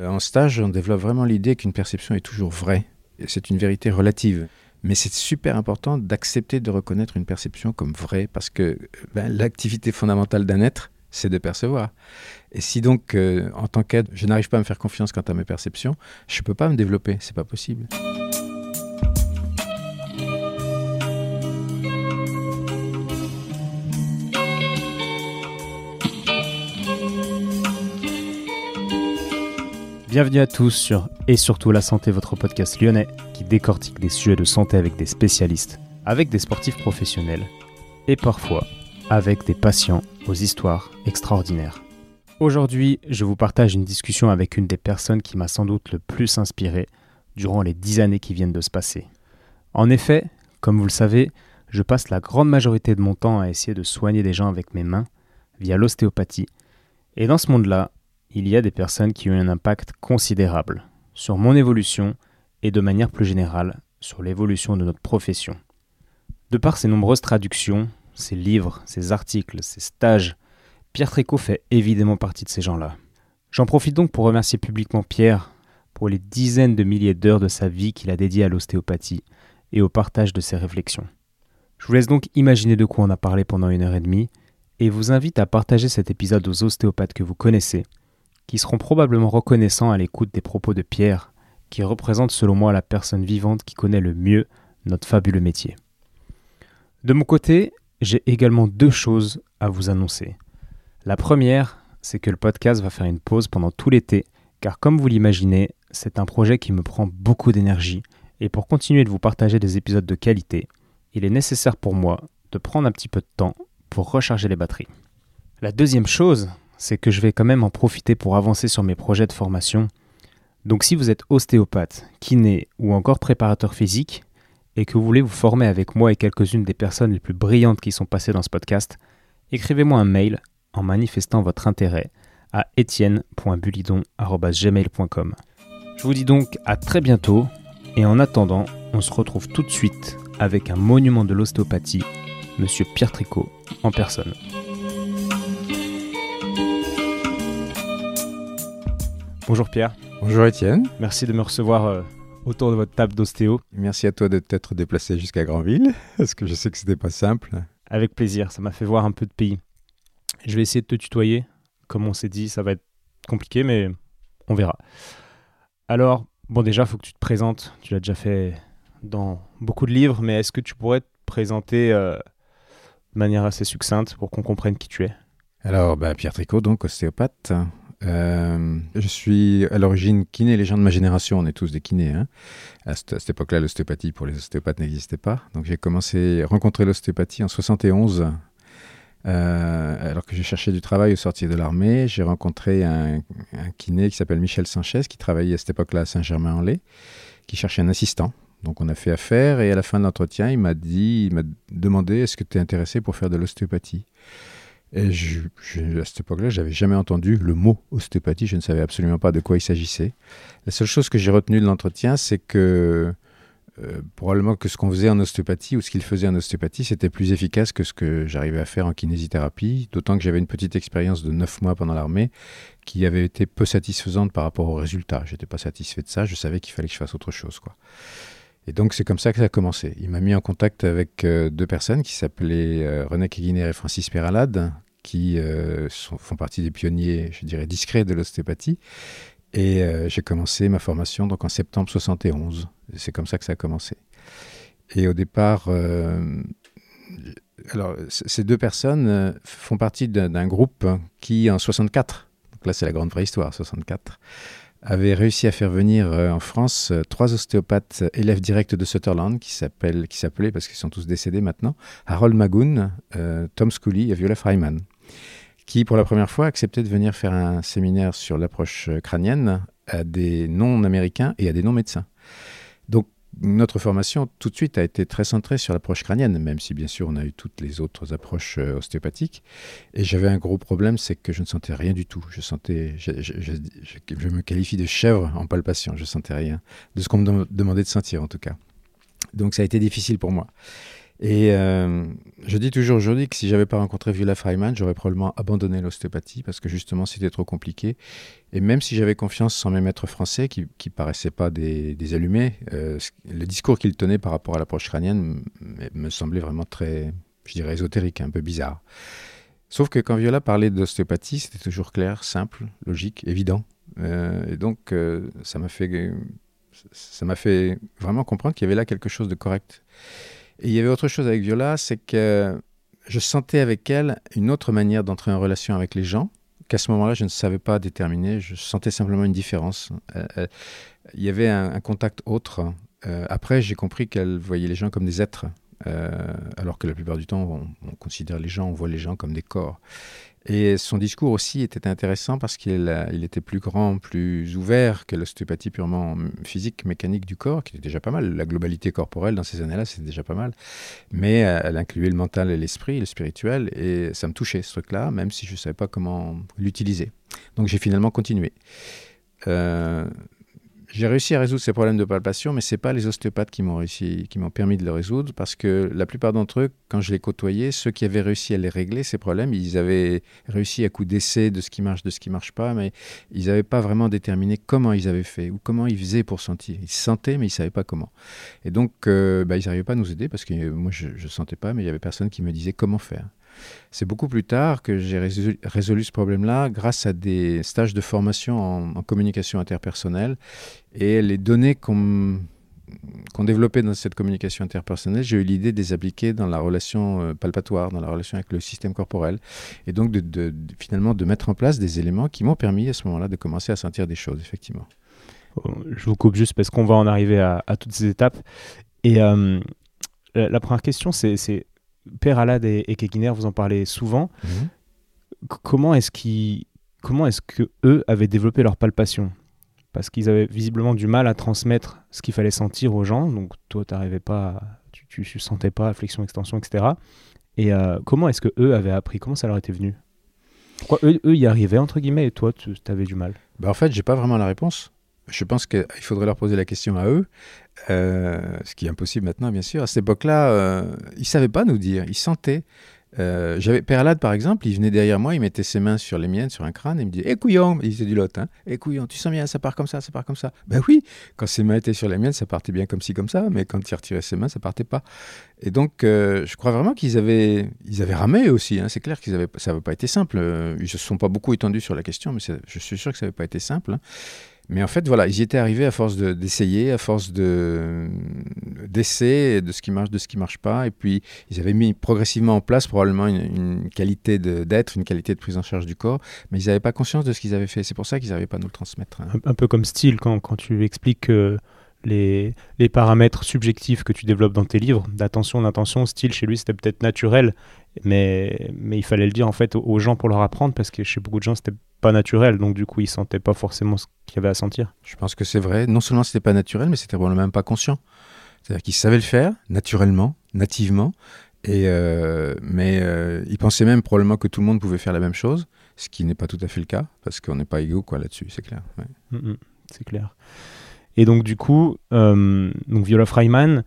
En stage, on développe vraiment l'idée qu'une perception est toujours vraie. C'est une vérité relative. Mais c'est super important d'accepter de reconnaître une perception comme vraie parce que ben, l'activité fondamentale d'un être, c'est de percevoir. Et si donc, euh, en tant qu'aide, je n'arrive pas à me faire confiance quant à mes perceptions, je ne peux pas me développer, c'est pas possible. Bienvenue à tous sur Et surtout la santé, votre podcast lyonnais qui décortique des sujets de santé avec des spécialistes, avec des sportifs professionnels et parfois avec des patients aux histoires extraordinaires. Aujourd'hui, je vous partage une discussion avec une des personnes qui m'a sans doute le plus inspiré durant les dix années qui viennent de se passer. En effet, comme vous le savez, je passe la grande majorité de mon temps à essayer de soigner des gens avec mes mains via l'ostéopathie. Et dans ce monde-là, il y a des personnes qui ont un impact considérable sur mon évolution et de manière plus générale sur l'évolution de notre profession. De par ses nombreuses traductions, ses livres, ses articles, ses stages, Pierre Tricot fait évidemment partie de ces gens-là. J'en profite donc pour remercier publiquement Pierre pour les dizaines de milliers d'heures de sa vie qu'il a dédiées à l'ostéopathie et au partage de ses réflexions. Je vous laisse donc imaginer de quoi on a parlé pendant une heure et demie et vous invite à partager cet épisode aux ostéopathes que vous connaissez qui seront probablement reconnaissants à l'écoute des propos de Pierre, qui représente selon moi la personne vivante qui connaît le mieux notre fabuleux métier. De mon côté, j'ai également deux choses à vous annoncer. La première, c'est que le podcast va faire une pause pendant tout l'été, car comme vous l'imaginez, c'est un projet qui me prend beaucoup d'énergie, et pour continuer de vous partager des épisodes de qualité, il est nécessaire pour moi de prendre un petit peu de temps pour recharger les batteries. La deuxième chose, c'est que je vais quand même en profiter pour avancer sur mes projets de formation. Donc si vous êtes ostéopathe, kiné ou encore préparateur physique, et que vous voulez vous former avec moi et quelques-unes des personnes les plus brillantes qui sont passées dans ce podcast, écrivez-moi un mail en manifestant votre intérêt à etienne.bulidon.gmail.com. Je vous dis donc à très bientôt, et en attendant, on se retrouve tout de suite avec un monument de l'ostéopathie, Monsieur Pierre Tricot, en personne. Bonjour Pierre. Bonjour Étienne. Merci de me recevoir euh, autour de votre table d'ostéo. Merci à toi de t'être déplacé jusqu'à Granville, parce que je sais que c'était pas simple. Avec plaisir, ça m'a fait voir un peu de pays. Je vais essayer de te tutoyer. Comme on s'est dit, ça va être compliqué, mais on verra. Alors, bon déjà, il faut que tu te présentes. Tu l'as déjà fait dans beaucoup de livres, mais est-ce que tu pourrais te présenter euh, de manière assez succincte pour qu'on comprenne qui tu es? Alors, bah, Pierre Tricot, donc ostéopathe, euh, je suis à l'origine kiné, les gens de ma génération, on est tous des kinés. Hein. À, cette, époque-là, l'ostéopathie pour les ostéopathes n'existait pas. Donc j'ai commencé à rencontrer l'ostéopathie en 71. Euh, alors que j'ai cherché du travail au sortir de l'armée, j'ai rencontré un, kiné qui s'appelle Michel Sanchez, qui travaillait à cette époque-là à Saint-Germain-en-Laye, qui cherchait un assistant. Donc on a fait affaire et à la fin de l'entretien, il m'a dit, il m'a demandé est-ce que tu es intéressé pour faire de l'ostéopathie? Et à cette époque-là, j'avais jamais entendu le mot ostéopathie. Je ne savais absolument pas de quoi il s'agissait. La seule chose que j'ai retenue de l'entretien, c'est que euh, probablement que ce qu'on faisait en ostéopathie ou ce qu'il faisait en ostéopathie, c'était plus efficace que ce que j'arrivais à faire en kinésithérapie. D'autant que j'avais une petite expérience de neuf mois pendant l'armée qui avait été peu satisfaisante par rapport aux résultats. J'étais pas satisfait de ça. Je savais qu'il fallait que je fasse autre chose, quoi. Et donc c'est comme ça que ça a commencé. Il m'a mis en contact avec euh, deux personnes qui s'appelaient euh, René Keguiner et Francis Peralade, qui euh, font partie des pionniers, je dirais, discrets de l'ostéopathie. Et j'ai commencé ma formation donc en septembre 71. C'est comme ça que ça a commencé. Et au départ, alors ces deux personnes font partie d'un groupe qui en 64, donc là c'est la grande vraie histoire, 64, avait réussi à faire venir euh, en France euh, trois ostéopathes euh, élèves directs de Sutherland qui s'appelaient, parce qu'ils sont tous décédés maintenant, Harold Magoon, Tom Scully et Viola Freiman, qui pour la première fois acceptaient de venir faire un séminaire sur l'approche crânienne à des non-américains et à des non-médecins. Notre formation tout de suite a été très centrée sur l'approche crânienne, même si bien sûr on a eu toutes les autres approches euh, ostéopathiques. Et j'avais un gros problème, c'est que je ne sentais rien du tout. Je sentais, je, me qualifie de chèvre en palpation, je sentais rien de ce qu'on me demandait de sentir en tout cas. Donc ça a été difficile pour moi. Et euh, je dis toujours aujourd'hui que si j'avais pas rencontré Viola Freiman, j'aurais probablement abandonné l'ostéopathie parce que justement c'était trop compliqué. Et même si j'avais confiance en mes maîtres français qui, qui paraissaient pas des, des allumés, euh, le discours qu'ils tenaient par rapport à l'approche crânienne me semblait vraiment très, je dirais, ésotérique, un peu bizarre. Sauf que quand Viola parlait d'ostéopathie, c'était toujours clair, simple, logique, évident. Euh, et donc ça m'a fait, ça m'a fait vraiment comprendre qu'il y avait là quelque chose de correct. Il y avait autre chose avec Viola, c'est que je sentais avec elle une autre manière d'entrer en relation avec les gens, qu'à ce moment-là, je ne savais pas déterminer. Je sentais simplement une différence. Euh, euh, il y avait un, contact autre. Euh, après, j'ai compris qu'elle voyait les gens comme des êtres, alors que la plupart du temps, on, considère les gens, on voit les gens comme des corps. Et son discours aussi était intéressant parce qu'il il était plus grand, plus ouvert que l'ostéopathie purement physique, mécanique du corps, qui était déjà pas mal. La globalité corporelle dans ces années-là, c'était déjà pas mal. Mais euh, elle incluait le mental et l'esprit, le spirituel, et ça me touchait ce truc-là, même si je ne savais pas comment l'utiliser. Donc j'ai finalement continué. Euh, j'ai réussi à résoudre ces problèmes de palpation, mais ce n'est pas les ostéopathes qui m'ont réussi, qui m'ont permis de le résoudre, parce que la plupart d'entre eux, quand je les côtoyais, ceux qui avaient réussi à les régler, ces problèmes, ils avaient réussi à coup d'essai de ce qui marche, de ce qui marche pas, mais ils n'avaient pas vraiment déterminé comment ils avaient fait ou comment ils faisaient pour sentir. Ils sentaient, mais ils ne savaient pas comment. Et donc, euh, bah, ils n'arrivaient pas à nous aider, parce que moi, je ne sentais pas, mais il n'y avait personne qui me disait comment faire. C'est beaucoup plus tard que j'ai résolu, ce problème-là grâce à des stages de formation en, communication interpersonnelle et les données qu'on développait dans cette communication interpersonnelle, j'ai eu l'idée de les appliquer dans la relation euh, palpatoire, dans la relation avec le système corporel, et donc finalement de mettre en place des éléments qui m'ont permis à ce moment-là de commencer à sentir des choses, effectivement. Je vous coupe juste parce qu'on va en arriver à, à, toutes ces étapes. Et euh, la première question, c'est Père Alad et, et Kekiner, vous en parlez souvent. Mhm. Comment est-ce qu'ils, comment est-ce que eux avaient développé leur palpation? Parce qu'ils avaient visiblement du mal à transmettre ce qu'il fallait sentir aux gens. Donc toi, t'arrivais pas, tu, tu sentais pas flexion, extension, etc. Et euh, comment est-ce que eux avaient appris? Comment ça leur était venu? Pourquoi eux, eux y arrivaient entre guillemets et toi, tu avais du mal? Bah En fait, j'ai pas vraiment la réponse. Je pense qu'il faudrait leur poser la question à eux, euh, ce qui est impossible maintenant, bien sûr. À cette époque-là, euh, ils ne savaient pas nous dire, ils sentaient. Euh, j'avais Père Alad, par exemple, il venait derrière moi, il mettait ses mains sur les miennes, sur un crâne, et il me disait Eh couillon Il disait du lot, hein Eh couillon, tu sens bien, ça part comme ça, ça part comme ça. Ben oui, quand ses mains étaient sur les miennes, ça partait bien comme ci, comme ça, mais quand il retirait ses mains, ça partait pas. Et donc, je crois vraiment qu'ils avaient, ils avaient ramé aussi. Hein. C'est clair avaient, ça n'avait pas été simple. Ils ne se sont pas beaucoup étendus sur la question, mais je suis sûr que ça n'avait pas été simple. Hein. Mais en fait, voilà, ils y étaient arrivés à force d'essayer, de, à force d'essais, de, de ce qui marche, de ce qui marche pas. Et puis, ils avaient mis progressivement en place probablement une, qualité d'être, une qualité de prise en charge du corps, mais ils n'avaient pas conscience de ce qu'ils avaient fait. C'est pour ça qu'ils n'arrivaient pas à nous le transmettre. Hein. Un, peu comme style, quand, tu expliques que les, les, paramètres subjectifs que tu développes dans tes livres, d'attention, d'intention, style, chez lui, c'était peut-être naturel, mais, mais il fallait le dire en fait aux gens pour leur apprendre, parce que chez beaucoup de gens, c'était pas naturel, donc du coup, ils sentaient pas forcément ce qu'il y avait à sentir. Je pense que c'est vrai. Non seulement c'était pas naturel, mais c'était probablement même pas conscient. C'est-à-dire qu'ils savaient le faire naturellement, nativement, et euh, mais euh, ils pensaient même probablement que tout le monde pouvait faire la même chose, ce qui n'est pas tout à fait le cas, parce qu'on n'est pas égaux quoi là-dessus, c'est clair. Ouais. Mm -hmm, c'est clair. Et donc du coup, euh, donc Viola Freiman,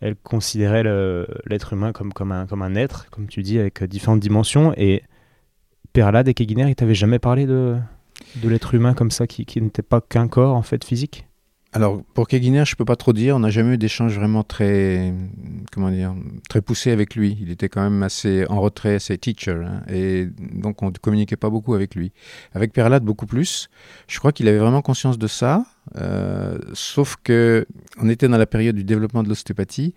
elle considérait l'être humain comme, un, être, comme tu dis, avec différentes dimensions, et Perlade et Keguiner, ils t'avaient jamais parlé de, l'être humain comme ça, qui, n'était pas qu'un corps en fait physique? Alors, pour Keguiner, je peux pas trop dire. On n'a jamais eu d'échange vraiment très, comment dire, très poussé avec lui. Il était quand même assez en retrait, assez teacher. Hein, et donc, on ne communiquait pas beaucoup avec lui. Avec Perlade, beaucoup plus. Je crois qu'il avait vraiment conscience de ça. Euh, sauf que on était dans la période du développement de l'ostéopathie.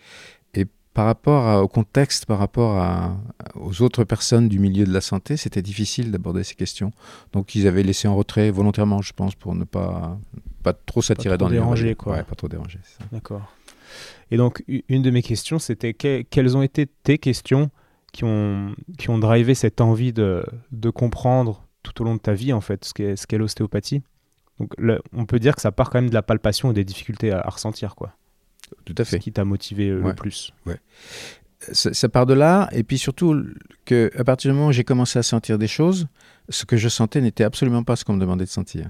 Et par rapport à, au contexte, par rapport à, aux autres personnes du milieu de la santé, c'était difficile d'aborder ces questions. Donc, ils avaient laissé en retrait volontairement, je pense, pour ne pas pas trop s'attirer dans déranger, les quoi. Ouais, pas trop déranger. D'accord. Et donc, une de mes questions, c'était que, quelles ont été tes questions qui ont, qui ont drivé cette envie de, de comprendre tout au long de ta vie, en fait, ce qu'est ce qu l'ostéopathie? Donc, là, on peut dire que ça part quand même de la palpation et des difficultés à, à ressentir, quoi. Tout à fait. Ce qui t'a motivé ouais. le plus. Ouais. Ça, ça, part de là, et puis surtout que à partir du moment où j'ai commencé à sentir des choses, ce que je sentais n'était absolument pas ce qu'on me demandait de sentir.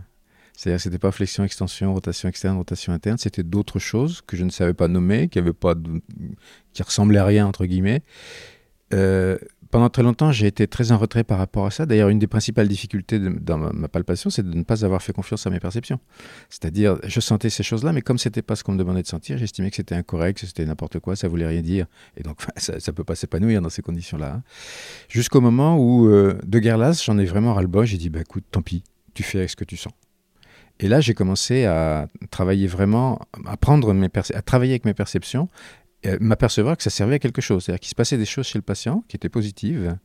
C'est-à-dire que c'était pas flexion, extension, rotation externe, rotation interne, c'était d'autres choses que je ne savais pas nommer, qui avaient pas de... qui ressemblaient à rien entre guillemets. Euh, pendant très longtemps, j'ai été très en retrait par rapport à ça. D'ailleurs, une des principales difficultés dans ma, palpation, c'est de ne pas avoir fait confiance à mes perceptions. C'est-à-dire, je sentais ces choses-là, mais comme c'était pas ce qu'on me demandait de sentir, j'estimais que c'était incorrect, que c'était n'importe quoi, ça voulait rien dire. Et donc, ça, ne peut pas s'épanouir dans ces conditions-là. Hein. Jusqu'au moment où, euh, de guerre lasse, j'en ai vraiment ras-le-bol. J'ai dit, bah, écoute, tant pis, tu fais avec ce que tu sens. Et là, j'ai commencé à travailler vraiment, à, mes à travailler avec mes perceptions m'apercevoir que ça servait à quelque chose. C'est-à-dire qu'il se passait des choses chez le patient qui étaient positives,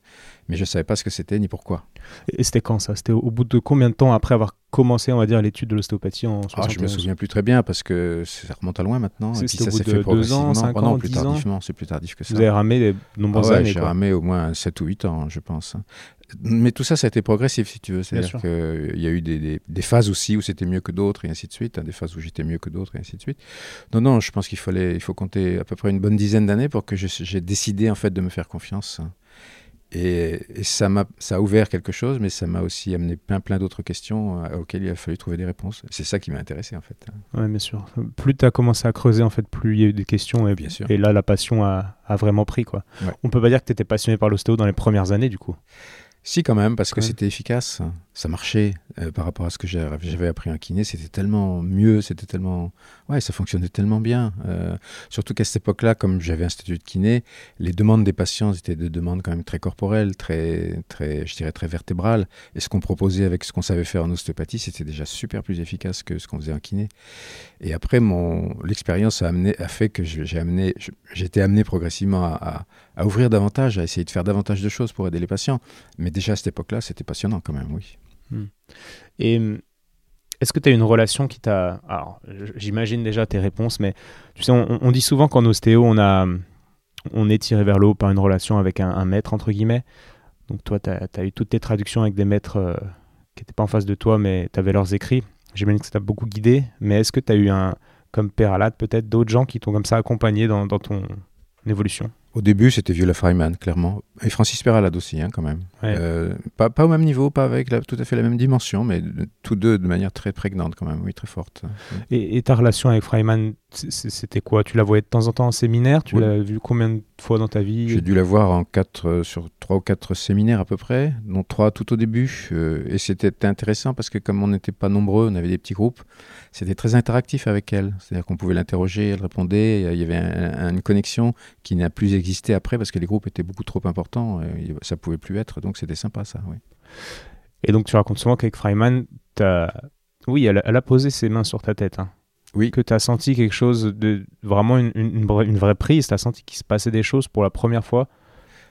mais je ne savais pas ce que c'était ni pourquoi. Et c'était quand ça? C'était au bout de combien de temps après avoir commencé, on va dire, l'étude de l'ostéopathie en ah, Je me souviens plus très bien parce que ça remonte à loin maintenant. Et puis ça s'est fait deux ans, cinq oh ans, non, plus tardivement, c'est plus tardif que ça. Vous avez ramé de nombreuses ah années. J'ai ramé au moins 7 ou 8 ans, je pense. Mais tout ça, ça a été progressif, si tu veux. C'est-à-dire qu'il y a eu des, des, phases aussi où c'était mieux que d'autres, et ainsi de suite. Hein, des phases où j'étais mieux que d'autres, et ainsi de suite. Non, non, je pense qu'il fallait, il faut compter à peu près une bonne dizaine d'années pour que j'ai décidé, en fait, de me faire confiance. Et, ça m'a ça a ouvert quelque chose, mais ça m'a aussi amené plein, plein d'autres questions euh, auxquelles il a fallu trouver des réponses. C'est ça qui m'a intéressé, en fait. Oui, bien sûr. Plus tu as commencé à creuser, en fait, plus il y a eu des questions. Et, bien sûr. et là, la passion a, a vraiment pris, quoi. On peut pas dire que tu étais passionné par l'ostéo dans les premières années, du coup. Si, quand même, parce que c'était efficace. Ça marchait euh, par rapport à ce que j'avais appris en kiné. C'était tellement mieux, c'était tellement. Ouais, ça fonctionnait tellement bien. Euh, surtout qu'à cette époque-là, comme j'avais un statut de kiné, les demandes des patients étaient des demandes quand même très corporelles, très, très je dirais, très vertébrales. Et ce qu'on proposait avec ce qu'on savait faire en ostéopathie, c'était déjà super plus efficace que ce qu'on faisait en kiné. Et après, mon l'expérience a, amené, a fait que j'ai amené, été amené progressivement à, à ouvrir davantage, à essayer de faire davantage de choses pour aider les patients. Mais déjà à cette époque-là, c'était passionnant quand même, oui. Hmm. Et hum, est-ce que tu as une relation qui t'a... Alors, j'imagine déjà tes réponses, mais tu sais, on, dit souvent qu'en ostéo, on, a, on est tiré vers le haut par une relation avec un, maître, entre guillemets. Donc toi, tu as, eu toutes tes traductions avec des maîtres euh, qui n'étaient pas en face de toi, mais tu avais leurs écrits. J'imagine que ça t'a beaucoup guidé, mais est-ce que tu as eu un, comme Père Alad, peut-être d'autres gens qui t'ont comme ça accompagné dans ton évolution? Au début, c'était Viola Freiman, clairement. Et Francis Peralade aussi, hein, quand même. Euh, pas, pas, au même niveau, pas avec tout à fait la même dimension, mais tous deux de manière très prégnante, quand même, oui, très forte. Et, ta relation avec Freiman, c'était quoi? Tu la voyais de temps en temps en séminaire? Tu l'as vu combien de fois dans ta vie J'ai dû la voir en quatre, euh, sur trois ou quatre séminaires à peu près, dont trois tout au début. Euh, et c'était intéressant parce que comme on n'était pas nombreux, on avait des petits groupes, c'était très interactif avec elle. C'est-à-dire qu'on pouvait l'interroger, elle répondait, il y avait une connexion qui n'a plus existé après parce que les groupes étaient beaucoup trop importants, et ça pouvait plus être, donc c'était sympa ça, oui. Et donc tu racontes souvent qu'avec Freiman, oui, elle, a posé ses mains sur ta tête. Hein. Oui. Que tu as senti quelque chose de vraiment une, une, vraie prise, tu as senti qu'il se passait des choses pour la première fois?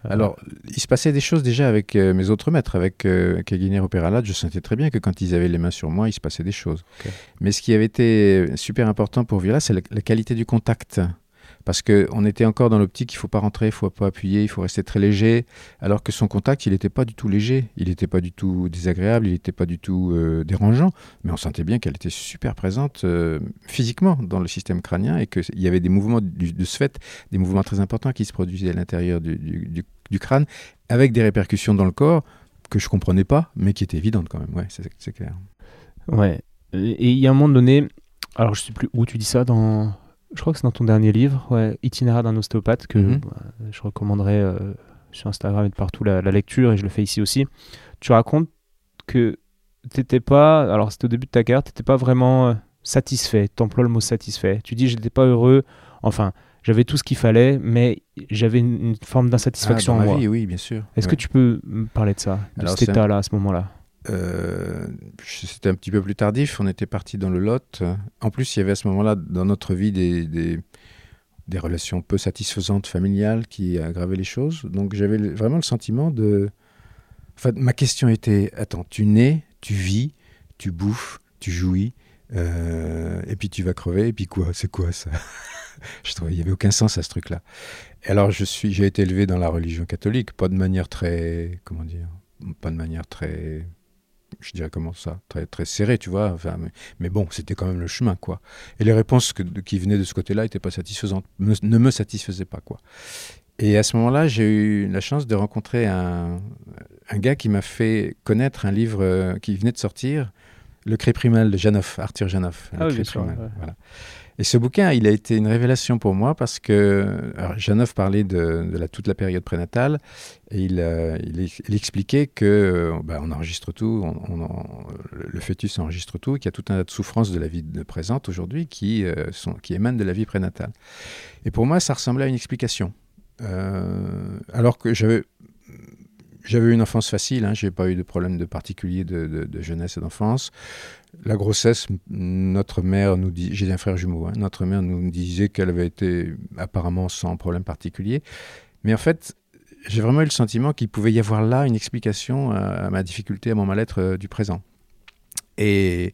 Euh, Alors, il se passait des choses déjà avec euh, mes autres maîtres, avec euh, Kaginer je sentais très bien que quand ils avaient les mains sur moi, il se passait des choses. Mais ce qui avait été super important pour Viola, c'est la, qualité du contact parce qu'on était encore dans l'optique il faut pas rentrer, il ne faut pas appuyer, il faut rester très léger, alors que son contact, il n'était pas du tout léger, il n'était pas du tout désagréable, il n'était pas du tout euh, dérangeant, mais on sentait bien qu'elle était super présente euh, physiquement dans le système crânien et qu'il y avait des mouvements de ce fait, des mouvements très importants qui se produisaient à l'intérieur du, crâne, avec des répercussions dans le corps que je ne comprenais pas, mais qui étaient évidentes quand même, ouais, c'est clair. Ouais, et il y a un moment donné, alors je ne sais plus où tu dis ça dans je crois que c'est dans ton dernier livre, ouais, Itinéraire d'un ostéopathe, que mhm. bah, je recommanderais euh, sur Instagram et de partout la, lecture, et je le fais ici aussi. Tu racontes que t'étais pas, alors c'était au début de ta carrière, t'étais pas vraiment euh, satisfait, t'emploies le mot satisfait. Tu dis, j'étais pas heureux, enfin, j'avais tout ce qu'il fallait, mais j'avais une, forme d'insatisfaction ah, en moi. Vie, oui, bien sûr. Est-ce que tu peux me parler de ça, de cet état-là, à ce moment-là? Euh, c'était un petit peu plus tardif, on était parti dans le Lot. En plus, il y avait à ce moment-là dans notre vie des, des, relations peu satisfaisantes familiales qui aggravaient les choses. Donc j'avais vraiment le sentiment de... Enfin, ma question était, attends, tu nais, tu vis, tu bouffes, tu jouis, euh, et puis tu vas crever, et puis quoi C'est quoi ça? Je trouvais il n'y avait aucun sens à ce truc-là. Alors je suis, j'ai été élevé dans la religion catholique, pas de manière très, comment dire, pas de manière très je dirais comment ça, très, très serré, tu vois. Enfin, mais, bon, c'était quand même le chemin, quoi. Et les réponses qui venaient de ce côté-là n'étaient pas satisfaisantes, ne me satisfaisaient pas, quoi. Et à ce moment-là, j'ai eu la chance de rencontrer un, un gars qui m'a fait connaître un livre euh, qui venait de sortir, Le cri primal de Janoff, Arthur Janoff. Ah oui, sûr, ouais. voilà. Et ce bouquin, il a été une révélation pour moi parce que Janoff parlait de, toute la période prénatale et il, euh, expliquait que euh, bah, on enregistre tout, le fœtus enregistre tout, qu'il y a tout un tas de souffrances de la vie présente aujourd'hui qui, euh, qui émanent de la vie prénatale. Et pour moi, ça ressemblait à une explication. Alors que j'avais une enfance facile, hein, j'ai pas eu de problème de particulier de jeunesse et d'enfance. La grossesse, notre mère nous dit, j'ai un frère jumeau, hein, notre mère nous disait qu'elle avait été apparemment sans problème particulier. Mais en fait, j'ai vraiment eu le sentiment qu'il pouvait y avoir là une explication à, à ma difficulté, à mon mal-être euh, du présent. Et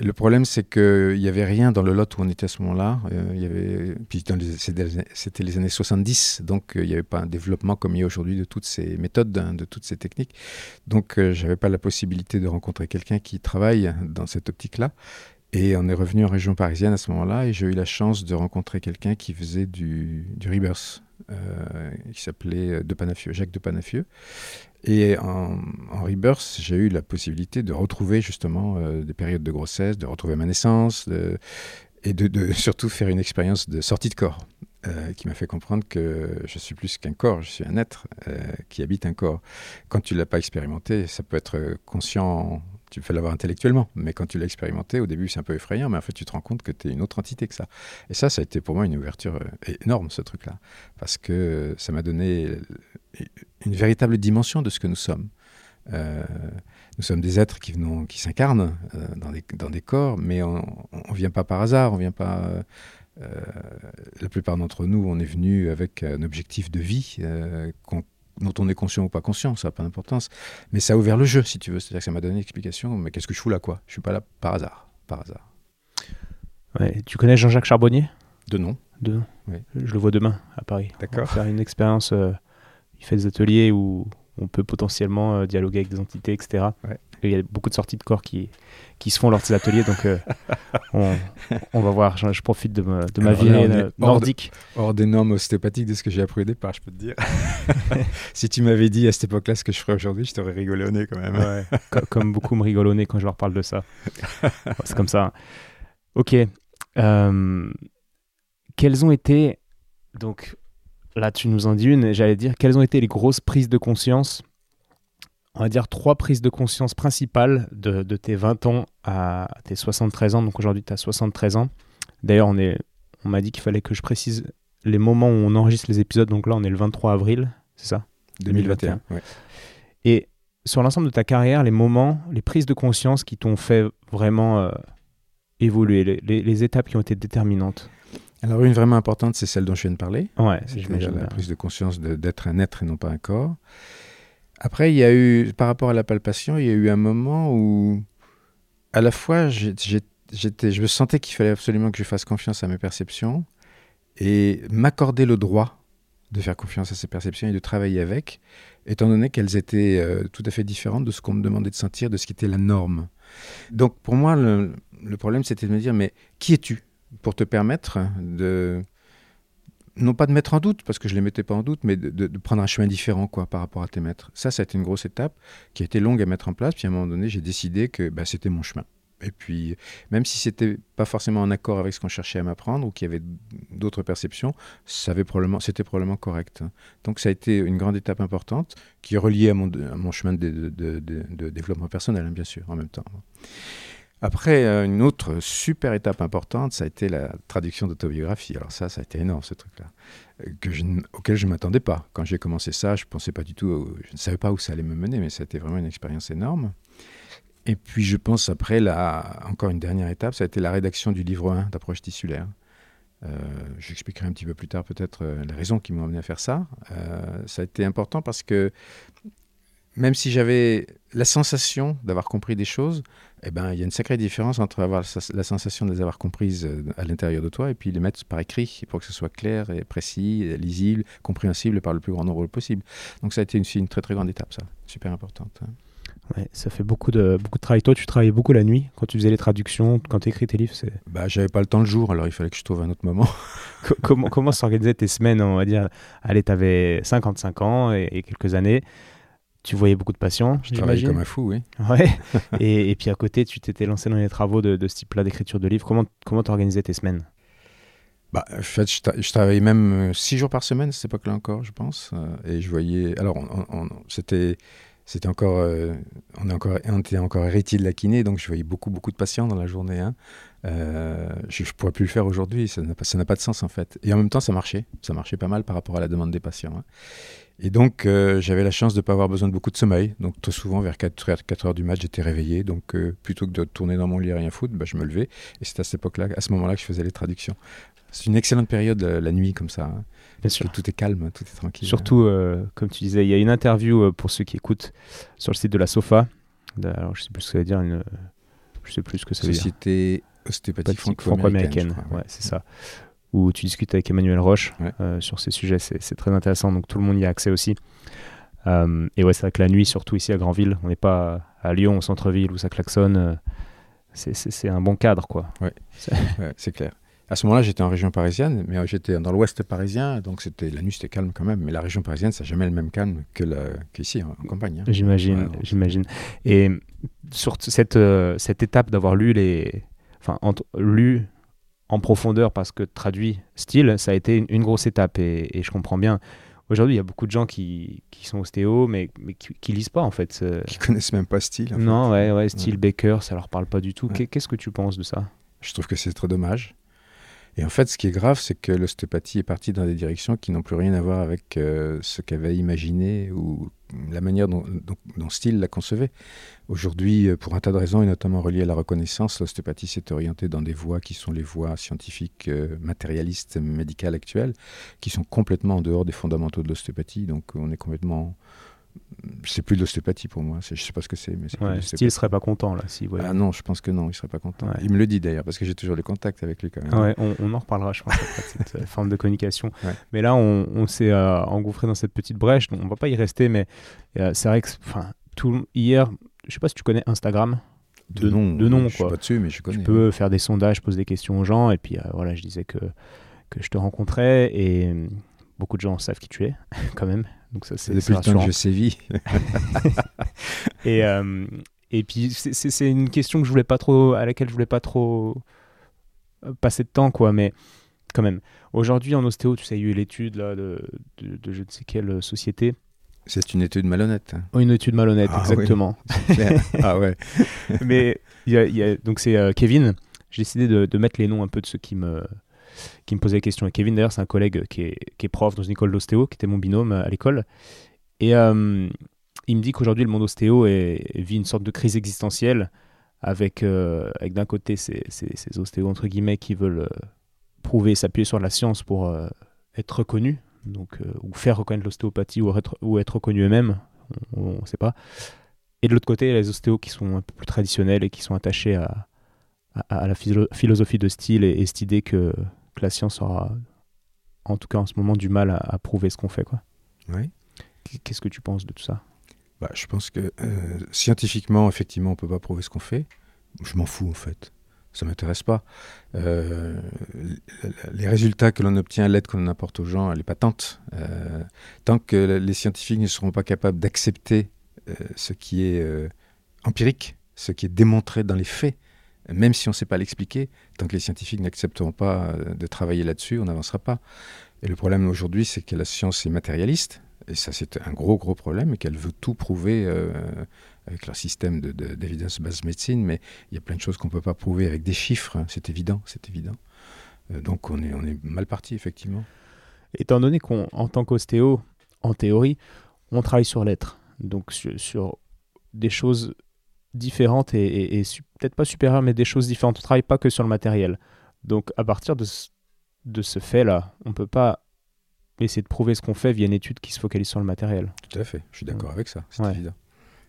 le problème, c'est qu'il n'y avait rien dans le lot où on était à ce moment-là. Euh, y avait, puis c'était les- années 70, donc euh, il n'y avait pas un développement comme il y a aujourd'hui de toutes ces méthodes, hein, de toutes ces techniques. Donc euh, j'avais pas la possibilité de rencontrer quelqu'un qui travaille dans cette optique-là. Et on est revenu en région parisienne à ce moment-là, et j'ai eu la chance de rencontrer quelqu'un qui faisait du, du rebirth, euh, qui s'appelait euh, De Panafieux, Jacques De Panafieux. Et en, rebirth, j'ai eu la possibilité de retrouver justement euh, des périodes de grossesse, de retrouver ma naissance, et de, surtout faire une expérience de sortie de corps, qui m'a fait comprendre que je suis plus qu'un corps, je suis un être qui habite un corps. Quand tu l'as pas expérimenté, ça peut être conscient, tu peux l'avoir intellectuellement, mais quand tu l'as expérimenté, au début c'est un peu effrayant, mais en fait tu te rends compte que tu es une autre entité que ça. Et ça, ça a été pour moi une ouverture euh, énorme, ce truc-là, parce que ça m'a donné une véritable dimension de ce que nous sommes. Euh, nous sommes des êtres qui, venons, qui s'incarnent euh, dans, des, corps, mais on ne vient pas par hasard, on vient pas... la plupart d'entre nous, on est venu avec un objectif de vie qu'on- dont on est conscient ou pas conscient, ça n'a pas d'importance. Mais ça a ouvert le jeu, si tu veux. C'est-à-dire que ça m'a donné l'explication, mais qu'est-ce que je fous là, quoi? Je suis pas là par hasard. Par hasard. Ouais, tu connais Jean-Jacques Charbonnier? De nom. de... Oui. Je le vois demain à Paris. D'accord. Faire une expérience. euh, il fait des ateliers où on peut potentiellement euh, dialoguer avec des entités, etc. Ouais. Et il y a beaucoup de sorties de corps qui, qui se font lors de ces ateliers, donc euh, on, on va voir. Je, je profite de ma, de ma vie euh, de- nordique. Hors des normes ostéopathiques de ce que j'ai appris au départ, je peux te dire. si tu m'avais dit à cette époque-là ce que je ferais aujourd'hui, je t'aurais rigolé au nez quand même. Ouais. Comme beaucoup me rigolent au nez quand je leur parle de ça. C'est comme ça. Ok. Euh, quelles ont été. Donc là, tu nous en dis une, et j'allais dire, quelles ont été les grosses prises de conscience? On va dire trois prises de conscience principales de, de tes 20 ans à tes 73 ans. Donc aujourd'hui, tu as 73 ans. D'ailleurs, on, est, on m'a dit qu'il fallait que je précise les moments où on enregistre les épisodes. Donc là, on est le 23 avril, c'est ça? 2021. ouais. et sur l'ensemble de ta carrière, les moments, les prises de conscience qui t'ont fait vraiment euh, évoluer, les, les- les étapes qui ont été déterminantes? Alors une vraiment importante, c'est celle dont je viens de parler. Ouais, C'est la prise de conscience d'être un être et non pas un corps. Après, il y a eu, par rapport à la palpation, il y a eu un moment où, à la fois, j'étais, je me sentais qu'il fallait absolument que je fasse confiance à mes perceptions et m'accorder le droit de faire confiance à ces perceptions et de travailler avec, étant donné qu'elles étaient euh, tout à fait différentes de ce qu'on me demandait de sentir, de ce qui était la norme. Donc pour moi, le, le problème, c'était de me dire, mais qui es-tu? Pour te permettre de non pas de mettre en doute, parce que je ne les mettais pas en doute, mais de, prendre un chemin différent quoi, par rapport à tes maîtres. Ça, ça a été une grosse étape qui a été longue à mettre en place. Puis à un moment donné, j'ai décidé que bah, c'était mon chemin. Et puis, même si c'était pas forcément en accord avec ce qu'on cherchait à m'apprendre ou qu'il y avait d'autres perceptions, ça avait probablement, c'était probablement correct. Donc, ça a été une grande étape importante qui est reliée à mon, chemin de développement personnel, hein, bien sûr, en même temps. Après, euh, une autre super étape importante, ça a été la traduction d'autobiographie. Alors ça, ça a été énorme, ce truc-là, auquel je ne m'attendais pas. Quand j'ai commencé ça, je pensais pas du tout, je ne savais pas où ça allait me mener, mais ça a été vraiment une expérience énorme. Et puis, je pense après, la, encore une dernière étape, ça a été la rédaction du livre 1 d'approche tissulaire. Euh, J'expliquerai un petit peu plus tard peut-être euh, les raisons qui m'ont amené à faire ça. Euh, ça a été important parce que même si j'avais la sensation d'avoir compris des choses, eh ben, il y a une sacrée différence entre avoir la sensation de les avoir comprises euh, à l'intérieur de toi et puis les mettre par écrit pour que ce soit clair et précis, et lisible, compréhensible par le plus grand nombre possible. Donc ça a été une, une très très grande étape, ça, super importante. hein. Ouais, ça fait beaucoup de, beaucoup de travail. Toi, tu travaillais beaucoup la nuit quand tu faisais les traductions, quand tu écris tes livres. c'est- Bah, j'avais pas le temps le jour, alors il fallait que je trouve un autre moment. Co- comment comment s'organisaient tes semaines On va dire, allez, tu avais 55 ans et, et quelques années. Tu voyais beaucoup de patients, Je travaillais comme un fou, oui. Ouais. et, et, puis à côté, tu t'étais lancé dans les travaux de, de ce type-là d'écriture de livres. Comment comment t'organisais tes semaines? Bah, en fait, je, travaillais même euh, six jours par semaine à cette époque-là encore, je pense. Euh, et je voyais. Alors, c'était c'était encore, euh, on, est encore, on était encore héritier de la kiné, donc je voyais beaucoup, beaucoup de patients dans la journée. Hein. Euh, je ne pourrais plus le faire aujourd'hui, ça n'a pas, pas, de sens en fait. Et en même temps, ça marchait, ça marchait pas mal par rapport à la demande des patients. Hein. Et donc, euh, j'avais la chance de ne pas avoir besoin de beaucoup de sommeil. Donc, très souvent, vers 4 heures, 4 heures du match, j'étais réveillé. Donc, plutôt que de tourner dans mon lit et rien foutre, bah, je me levais. Et c'est à cette époque-là, à ce moment-là, que je faisais les traductions. C'est une excellente période, la nuit, comme ça. Hein. Bien sûr. Tout est calme, tout est tranquille. Surtout, euh, comme tu disais, il y a une interview euh, pour ceux qui écoutent sur le site de la SOFA. Alors, je sais plus ce que ça veut dire. Une, je sais plus ce que ça veut dire. Société ostéopathique franco-américaine. ouais, c'est ça. Où tu discutes avec Emmanuel Roche euh, sur ces sujets. C'est très intéressant. Donc tout le monde y a accès aussi. et ouais, c'est vrai que la nuit, surtout ici à Granville, on n'est pas à Lyon, au centre-ville, où ça klaxonne. c'est un bon cadre, quoi. Ouais, c'est clair. À ce moment-là, j'étais en région parisienne, mais j'étais dans l'ouest parisien, donc c'était la nuit c'était calme quand même. Mais la région parisienne, c'est jamais le même calme qu'ici en, campagne. Hein. J'imagine, j'imagine. Et sur cette, euh, cette étape d'avoir lu les, enfin lu en profondeur parce que traduit style, ça a été une, grosse étape et, je comprends bien. Aujourd'hui, il y a beaucoup de gens qui, qui sont ostéo, mais, mais qui, qui, lisent pas en fait. Qui connaissent même pas style. non, ouais, ouais, style Baker, ça leur parle pas du tout. Qu'est-ce que tu penses de ça? Je trouve que c'est trop dommage. Et en fait, ce qui est grave, c'est que l'ostéopathie est partie dans des directions qui n'ont plus rien à voir avec euh, ce qu'avait imaginé ou la manière dont, dont, la concevait. Aujourd'hui, euh, pour un tas de raisons, et notamment reliées à la reconnaissance, l'ostéopathie s'est orientée dans des voies qui sont les voies scientifiques, euh, matérialistes, médicales actuelles, qui sont complètement en dehors des fondamentaux de l'ostéopathie. Donc on est complètement c'est plus de l'ostéopathie pour moi. Je sais pas ce que c'est. Mais ouais, Style serait pas content là. Si, Ah non, je pense que non, il serait pas content. Il me le dit d'ailleurs parce que j'ai toujours les contacts avec lui quand même. Ouais, on, en reparlera, je pense, cette euh, forme de communication. Mais là, on, s'est euh, engouffré dans cette petite brèche, donc on va pas y rester. Mais euh, c'est vrai que, enfin, tout hier, je sais pas si tu connais Instagram. De, nom, de nom je Suis pas dessus, mais je connais. Tu peux faire des sondages, poser des questions aux gens, et puis voilà, je disais que que je te rencontrais et beaucoup de gens savent qui tu es quand même donc ça, c'est Depuis le temps que je sévis. et, euh, et puis, c'est une question que je voulais pas trop, à laquelle je voulais pas trop euh, passer de temps, quoi. Mais quand même, aujourd'hui, en ostéo, tu sais, il y a eu l'étude là, de, de, je ne sais quelle société. C'est une étude malhonnête. Oh, une étude malhonnête, ah exactement. ah ouais. Mais y a, y a, donc c'est euh, Kevin. J'ai décidé de, de, mettre les noms un peu de ceux qui me, qui me posait des questions. Et Kevin, d'ailleurs, c'est un collègue qui est, qui est, prof dans une école d'ostéo, qui était mon binôme à l'école. Et euh, il me dit qu'aujourd'hui, le monde ostéo vit une sorte de crise existentielle avec, euh, avec d'un côté ces, ces, ostéos, entre guillemets, qui veulent euh, prouver, s'appuyer sur la science pour être reconnus, donc, ou faire reconnaître l'ostéopathie ou être, ou être reconnus eux-mêmes, on ne sait pas. Et de l'autre côté, les ostéos qui sont un peu plus traditionnels et qui sont attachés à, à, la philosophie de style et cette idée que la science aura, en tout cas en ce moment, du mal à, prouver ce qu'on fait. Quoi. Oui. Qu'est-ce que tu penses de tout ça? Bah, Je pense que euh, scientifiquement, effectivement, on ne peut pas prouver ce qu'on fait. Je m'en fous, en fait. Ça ne m'intéresse pas. Euh, les résultats que l'on obtient, l'aide qu'on apporte aux gens, elle est patente. Euh, tant que les scientifiques ne seront pas capables d'accepter ce qui est empirique, ce qui est démontré dans les faits, même si on ne sait pas l'expliquer, tant que les scientifiques n'accepteront pas euh, de travailler là-dessus, on n'avancera pas. Et le problème aujourd'hui, c'est que la science est matérialiste, et ça c'est un gros gros problème, et qu'elle veut tout prouver euh, avec leur système d'évidence de, base médecine, mais il y a plein de choses qu'on ne peut pas prouver avec des chiffres, hein. c'est évident, c'est évident. Euh, donc on est, mal parti, effectivement. Étant donné qu'en tant qu'ostéo, en théorie, on travaille sur l'être, donc sur des choses différentes et, peut-être pas supérieures, mais des choses différentes. On ne travaille pas que sur le matériel. Donc à partir de ce, de ce fait-là, on ne peut pas essayer de prouver ce qu'on fait via une étude qui se focalise sur le matériel. Tout à fait, je suis d'accord avec ça, c'est évident.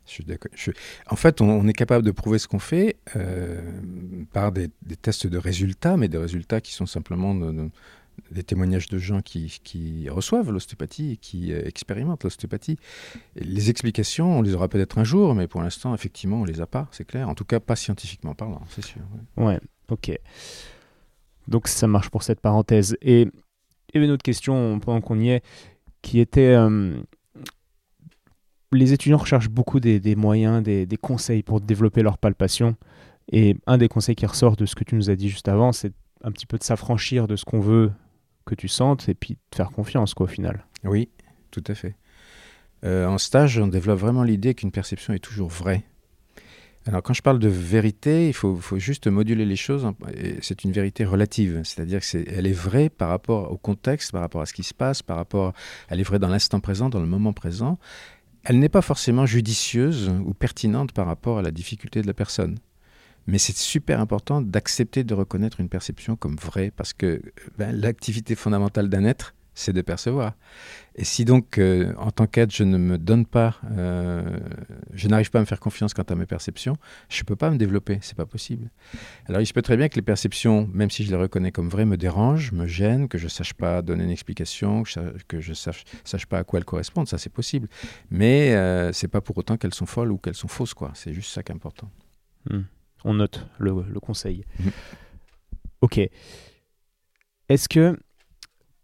Je suis d'accord. En fait, on, est capable de prouver ce qu'on fait euh, par des, tests de résultats, mais des résultats qui sont simplement de, des témoignages de gens qui, qui reçoivent l'ostéopathie et qui euh, expérimentent l'ostéopathie. Les explications, on les aura peut-être un jour, mais pour l'instant, effectivement, on les a pas, c'est clair. En tout cas, pas scientifiquement parlant, c'est sûr. Ouais. ok. Donc ça marche pour cette parenthèse. Et avait une autre question pendant qu'on y est, qui était euh, les étudiants recherchent beaucoup des, moyens, des, conseils pour développer leur palpation. Et un des conseils qui ressort de ce que tu nous as dit juste avant, c'est un petit peu de s'affranchir de ce qu'on veut que tu sentes et puis de faire confiance quoi, au final. Oui, tout à fait. Euh, en stage, on développe vraiment l'idée qu'une perception est toujours vraie. Alors quand je parle de vérité, il faut, juste moduler les choses. C'est une vérité relative, c'est-à-dire qu'elle est, est, vraie par rapport au contexte, par rapport à ce qui se passe, par rapport, elle est vraie dans l'instant présent, dans le moment présent. Elle n'est pas forcément judicieuse ou pertinente par rapport à la difficulté de la personne. Mais c'est super important d'accepter de reconnaître une perception comme vraie parce que ben, l'activité fondamentale d'un être, c'est de percevoir. Et si donc, euh, en tant qu'être, je ne me donne pas, euh, je n'arrive pas à me faire confiance quant à mes perceptions, je ne peux pas me développer, c'est pas possible. Alors il se peut très bien que les perceptions, même si je les reconnais comme vraies, me dérangent, me gênent, que je ne sache pas donner une explication, que je ne sache, sache, pas à quoi elles correspondent, ça c'est possible. Mais euh, c'est pas pour autant qu'elles sont folles ou qu'elles sont fausses, quoi. C'est juste ça qui est important. Hmm. On note le, conseil. Hmm. Ok. Est-ce que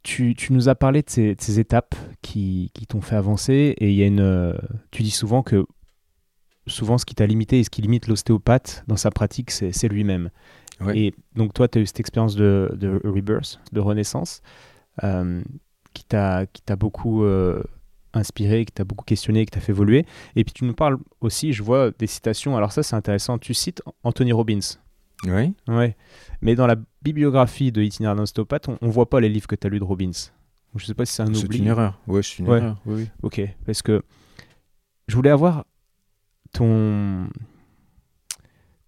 tu, nous as parlé de ces, étapes qui, t'ont fait avancer et il y a une, euh, tu dis souvent que souvent ce qui t'a limité et ce qui limite l'ostéopathe dans sa pratique, c'est lui-même. Et donc toi, tu as eu cette expérience de, rebirth, de renaissance, euh, qui t'a beaucoup euh, inspiré, qui t'a beaucoup questionné, qui t'a fait évoluer. Et puis tu nous parles aussi, je vois des citations, alors ça c'est intéressant, tu cites Anthony Robbins. Oui. Ouais. Mais dans la bibliographie de Itinéraire d'un on, on voit pas les livres que tu as lus de Robbins. Je sais pas si c'est un oubli. C'est une erreur. Ouais, c'est une erreur. Oui, oui. Ok. Parce que je voulais avoir ton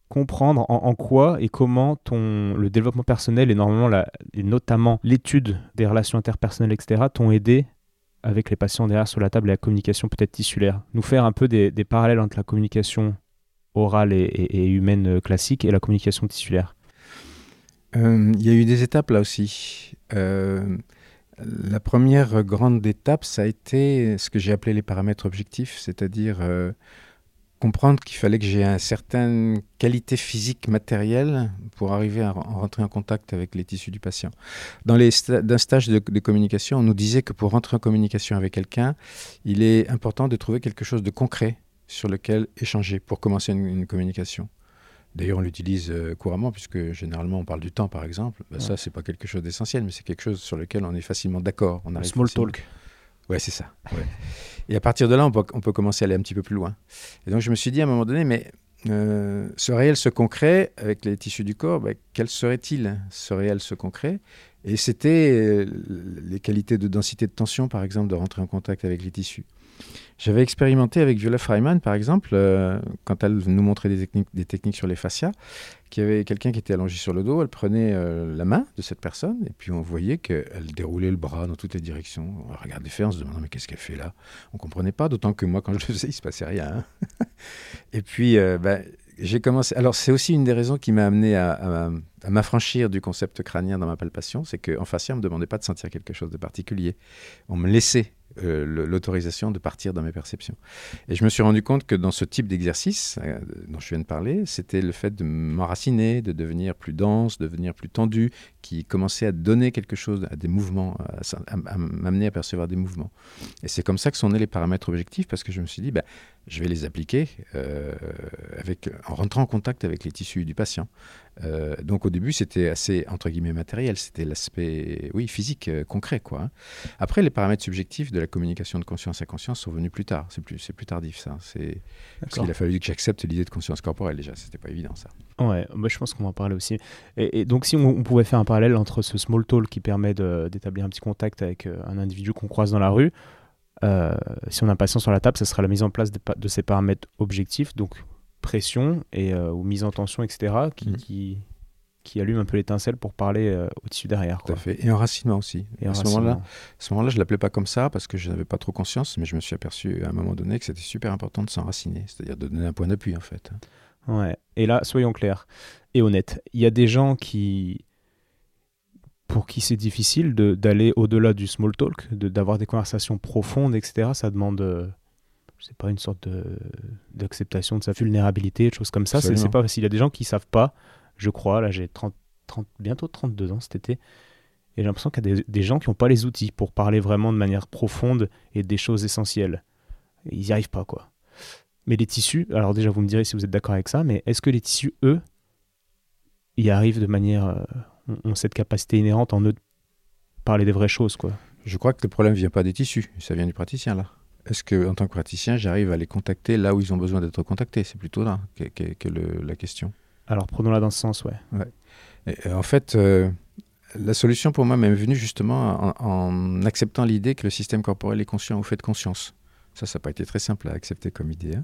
comprendre en, quoi et comment ton le développement personnel et normalement la, et notamment l'étude des relations interpersonnelles etc t'ont aidé avec les patients derrière sur la table et la communication peut-être tissulaire nous faire un peu des, parallèles entre la communication orale et, humaine euh, classique et la communication tissulaire euh, Il y a eu des étapes là aussi. Euh, la première grande étape, ça a été ce que j'ai appelé les paramètres objectifs, c'est-à-dire comprendre qu'il fallait que j'ai une certaine qualité physique matérielle pour arriver à rentrer en contact avec les tissus du patient. Dans les d'un stage de, de, communication, on nous disait que pour rentrer en communication avec quelqu'un, il est important de trouver quelque chose de concret sur lequel échanger pour commencer une, communication. D'ailleurs, on l'utilise euh, couramment, puisque généralement on parle du temps, par exemple. Bah, ça, c'est pas quelque chose d'essentiel, mais c'est quelque chose sur lequel on est facilement d'accord. Small talk. Ouais, c'est ça. Et à partir de là, on peut, on peut, commencer à aller un petit peu plus loin. Et donc, je me suis dit à un moment donné, mais euh, ce réel, ce concret, avec les tissus du corps, bah, quel serait-il, ce réel, ce concret? Et c'était euh, les qualités de densité de tension, par exemple, de rentrer en contact avec les tissus. J'avais expérimenté avec Viola Freiman, par exemple, euh, quand elle nous montrait des techniques, sur les fascias, qu'il y avait quelqu'un qui était allongé sur le dos, elle prenait euh, la main de cette personne, et puis on voyait qu'elle déroulait le bras dans toutes les directions. On regardait faire, on se demandait, mais qu'est-ce qu'elle fait là? On ne comprenait pas, d'autant que moi, quand je le faisais, il ne se passait rien. Hein. et puis, euh, ben, j'ai commencé. Alors, c'est aussi une des raisons qui m'a amené à, m'affranchir du concept crânien dans ma palpation, c'est qu'en fascia, on ne me demandait pas de sentir quelque chose de particulier. On me laissait euh, l'autorisation de partir dans mes perceptions. Et je me suis rendu compte que dans ce type d'exercice euh, dont je viens de parler, c'était le fait de m'enraciner, de devenir plus dense, de devenir plus tendu, qui commençait à donner quelque chose à des mouvements, à, m'amener à percevoir des mouvements. Et c'est comme ça que sont nés les paramètres objectifs, parce que je me suis dit, bah, je vais les appliquer euh, avec, en rentrant en contact avec les tissus du patient. Euh, donc au début, c'était assez, entre guillemets, matériel, c'était l'aspect, oui, physique, euh, concret. quoi. Hein. Après, les paramètres subjectifs de la communication de conscience à conscience sont venus plus tard, c'est plus, plus tardif ça. C'est, parce qu'il a fallu que j'accepte l'idée de conscience corporelle déjà, c'était pas évident ça. Ouais, bah, je pense qu'on va en parler aussi. Et, donc si on, pouvait faire un parallèle entre ce small talk qui permet d'établir un petit contact avec un individu qu'on croise dans la rue, si on a un patient sur la table, ce sera la mise en place de, de ces paramètres objectifs, donc pression et, euh, ou mise en tension, etc., qui, mm. qui, qui, allume un peu l'étincelle pour parler euh, au-dessus derrière. Tout à fait. Et enracinement aussi. Et à ce moment-là, ce moment-là, je l'appelais pas comme ça parce que je n'avais pas trop conscience, mais je me suis aperçu à un moment donné que c'était super important de s'enraciner, c'est-à-dire de donner un point d'appui en fait. Ouais. Et là, soyons clairs et honnêtes. Il y a des gens qui pour qui c'est difficile d'aller au-delà du small talk, d'avoir des conversations profondes, etc. Ça demande euh, c'est pas une sorte d'acceptation de, sa vulnérabilité, de choses comme ça. C'est pas facile. Il y a des gens qui savent pas, je crois. Là, j'ai 30, 30, bientôt 32 ans cet été. Et j'ai l'impression qu'il y a des, gens qui n'ont pas les outils pour parler vraiment de manière profonde et des choses essentielles. ils n'y arrivent pas, quoi. Mais les tissus, alors déjà, vous me direz si vous êtes d'accord avec ça, mais est-ce que les tissus, eux, y arrivent de manière. euh, ont cette capacité inhérente en eux de parler des vraies choses, quoi Je crois que le problème vient pas des tissus, ça vient du praticien là. Est-ce que en tant que praticien, j'arrive à les contacter là où ils ont besoin d'être contactés? C'est plutôt là que, que- que le- la question. Alors, prenons-la dans ce sens, ouais. Et, euh, en fait, euh, la solution pour moi m'est venue justement en, en acceptant l'idée que le système corporel est conscient au fait de conscience. Ça, ça n'a pas été très simple à accepter comme idée. hein.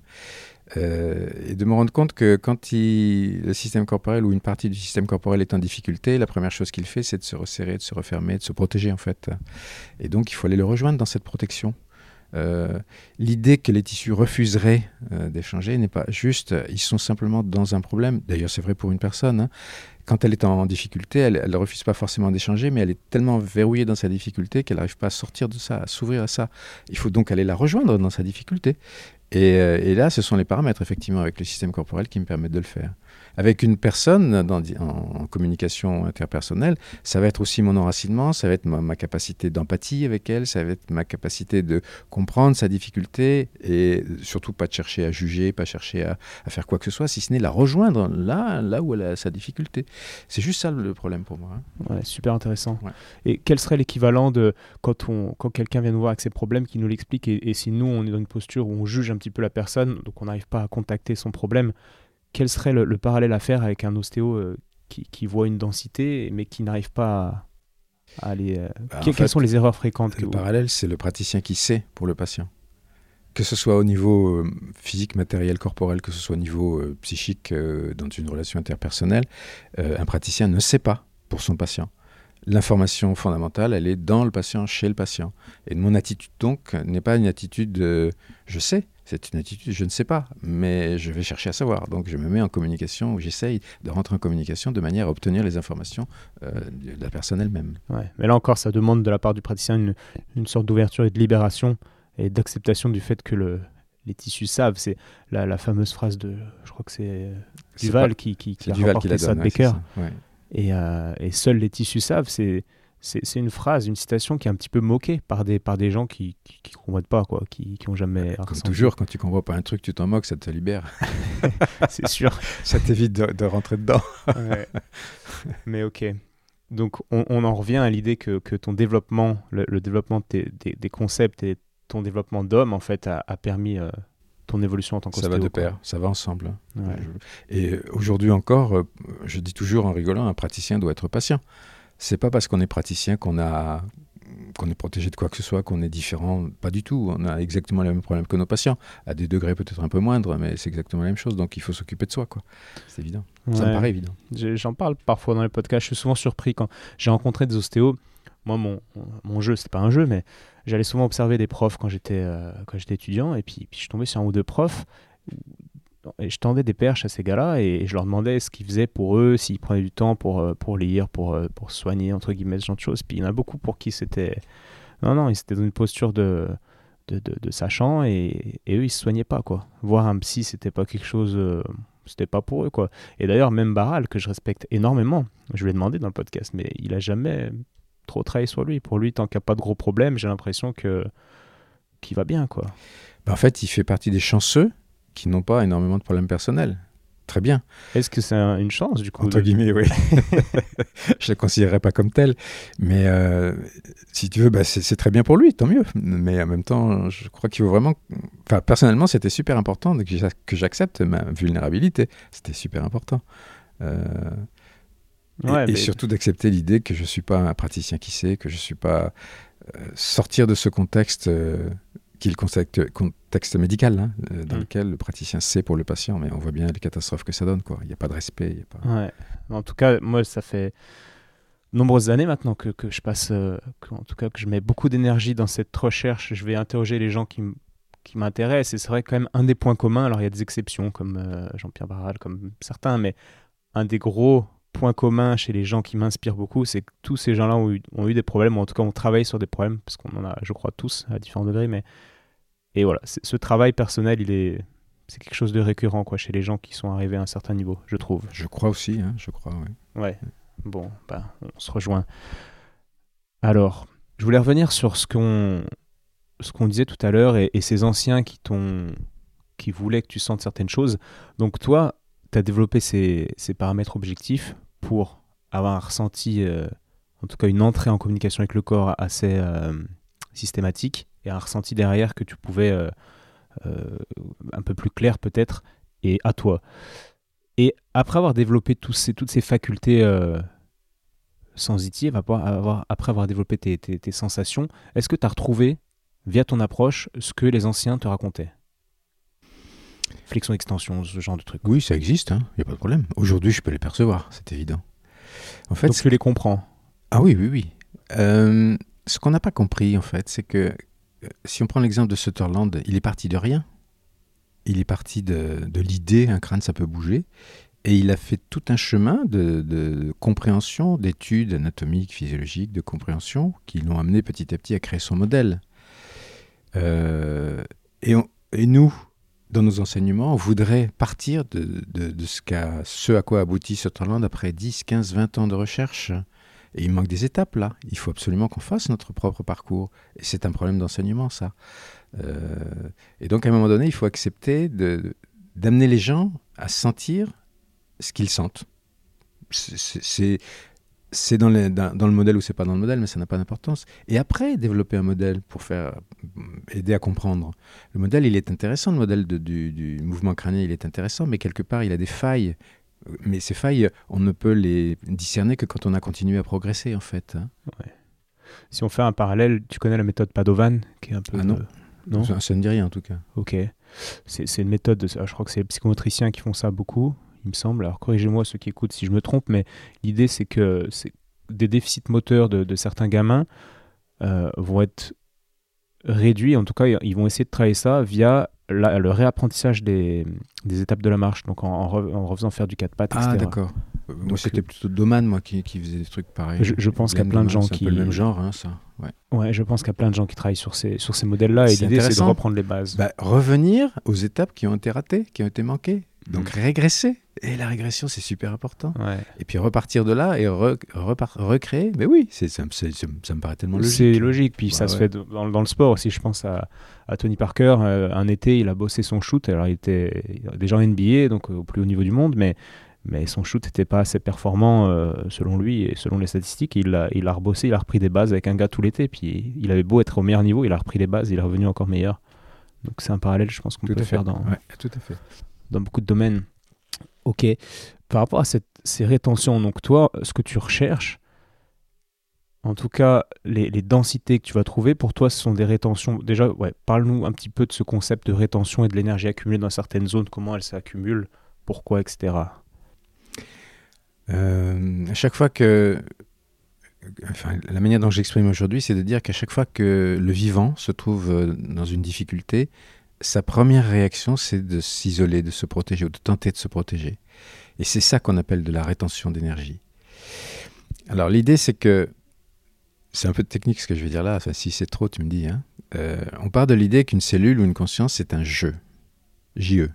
Euh, et de me rendre compte que quand le système corporel ou une partie du système corporel est en difficulté, la première chose qu'il fait, c'est de se resserrer, de se refermer, de se protéger en fait. Et donc, il faut aller le rejoindre dans cette protection. Euh, L'idée que les tissus refuseraient euh, d'échanger n'est pas juste. Ils sont simplement dans un problème. D'ailleurs, c'est vrai pour une personne. hein. Quand elle est en difficulté, elle ne refuse pas forcément d'échanger, mais elle est tellement verrouillée dans sa difficulté qu'elle n'arrive pas à sortir de ça, à s'ouvrir à ça. Il faut donc aller la rejoindre dans sa difficulté. Et, euh, et là, ce sont les paramètres, effectivement, avec le système corporel qui me permettent de le faire. Avec une personne dans, en, en communication interpersonnelle, ça va être aussi mon enracinement, ça va être ma, ma capacité d'empathie avec elle, ça va être ma capacité de comprendre sa difficulté et surtout pas de chercher à juger, pas chercher à, à faire quoi que ce soit, si ce n'est la rejoindre là, là où elle a sa difficulté. C'est juste ça le problème pour moi. hein. Ouais, super intéressant. Ouais. Et quel serait l'équivalent de quand, on, quand quelqu'un vient nous voir avec ses problèmes, qui nous l'explique, et, et si nous, on est dans une posture où on juge un petit peu la personne, donc on n'arrive pas à contacter son problème, quel serait le, le parallèle à faire avec un ostéo euh, qui, qui voit une densité, mais qui n'arrive pas à, à aller... euh, Bah, fait, quelles sont les erreurs fréquentes que Le parallèle, c'est le praticien qui sait pour le patient. Que ce soit au niveau euh, physique, matériel, corporel, que ce soit au niveau psychique, dans une relation interpersonnelle, un praticien ne sait pas pour son patient. L'information fondamentale, elle est dans le patient, chez le patient. Et mon attitude, donc, n'est pas une attitude de je sais, c'est une attitude je ne sais pas, mais je vais chercher à savoir. Donc, je me mets en communication, ou j'essaye de rentrer en communication de manière à obtenir les informations euh, de la personne elle-même. Ouais. Mais là encore, ça demande de la part du praticien une, une sorte d'ouverture et de libération et d'acceptation du fait que le, les tissus savent. C'est la, la fameuse phrase de, je crois que c'est euh, Duval pas- qui, qui, qui a Duval qui la ça de ouais, Becker. ça, ouais. Et, euh, et seuls les tissus savent, c'est c'est une phrase, une citation qui est un petit peu moquée par des, par des gens qui qui, qui comprennent pas, quoi, qui, qui ont jamais Comme ressenti. toujours, quand tu comprends pas un truc, tu t'en moques, ça te libère. c'est sûr. ça t'évite de, de rentrer dedans. Ouais. Mais ok. Donc on, on en revient à l'idée que, que ton développement, le, le développement des, des concepts et ton développement d'homme, en fait, a, a permis euh, ton évolution en tant Ça qu'ostéo. va de pair, ça va ensemble. hein. Ouais. Et aujourd'hui encore, euh, je dis toujours en rigolant, un praticien doit être patient. C'est pas parce qu'on est praticien qu'on a qu'on est protégé de quoi que ce soit, qu'on est différent. Pas du tout. On a exactement les mêmes problèmes que nos patients, à des degrés peut-être un peu moindres, mais c'est exactement la même chose. Donc il faut s'occuper de soi, quoi. C'est évident. Ça me paraît évident. J'en parle parfois dans les podcasts. Je suis souvent surpris quand j'ai rencontré des ostéos. Moi, mon, mon jeu, c'était pas un jeu, mais j'allais souvent observer des profs quand j'étais euh, quand j'étais étudiant. Et puis, puis je tombais sur un ou deux profs. Et je tendais des perches à ces gars-là et je leur demandais ce qu'ils faisaient pour eux, s'ils prenaient du temps pour, euh, pour lire, pour, euh, pour soigner, entre guillemets, ce genre de choses. Puis il y en a beaucoup pour qui c'était. Non, non, ils étaient dans une posture de, de, de, sachant et, eux, ils se soignaient pas, quoi. Voir un psy, c'était pas quelque chose. euh, c'était pas pour eux, quoi. Et d'ailleurs, même Baral, que je respecte énormément, je lui ai demandé dans le podcast, mais il a jamais trop travaillé sur lui. Pour lui, tant qu'il n'y a pas de gros problèmes, j'ai l'impression que qu'il va bien, quoi. Ben, en fait, il fait partie des chanceux qui n'ont pas énormément de problèmes personnels. Très bien. Est-ce que c'est un- une chance, du coup Entre de- guillemets, oui. je ne le considérerais pas comme tel. Mais euh, si tu veux, bah, c'est très bien pour lui, tant mieux. Mais en même temps, je crois qu'il faut vraiment. Enfin, personnellement, c'était super important que j'ac- que j'accepte ma vulnérabilité. C'était super important. Euh, et- Ouais, et, mais- surtout d'accepter l'idée que je ne suis pas un praticien qui sait, que je ne suis pas. euh, sortir de ce contexte. Qui est le contexte, contexte médical, hein, euh, dans Mm. lequel le praticien sait pour le patient, mais on voit bien les catastrophes que ça donne. quoi. Il n'y a pas de respect. y a pas... Ouais. En tout cas, moi, ça fait nombreuses années maintenant que, que je passe, euh, que- en tout cas, que je mets beaucoup d'énergie dans cette recherche. Je vais interroger les gens qui, qui m'intéressent. Et c'est vrai, quand même, un des points communs, alors il y a des exceptions comme euh, Jean-Pierre Barral, comme certains, mais un des gros points communs chez les gens qui m'inspirent beaucoup, c'est que tous ces gens-là ont eu, ont eu des problèmes, ou en tout cas ont travaillé sur des problèmes, parce qu'on en a, je crois, tous à différents degrés. Mais... Et voilà, ce travail personnel, il est. C'est quelque chose de récurrent quoi, chez les gens qui sont arrivés à un certain niveau, je trouve. Je crois aussi, hein, je crois, oui. Ouais. Bon, bah, on se rejoint. Alors, je voulais revenir sur ce qu'on ce qu'on disait tout à l'heure et, ces anciens qui t'ont qui voulaient que tu sentes certaines choses. Donc toi, tu as développé ces, paramètres objectifs pour avoir un ressenti, euh, en tout cas une entrée en communication avec le corps assez euh, systématique et un ressenti derrière que tu pouvais euh, un peu plus clair peut-être et à toi. Et après avoir développé tous ces, toutes ces facultés sensitives, avoir, après avoir développé tes, tes sensations, est-ce que tu as retrouvé via ton approche ce que les anciens te racontaient? Flexion, extension, ce genre de trucs. Oui, ça existe, il hein, n'y a pas de problème. Aujourd'hui, je peux les percevoir, c'est évident. En fait, Donc tu les comprends Ah oui, oui, oui. Euh, ce qu'on n'a pas compris, en fait, c'est que euh, si on prend l'exemple de Sutherland, il est parti de rien. Il est parti de, l'idée, un crâne, ça peut bouger. Et il a fait tout un chemin de, compréhension, d'études anatomiques, physiologiques, de compréhension, qui l'ont amené petit à petit à créer son modèle. Euh, et, nous, dans nos enseignements, on voudrait partir de, de, ce, ce, à quoi aboutit Sutherland après 10, 15, 20 ans de recherche. Et il manque des étapes là. Il faut absolument qu'on fasse notre propre parcours. Et c'est un problème d'enseignement, ça. Euh, et donc, à un moment donné, il faut accepter d'amener les gens à sentir ce qu'ils sentent. C'est dans, le modèle ou c'est pas dans le modèle, mais ça n'a pas d'importance. Et après, développer un modèle pour faire aider à comprendre. Le modèle, il est intéressant, le modèle du, mouvement crânien, il est intéressant, mais quelque part, il a des failles. Mais ces failles, on ne peut les discerner que quand on a continué à progresser, en fait. Hein. Si on fait un parallèle, tu connais la méthode Padovan, qui est un peu... Ah non. non ça, ne dit rien, en tout cas. Ok. C'est une méthode, je crois que c'est les psychomotriciens qui font ça beaucoup il me semble. Alors corrigez-moi ceux qui écoutent si je me trompe, mais l'idée c'est que des déficits moteurs de, certains gamins euh, vont être réduits. En tout cas, ils vont essayer de travailler ça via le réapprentissage des, étapes de la marche, donc en, refaisant faire du quatre pattes, etc. Ah d'accord. Moi, c'était plutôt Doman, moi, qui, faisait des trucs pareils. Je, pense qu'il y a plein de gens qui. C'est le même genre, hein, ça. Ouais. ouais je pense qu'il y a plein de gens qui travaillent sur ces, sur ces modèles-là. Et l'idée, c'est de reprendre les bases. Bah, revenir aux étapes qui ont été ratées, qui ont été manquées. Donc, mm. régresser. Et la régression, c'est super important. Et puis repartir de là et recréer, mais oui, c'est, ça, me paraît tellement logique. C'est logique, puis ça se fait dans, dans, le sport aussi. Je pense à, à Tony Parker, euh, un été, il a bossé son shoot. Alors, il était déjà en NBA, donc au plus haut niveau du monde, mais, mais son shoot n'était pas assez performant euh, selon lui et selon les statistiques. Il a, il a rebossé, il a repris des bases avec un gars tout l'été, puis il avait beau être au meilleur niveau, il a repris les bases, il est revenu encore meilleur. Donc, c'est un parallèle, je pense qu'on peut faire dans beaucoup de domaines. Ok. Par rapport à ces rétentions, donc toi, ce que tu recherches, en tout cas, les, densités que tu vas trouver, pour toi, ce sont des rétentions. Déjà, ouais, parle-nous un petit peu de ce concept de rétention et de l'énergie accumulée dans certaines zones, comment elle s'accumule, pourquoi, etc. Euh, à chaque fois que. Enfin, la manière dont j'exprime aujourd'hui, c'est de dire qu'à chaque fois que le vivant se trouve euh, dans une difficulté, sa première réaction, c'est de s'isoler, de se protéger ou de tenter de se protéger. Et c'est ça qu'on appelle de la rétention d'énergie. Alors l'idée, c'est que, c'est un peu technique ce que je vais dire là, si c'est trop, tu me dis, hein. euh, on part de l'idée qu'une cellule ou une conscience, c'est un jeu, JE.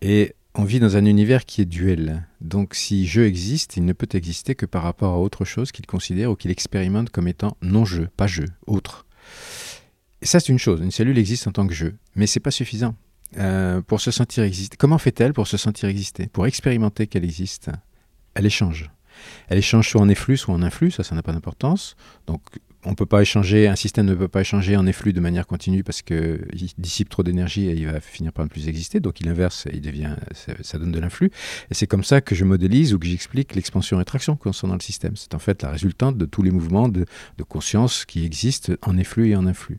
Et on vit dans un univers qui est duel. Donc si jeu existe, il ne peut exister que par rapport à autre chose qu'il considère ou qu'il expérimente comme étant non-jeu, pas jeu, autre. Et ça, c'est une chose. Une cellule existe en tant que jeu, mais c'est pas suffisant. Euh, pour se sentir exister. Comment fait-elle pour se sentir exister? Pour expérimenter qu'elle existe, elle échange. Elle échange soit en efflux, soit en influx, ça, ça n'a pas d'importance. Donc, on peut pas échanger, un système ne peut pas échanger en efflux de manière continue parce qu'il dissipe trop d'énergie et il va finir par ne plus exister. Donc, il inverse, il devient, ça, donne de l'influx. Et c'est comme ça que je modélise ou que j'explique l'expansion-rétraction concernant le système. C'est en fait la résultante de tous les mouvements de, de conscience qui existent en efflux et en influx.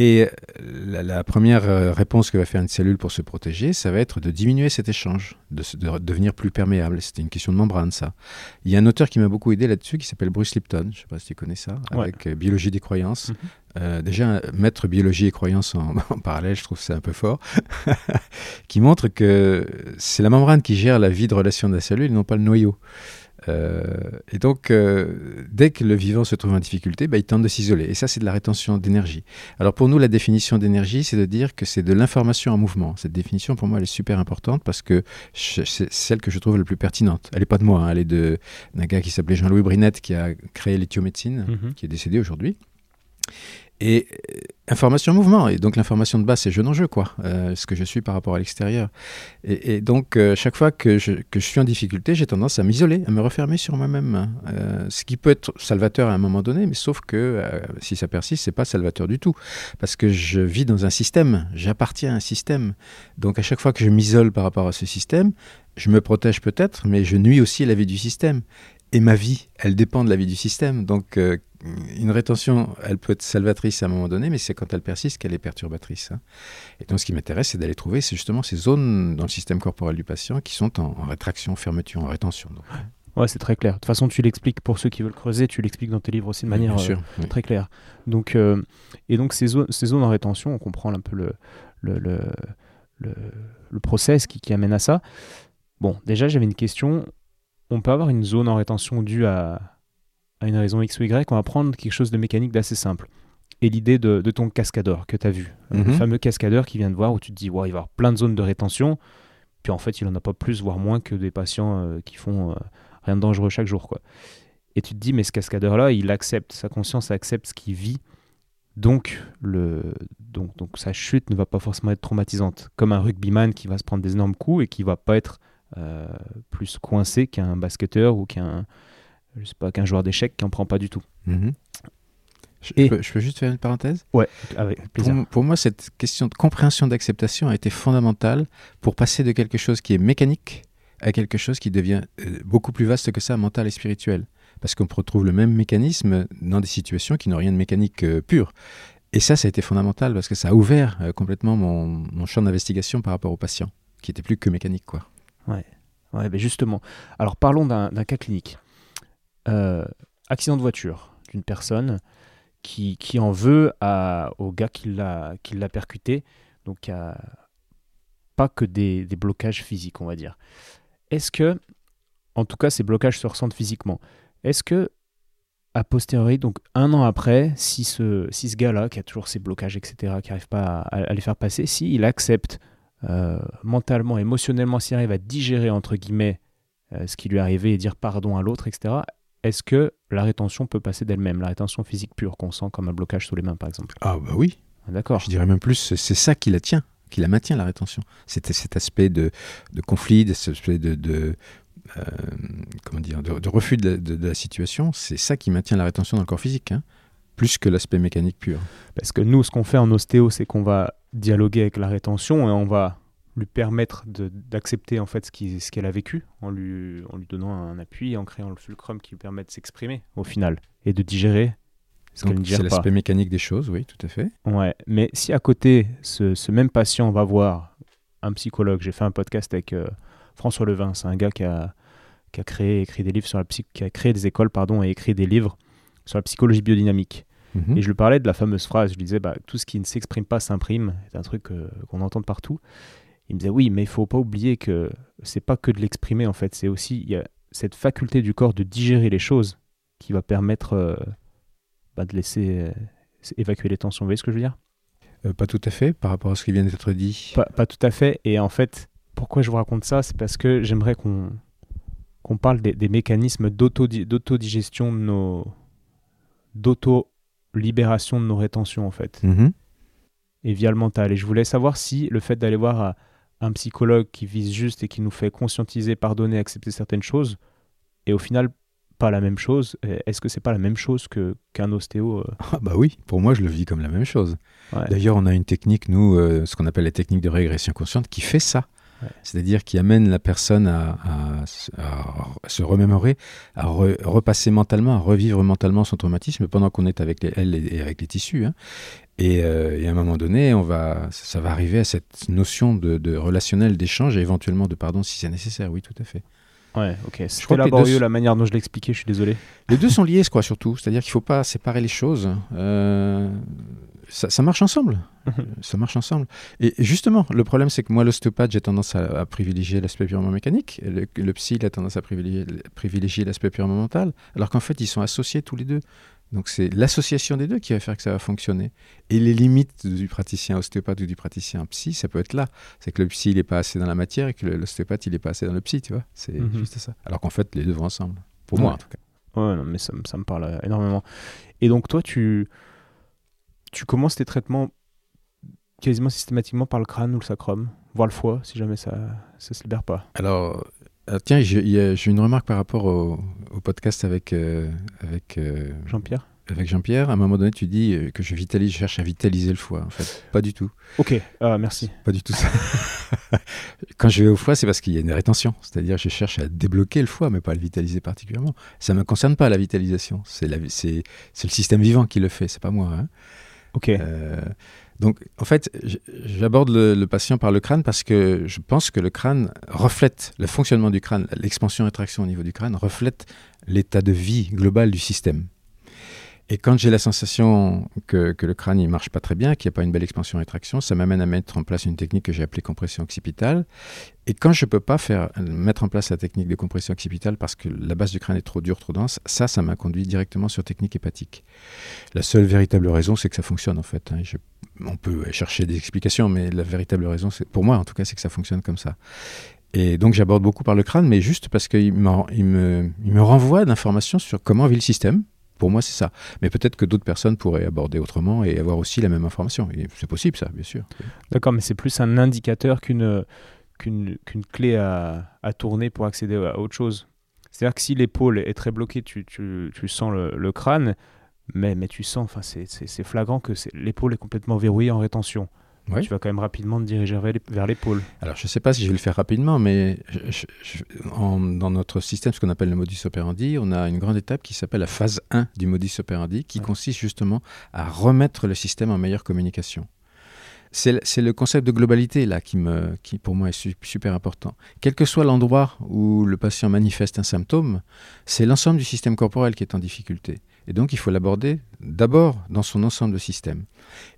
Et la, première euh, réponse que va faire une cellule pour se protéger, ça va être de diminuer cet échange, de, devenir plus perméable. C'était une question de membrane, ça. Il y a un auteur qui m'a beaucoup aidé là-dessus, qui s'appelle Bruce Lipton, je ne sais pas si tu connais ça, avec euh, Biologie des croyances. Mhm. Euh, déjà, mettre biologie et croyances en, en parallèle, je trouve c'est un peu fort, qui montre que c'est la membrane qui gère la vie de relation de la cellule non pas le noyau. Euh, et donc, euh, dès que le vivant se trouve en difficulté, bah, il tente de s'isoler. Et ça, c'est de la rétention d'énergie. Alors pour nous, la définition d'énergie, c'est de dire que c'est de l'information en mouvement. Cette définition, pour moi, elle est super importante parce que c'est celle que je trouve la plus pertinente. Elle n'est pas de moi, hein. elle est d'un gars qui s'appelait Jean-Louis Brinette, qui a créé l'éthiomédecine, mm qui est décédé aujourd'hui. Et euh, information mouvement, et donc l'information de base, c'est je non jeu, quoi, euh, ce que je suis par rapport à l'extérieur. Et, donc, euh, chaque fois que je, suis en difficulté, j'ai tendance à m'isoler, à me refermer sur moi-même. Euh, ce qui peut être salvateur à un moment donné, mais sauf que si ça persiste, c'est pas salvateur du tout. Parce que je vis dans un système, j'appartiens à un système. Donc, à chaque fois que je m'isole par rapport à ce système, je me protège peut-être, mais je nuis aussi à la vie du système. Et ma vie, elle dépend de la vie du système. Donc, euh, une rétention, elle peut être salvatrice à un moment donné, mais c'est quand elle persiste qu'elle est perturbatrice. Hein. Et donc, ce qui m'intéresse, c'est d'aller trouver c'est justement ces zones dans le système corporel du patient qui sont en, en rétraction, fermeture, en rétention. Donc. Ouais, c'est très clair. De toute façon, tu l'expliques pour ceux qui veulent creuser, tu l'expliques dans tes livres aussi de manière sûr, euh, oui. très claire. Donc, euh, et donc, ces zones, ces zones en rétention, on comprend un peu le, le, le, le, le process qui, qui amène à ça. Bon, déjà, j'avais une question. On peut avoir une zone en rétention due à, à une raison X ou Y. On va prendre quelque chose de mécanique d'assez simple. Et l'idée de, de ton cascadeur que tu as vu, Euh, le Mhm. fameux cascadeur qui vient de voir où tu te dis, ouais, il va y avoir plein de zones de rétention. Puis en fait, il n'en a pas plus, voire moins que des patients euh, qui font euh, rien de dangereux chaque jour. Quoi. Et tu te dis, mais ce cascadeur-là, il accepte, sa conscience accepte ce qu'il vit. Donc, le, donc, donc sa chute ne va pas forcément être traumatisante. Comme un rugbyman qui va se prendre des énormes coups et qui va pas être plus coincé qu'un basketteur ou qu'un je sais pas qu'un joueur d'échecs qui en prend pas du tout. Mhm. Je, Et- je peux, je peux juste faire une parenthèse? Avec pour, plaisir. pour moi, cette question de compréhension d'acceptation a été fondamentale pour passer de quelque chose qui est mécanique à quelque chose qui devient euh, beaucoup plus vaste que ça, mental et spirituel. Parce qu'on retrouve le même mécanisme dans des situations qui n'ont rien de mécanique euh, pur. Et ça, ça a été fondamental parce que ça a ouvert euh, complètement mon, mon champ d'investigation par rapport aux patients, qui était plus que mécanique. Quoi. Ouais, ben justement. Alors parlons d'un cas clinique. Euh, accident de voiture d'une personne qui, qui en veut à, au gars qui l'a percuté. Donc pas que des, des blocages physiques, on va dire. Est-ce que, en tout cas, ces blocages se ressentent physiquement. Est-ce que, a posteriori, donc un an après, si ce, si ce gars-là, qui a toujours ces blocages, etc., qui n'arrive pas à, à les faire passer, s'il accepte euh, mentalement, émotionnellement, s'il arrive à digérer, entre guillemets, euh, ce qui lui est arrivé et dire pardon à l'autre, etc., est-ce que la rétention peut passer d'elle-même, la rétention physique pure qu'on sent comme un blocage sous les mains, par exemple Ah bah oui, D'accord. Je dirais même plus, c'est- ça qui la tient, qui la maintient, la rétention. C'était cet aspect de, de conflit, de cet aspect de, de, euh, comment dire, de, refus de la, de- de la situation. C'est ça qui maintient la rétention dans le corps physique, hein, plus que l'aspect mécanique pur. Parce que nous, ce qu'on fait en ostéo, c'est qu'on va dialoguer avec la rétention et on va lui permettre d'accepter en fait ce qui- ce qu'elle a vécu en lui, en lui donnant un appui et en créant le fulcrum qui lui permet de s'exprimer au final et de digérer ce qu'elle ne digère C'est pas. l'aspect mécanique des choses, oui, tout à fait. Ouais, mais si à côté, ce, ce même patient va voir un psychologue, j'ai fait un podcast avec euh, François Levin, c'est un gars qui a, qui a créé, écrit des livres sur la psy- qui a créé des écoles, pardon, et écrit des livres sur la psychologie biodynamique. Mhm. Et je lui parlais de la fameuse phrase, je lui disais, bah, tout ce qui ne s'exprime pas s'imprime, c'est un truc euh, qu'on entend partout. Il me disait, oui, mais il faut pas oublier que c'est pas que de l'exprimer, en fait, c'est aussi, y a cette faculté du corps de digérer les choses qui va permettre euh, bah, de laisser euh, évacuer les tensions. Vous voyez ce que je veux dire? Pas tout à fait, par rapport à ce qui vient d'être dit. pas, pas tout à fait. Et en fait, pourquoi je vous raconte ça? C'est parce que j'aimerais qu'on qu'on parle des, des mécanismes d'autodi- d'autodigestion de nos. D'auto-libération de nos rétentions, en fait, Mhm. et via le mental. Et je voulais savoir si le fait d'aller voir euh, un psychologue qui vise juste et qui nous fait conscientiser, pardonner, accepter certaines choses, et au final pas la même chose, est-ce que c'est pas la même chose que qu'un ostéo euh, Ah bah oui, pour moi, je le vis comme la même chose. ouais. D'ailleurs, on a une technique, nous, euh, ce qu'on appelle la technique de régression consciente, qui fait ça. C'est-à-dire qui amène la personne à, se- remémorer, à re- repasser mentalement, à revivre mentalement son traumatisme pendant qu'on est avec les, elle et avec les tissus. hein. Et, euh, et à un moment donné, on va, ça va arriver à cette notion de, de relationnel, d'échange et éventuellement de pardon si c'est nécessaire. Oui, tout à fait. Ouais, ok. C'était deux laborieux la manière dont je l'expliquais, je suis désolé. Les deux sont liés, je crois, surtout. C'est-à-dire qu'il ne faut pas séparer les choses. Euh, ça, ça marche ensemble. ça marche ensemble. Et justement, le problème, c'est que moi, l'ostéopathe, j'ai tendance à, à privilégier l'aspect purement mécanique. Le, le psy, il a tendance à privilégier, privilégier l'aspect purement mental. Alors qu'en fait, ils sont associés tous les deux. Donc, c'est l'association des deux qui va faire que ça va fonctionner. Et les limites du praticien ostéopathe ou du praticien psy, ça peut être là. C'est que le psy, il n'est pas assez dans la matière et que l'ostéopathe, il n'est pas assez dans le psy, tu vois. C'est Mhm. juste ça. Alors qu'en fait, les deux vont ensemble. Pour moi, en tout cas. Ouais, non, mais ça, me- ça me parle euh, énormément. Et donc, toi, tu, tu commences tes traitements quasiment systématiquement par le crâne ou le sacrum, voire le foie, si jamais ça ne se libère pas? Alors, euh, tiens, j'ai une remarque par rapport au, podcast avec, euh, avec Jean-Pierre avec Jean-Pierre, à un moment donné, tu dis que je vitalise, je cherche à vitaliser le foie. En fait, pas du tout. Ok, ah, merci. Pas du tout ça. Quand je vais au foie, c'est parce qu'il y a une rétention. C'est-à-dire, je cherche à débloquer le foie, mais pas à le vitaliser particulièrement. Ça ne me concerne pas, la vitalisation. C'est le système vivant qui le fait, c'est pas moi. Hein. Ok. Donc, en fait, j'aborde le, patient par le crâne parce que je pense que le crâne reflète le fonctionnement du crâne, l'expansion-rétraction au niveau du crâne reflète l'état de vie global du système. Et quand j'ai la sensation que, le crâne ne marche pas très bien, qu'il n'y a pas une belle expansion-rétraction, ça m'amène à mettre en place une technique que j'ai appelée compression occipitale. Et quand je ne peux pas faire, mettre en place la technique de compression occipitale parce que la base du crâne est trop dure, trop dense, ça, ça m'a conduit directement sur technique hépatique. La seule véritable raison, c'est que ça fonctionne en fait. Hein. On peut chercher des explications, mais la véritable raison, pour moi en tout cas, c'est que ça fonctionne comme ça. Et donc j'aborde beaucoup par le crâne, mais juste parce qu'il me, il me, il me renvoie d'informations sur comment vit le système, pour moi, c'est ça. Mais peut-être que d'autres personnes pourraient aborder autrement et avoir aussi la même information. C'est possible, ça, bien sûr. D'accord, mais c'est plus un indicateur qu'une qu'une clé à, à, tourner pour accéder à autre chose. C'est-à-dire que si l'épaule est très bloquée, tu, tu, tu sens le, le, crâne, mais, mais tu sens, enfin, c'est flagrant que l'épaule est complètement verrouillée en rétention tu vas quand même rapidement te diriger vers l'épaule. Alors, je ne sais pas si je vais le faire rapidement, mais dans notre système, ce qu'on appelle le modus operandi, on a une grande étape qui s'appelle la phase 1 du modus operandi, qui consiste justement à remettre le système en meilleure communication. C'est le concept de globalité là qui, me, qui pour moi est super important. Quel que soit l'endroit où le patient manifeste un symptôme, c'est l'ensemble du système corporel qui est en difficulté. Et donc, il faut l'aborder d'abord dans son ensemble de systèmes.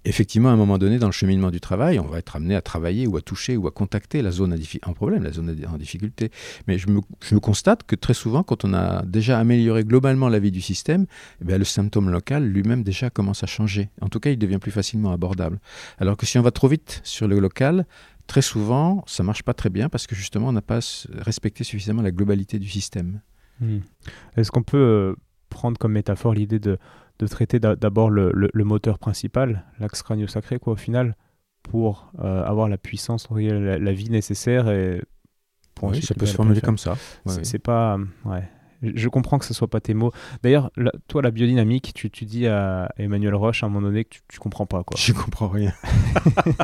Effectivement, à un moment donné, dans le cheminement du travail, on va être amené à travailler ou à toucher ou à contacter la zone en problème, la zone en difficulté. Mais je me, constate que très souvent, quand on a déjà amélioré globalement la vie du système, eh le symptôme local lui-même déjà commence à changer. En tout cas, il devient plus facilement abordable. Alors que si on va trop vite sur le local, très souvent, ça marche pas très bien parce que justement, on n'a pas respecté suffisamment la globalité du système. Hmm. Est-ce qu'on peut euh, prendre comme métaphore l'idée de, de, traiter d'abord le, le, moteur principal, l'axe crânio-sacré, quoi, au final, pour euh, avoir la puissance, la, la, vie nécessaire. Et pour oui, ça peut se formuler comme ça. C'est pas. Ouais. Je comprends que ce soit pas tes mots. D'ailleurs, toi, la biodynamique, tu, tu, dis à Emmanuel Roche à un moment donné que tu, tu comprends pas. Quoi. Je comprends rien.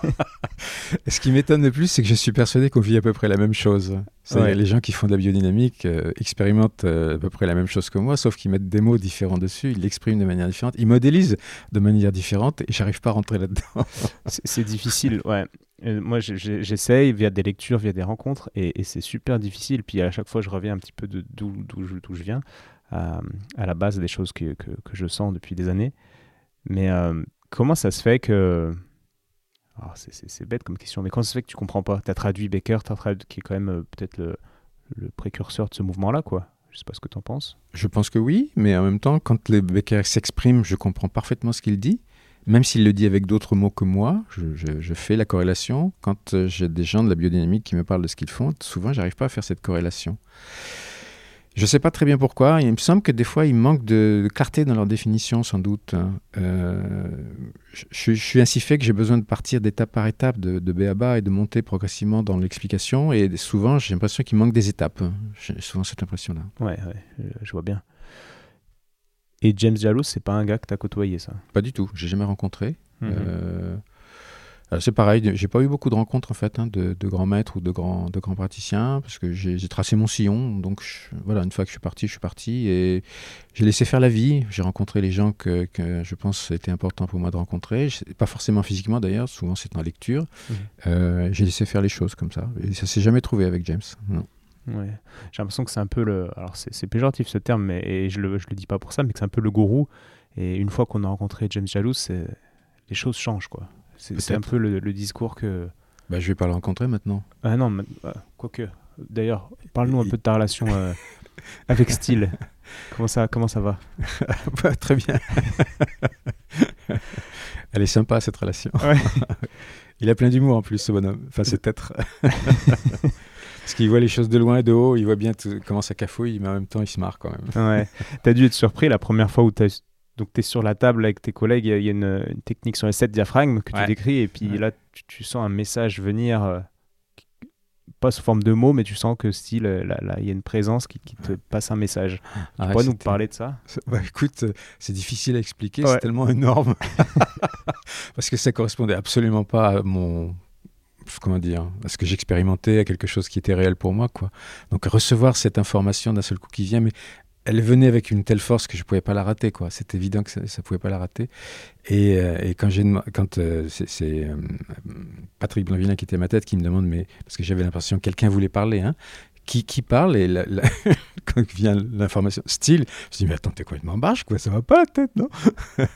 Ce qui m'étonne le plus, c'est que je suis persuadé qu'on vit à peu près la même chose. Les gens qui font de la biodynamique euh, expérimentent euh, à peu près la même chose que moi, sauf qu'ils mettent des mots différents dessus, ils l'expriment de manière différente, ils modélisent de manière différente et j'arrive pas à rentrer là-dedans. c'est difficile, ouais. Euh, moi, j'essaye via des lectures, via des rencontres, et, c'est super difficile. Puis à chaque fois, je reviens un petit peu d'où je, viens, à, la base des choses que, que, je sens depuis des années. Mais comment ça se fait que ah, c'est bête comme question, mais quand ça fait que tu comprends pas? Tu as traduit Baker, as traduit, qui est quand même euh, peut-être le, précurseur de ce mouvement-là, quoi. Je sais pas ce que tu en penses. Je pense que oui, mais en même temps, quand les Becker s'exprime, je comprends parfaitement ce qu'il dit. Même s'il le dit avec d'autres mots que moi, je, fais la corrélation. Quand euh, j'ai des gens de la biodynamique qui me parlent de ce qu'ils font, souvent, j'arrive pas à faire cette corrélation. Je ne sais pas très bien pourquoi. Il me semble que des fois, il manque de, clarté dans leur définition, sans doute. Hein. Euh, je, suis ainsi fait que j'ai besoin de partir d'étape par étape, de, de B à bas, et de monter progressivement dans l'explication. Et souvent, j'ai l'impression qu'il manque des étapes. J'ai souvent cette impression-là. Ouais, ouais, je vois bien. Et James Jalous, c'est pas un gars que tu as côtoyé, ça? Pas du tout. J'ai jamais rencontré. Mhm. Euh, c'est pareil, j'ai pas eu beaucoup de rencontres en fait hein, de, grands maîtres ou de grands, de grands praticiens parce que j'ai tracé mon sillon. Donc voilà, une fois que je suis parti, je suis parti et j'ai laissé faire la vie. J'ai rencontré les gens que, que, je pense c'était important pour moi de rencontrer, pas forcément physiquement d'ailleurs, souvent c'est en lecture. Mmh. Euh, j'ai laissé faire les choses comme ça et ça s'est jamais trouvé avec James. Non. Ouais. J'ai l'impression que c'est un peu le. Alors c'est péjoratif ce terme, mais et je le, je le dis pas pour ça, mais que c'est un peu le gourou. Et une fois qu'on a rencontré James Jaloux, les choses changent quoi. C'est un peu le, discours que. Bah, je vais pas le rencontrer maintenant. Ah non, bah, quoique. D'ailleurs, parle-nous un peu de ta relation euh, avec Style. Comment ça, comment ça va? Bah, Très bien. Elle est sympa cette relation. il a plein d'humour en plus, ce bonhomme. Enfin, cet être. Parce qu'il voit les choses de loin et de haut, il voit bien comment ça cafouille, mais en même temps, il se marre quand même. ouais. T'as dû être surpris la première fois où t'as donc tu es sur la table avec tes collègues, il y a une, technique sur les sept diaphragmes que tu décris, et puis là, tu, sens un message venir, euh, pas sous forme de mots, mais tu sens que style, euh, là, il y a une présence qui, te passe un message. Tu ah pourrais nous parler de ça? Bah, Écoute, euh, c'est difficile à expliquer, c'est tellement énorme. Parce que ça correspondait absolument pas à mon comment dire, à ce que j'expérimentais, à quelque chose qui était réel pour moi, quoi. Donc recevoir cette information d'un seul coup qui vient, mais elle venait avec une telle force que je ne pouvais pas la rater. quoi. C'était évident que ça ne pouvait pas la rater. Et, euh, quand, quand euh, c'est euh, Patrick Blanvillin qui était à ma tête qui me demande, mais parce que j'avais l'impression que quelqu'un voulait parler, hein, qui, qui parle et quand vient l'information style, je dis mais attends t'es complètement barge quoi, ça va pas la tête non?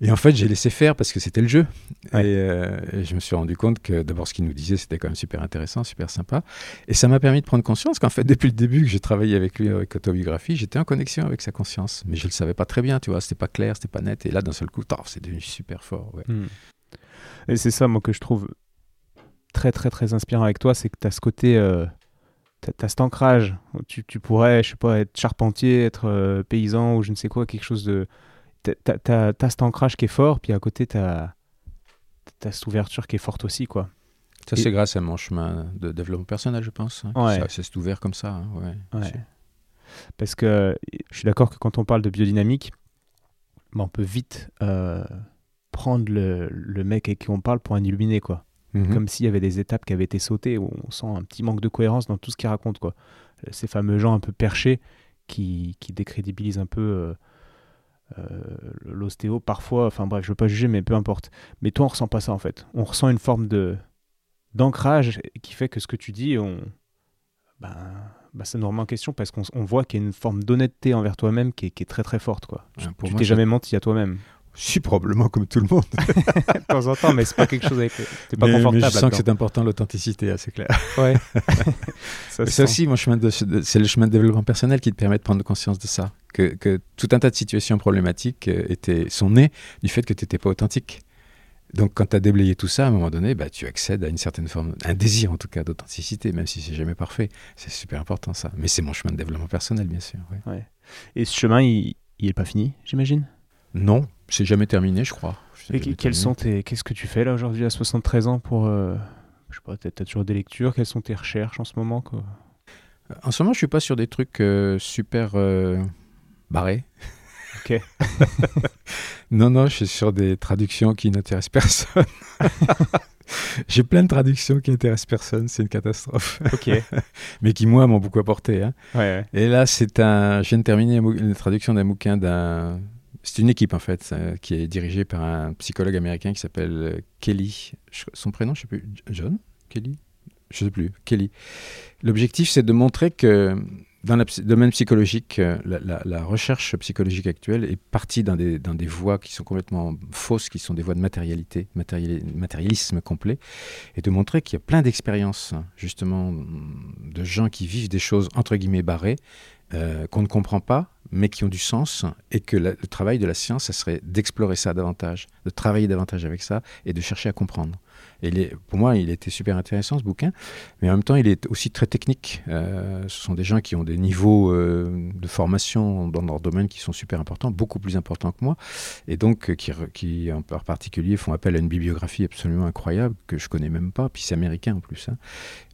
Et en fait j'ai laissé faire parce que c'était le jeu. Euh, et, je me suis rendu compte que d'abord ce qu'il nous disait c'était quand même super intéressant, super sympa. Et ça m'a permis de prendre conscience qu'en fait depuis le début que j'ai travaillé avec lui avec autobiographie j'étais en connexion avec sa conscience. Mais je le savais pas très bien tu vois c'était pas clair c'était pas net. Et là d'un seul coup c'est devenu super fort hmm. Et c'est ça moi que je trouve très très très inspirant avec toi c'est que tu as ce côté euh, tu as cet ancrage. Tu, tu, pourrais, je sais pas, être charpentier, être euh, paysan ou je ne sais quoi, quelque chose de. Tu as, cet ancrage qui est fort, puis à côté, tu as, cette ouverture qui est forte aussi, quoi. Ça, c'est grâce à mon chemin de développement personnel, je pense. Hein. Ouais. C'est ouvert comme ça. Hein, ouais, ouais. Parce que je suis d'accord que quand on parle de biodynamique, ben, on peut vite euh, prendre le, le, mec avec qui on parle pour un illuminé, quoi. Mhm. Comme s'il y avait des étapes qui avaient été sautées, où on sent un petit manque de cohérence dans tout ce qu'il raconte. Quoi. Euh, ces fameux gens un peu perchés qui, qui décrédibilisent un peu euh, euh, l'ostéo parfois. Enfin bref, je veux pas juger, mais peu importe. Mais toi, on ressent pas ça en fait. On ressent une forme de d'ancrage qui fait que ce que tu dis, on, ben, ben ça nous remet en question parce qu'on voit qu'il y a une forme d'honnêteté envers toi-même qui, qui, est très très forte. Quoi. tu t'es jamais menti à toi-même. Je suis probablement comme tout le monde. de temps en temps, mais c'est pas quelque chose avec. T'es pas confortable. Mais je sens que c'est important l'authenticité, c'est clair. Ouais. c'est aussi mon chemin de, c'est le chemin de développement personnel qui te permet de prendre conscience de ça, que, que tout un tas de situations problématiques euh, étaient sont nées du fait que tu n'étais pas authentique. Donc, quand tu as déblayé tout ça, à un moment donné, bah, tu accèdes à une certaine forme, un désir en tout cas d'authenticité, même si c'est jamais parfait. C'est super important ça. Mais c'est mon chemin de développement personnel, bien sûr. Ouais. Et ce chemin, il n'est pas fini, j'imagine? Non, c'est jamais terminé, je crois. Et quels sont tes... Qu'est-ce que tu fais là aujourd'hui à 73 ans pour. Euh... Je sais pas, tu as toujours des lectures. Quelles sont tes recherches en ce moment quoi? En ce moment, je suis pas sur des trucs euh, super euh, barrés. Ok. non, non, je suis sur des traductions qui n'intéressent personne. J'ai plein de traductions qui intéressent personne, c'est une catastrophe. Ok. Mais qui, moi, m'ont beaucoup apporté. Hein. Ouais, ouais. Et là, c'est un. Je viens de terminer une traduction d'un bouquin d'un c'est une équipe en fait qui est dirigée par un psychologue américain qui s'appelle euh, Kelly. Son prénom, je sais plus. John Kelly? Je sais plus. Kelly. L'objectif, c'est de montrer que dans le domaine psychologique, euh, la, recherche psychologique actuelle est partie dans des voies qui sont complètement fausses, qui sont des voies de matérialité, matérialisme complet, et de montrer qu'il y a plein d'expériences, justement, de gens qui vivent des choses entre guillemets barrées, euh, qu'on ne comprend pas, mais qui ont du sens, et que le travail de la science, ça serait d'explorer ça davantage, de travailler davantage avec ça, et de chercher à comprendre. Et pour moi, il était super intéressant ce bouquin, mais en même temps, il est aussi très technique. Euh, ce sont des gens qui ont des niveaux euh, de formation dans leur domaine qui sont super importants, beaucoup plus importants que moi, et donc qui, en particulier font appel à une bibliographie absolument incroyable que je connais même pas, puis c'est américain en plus. Hein.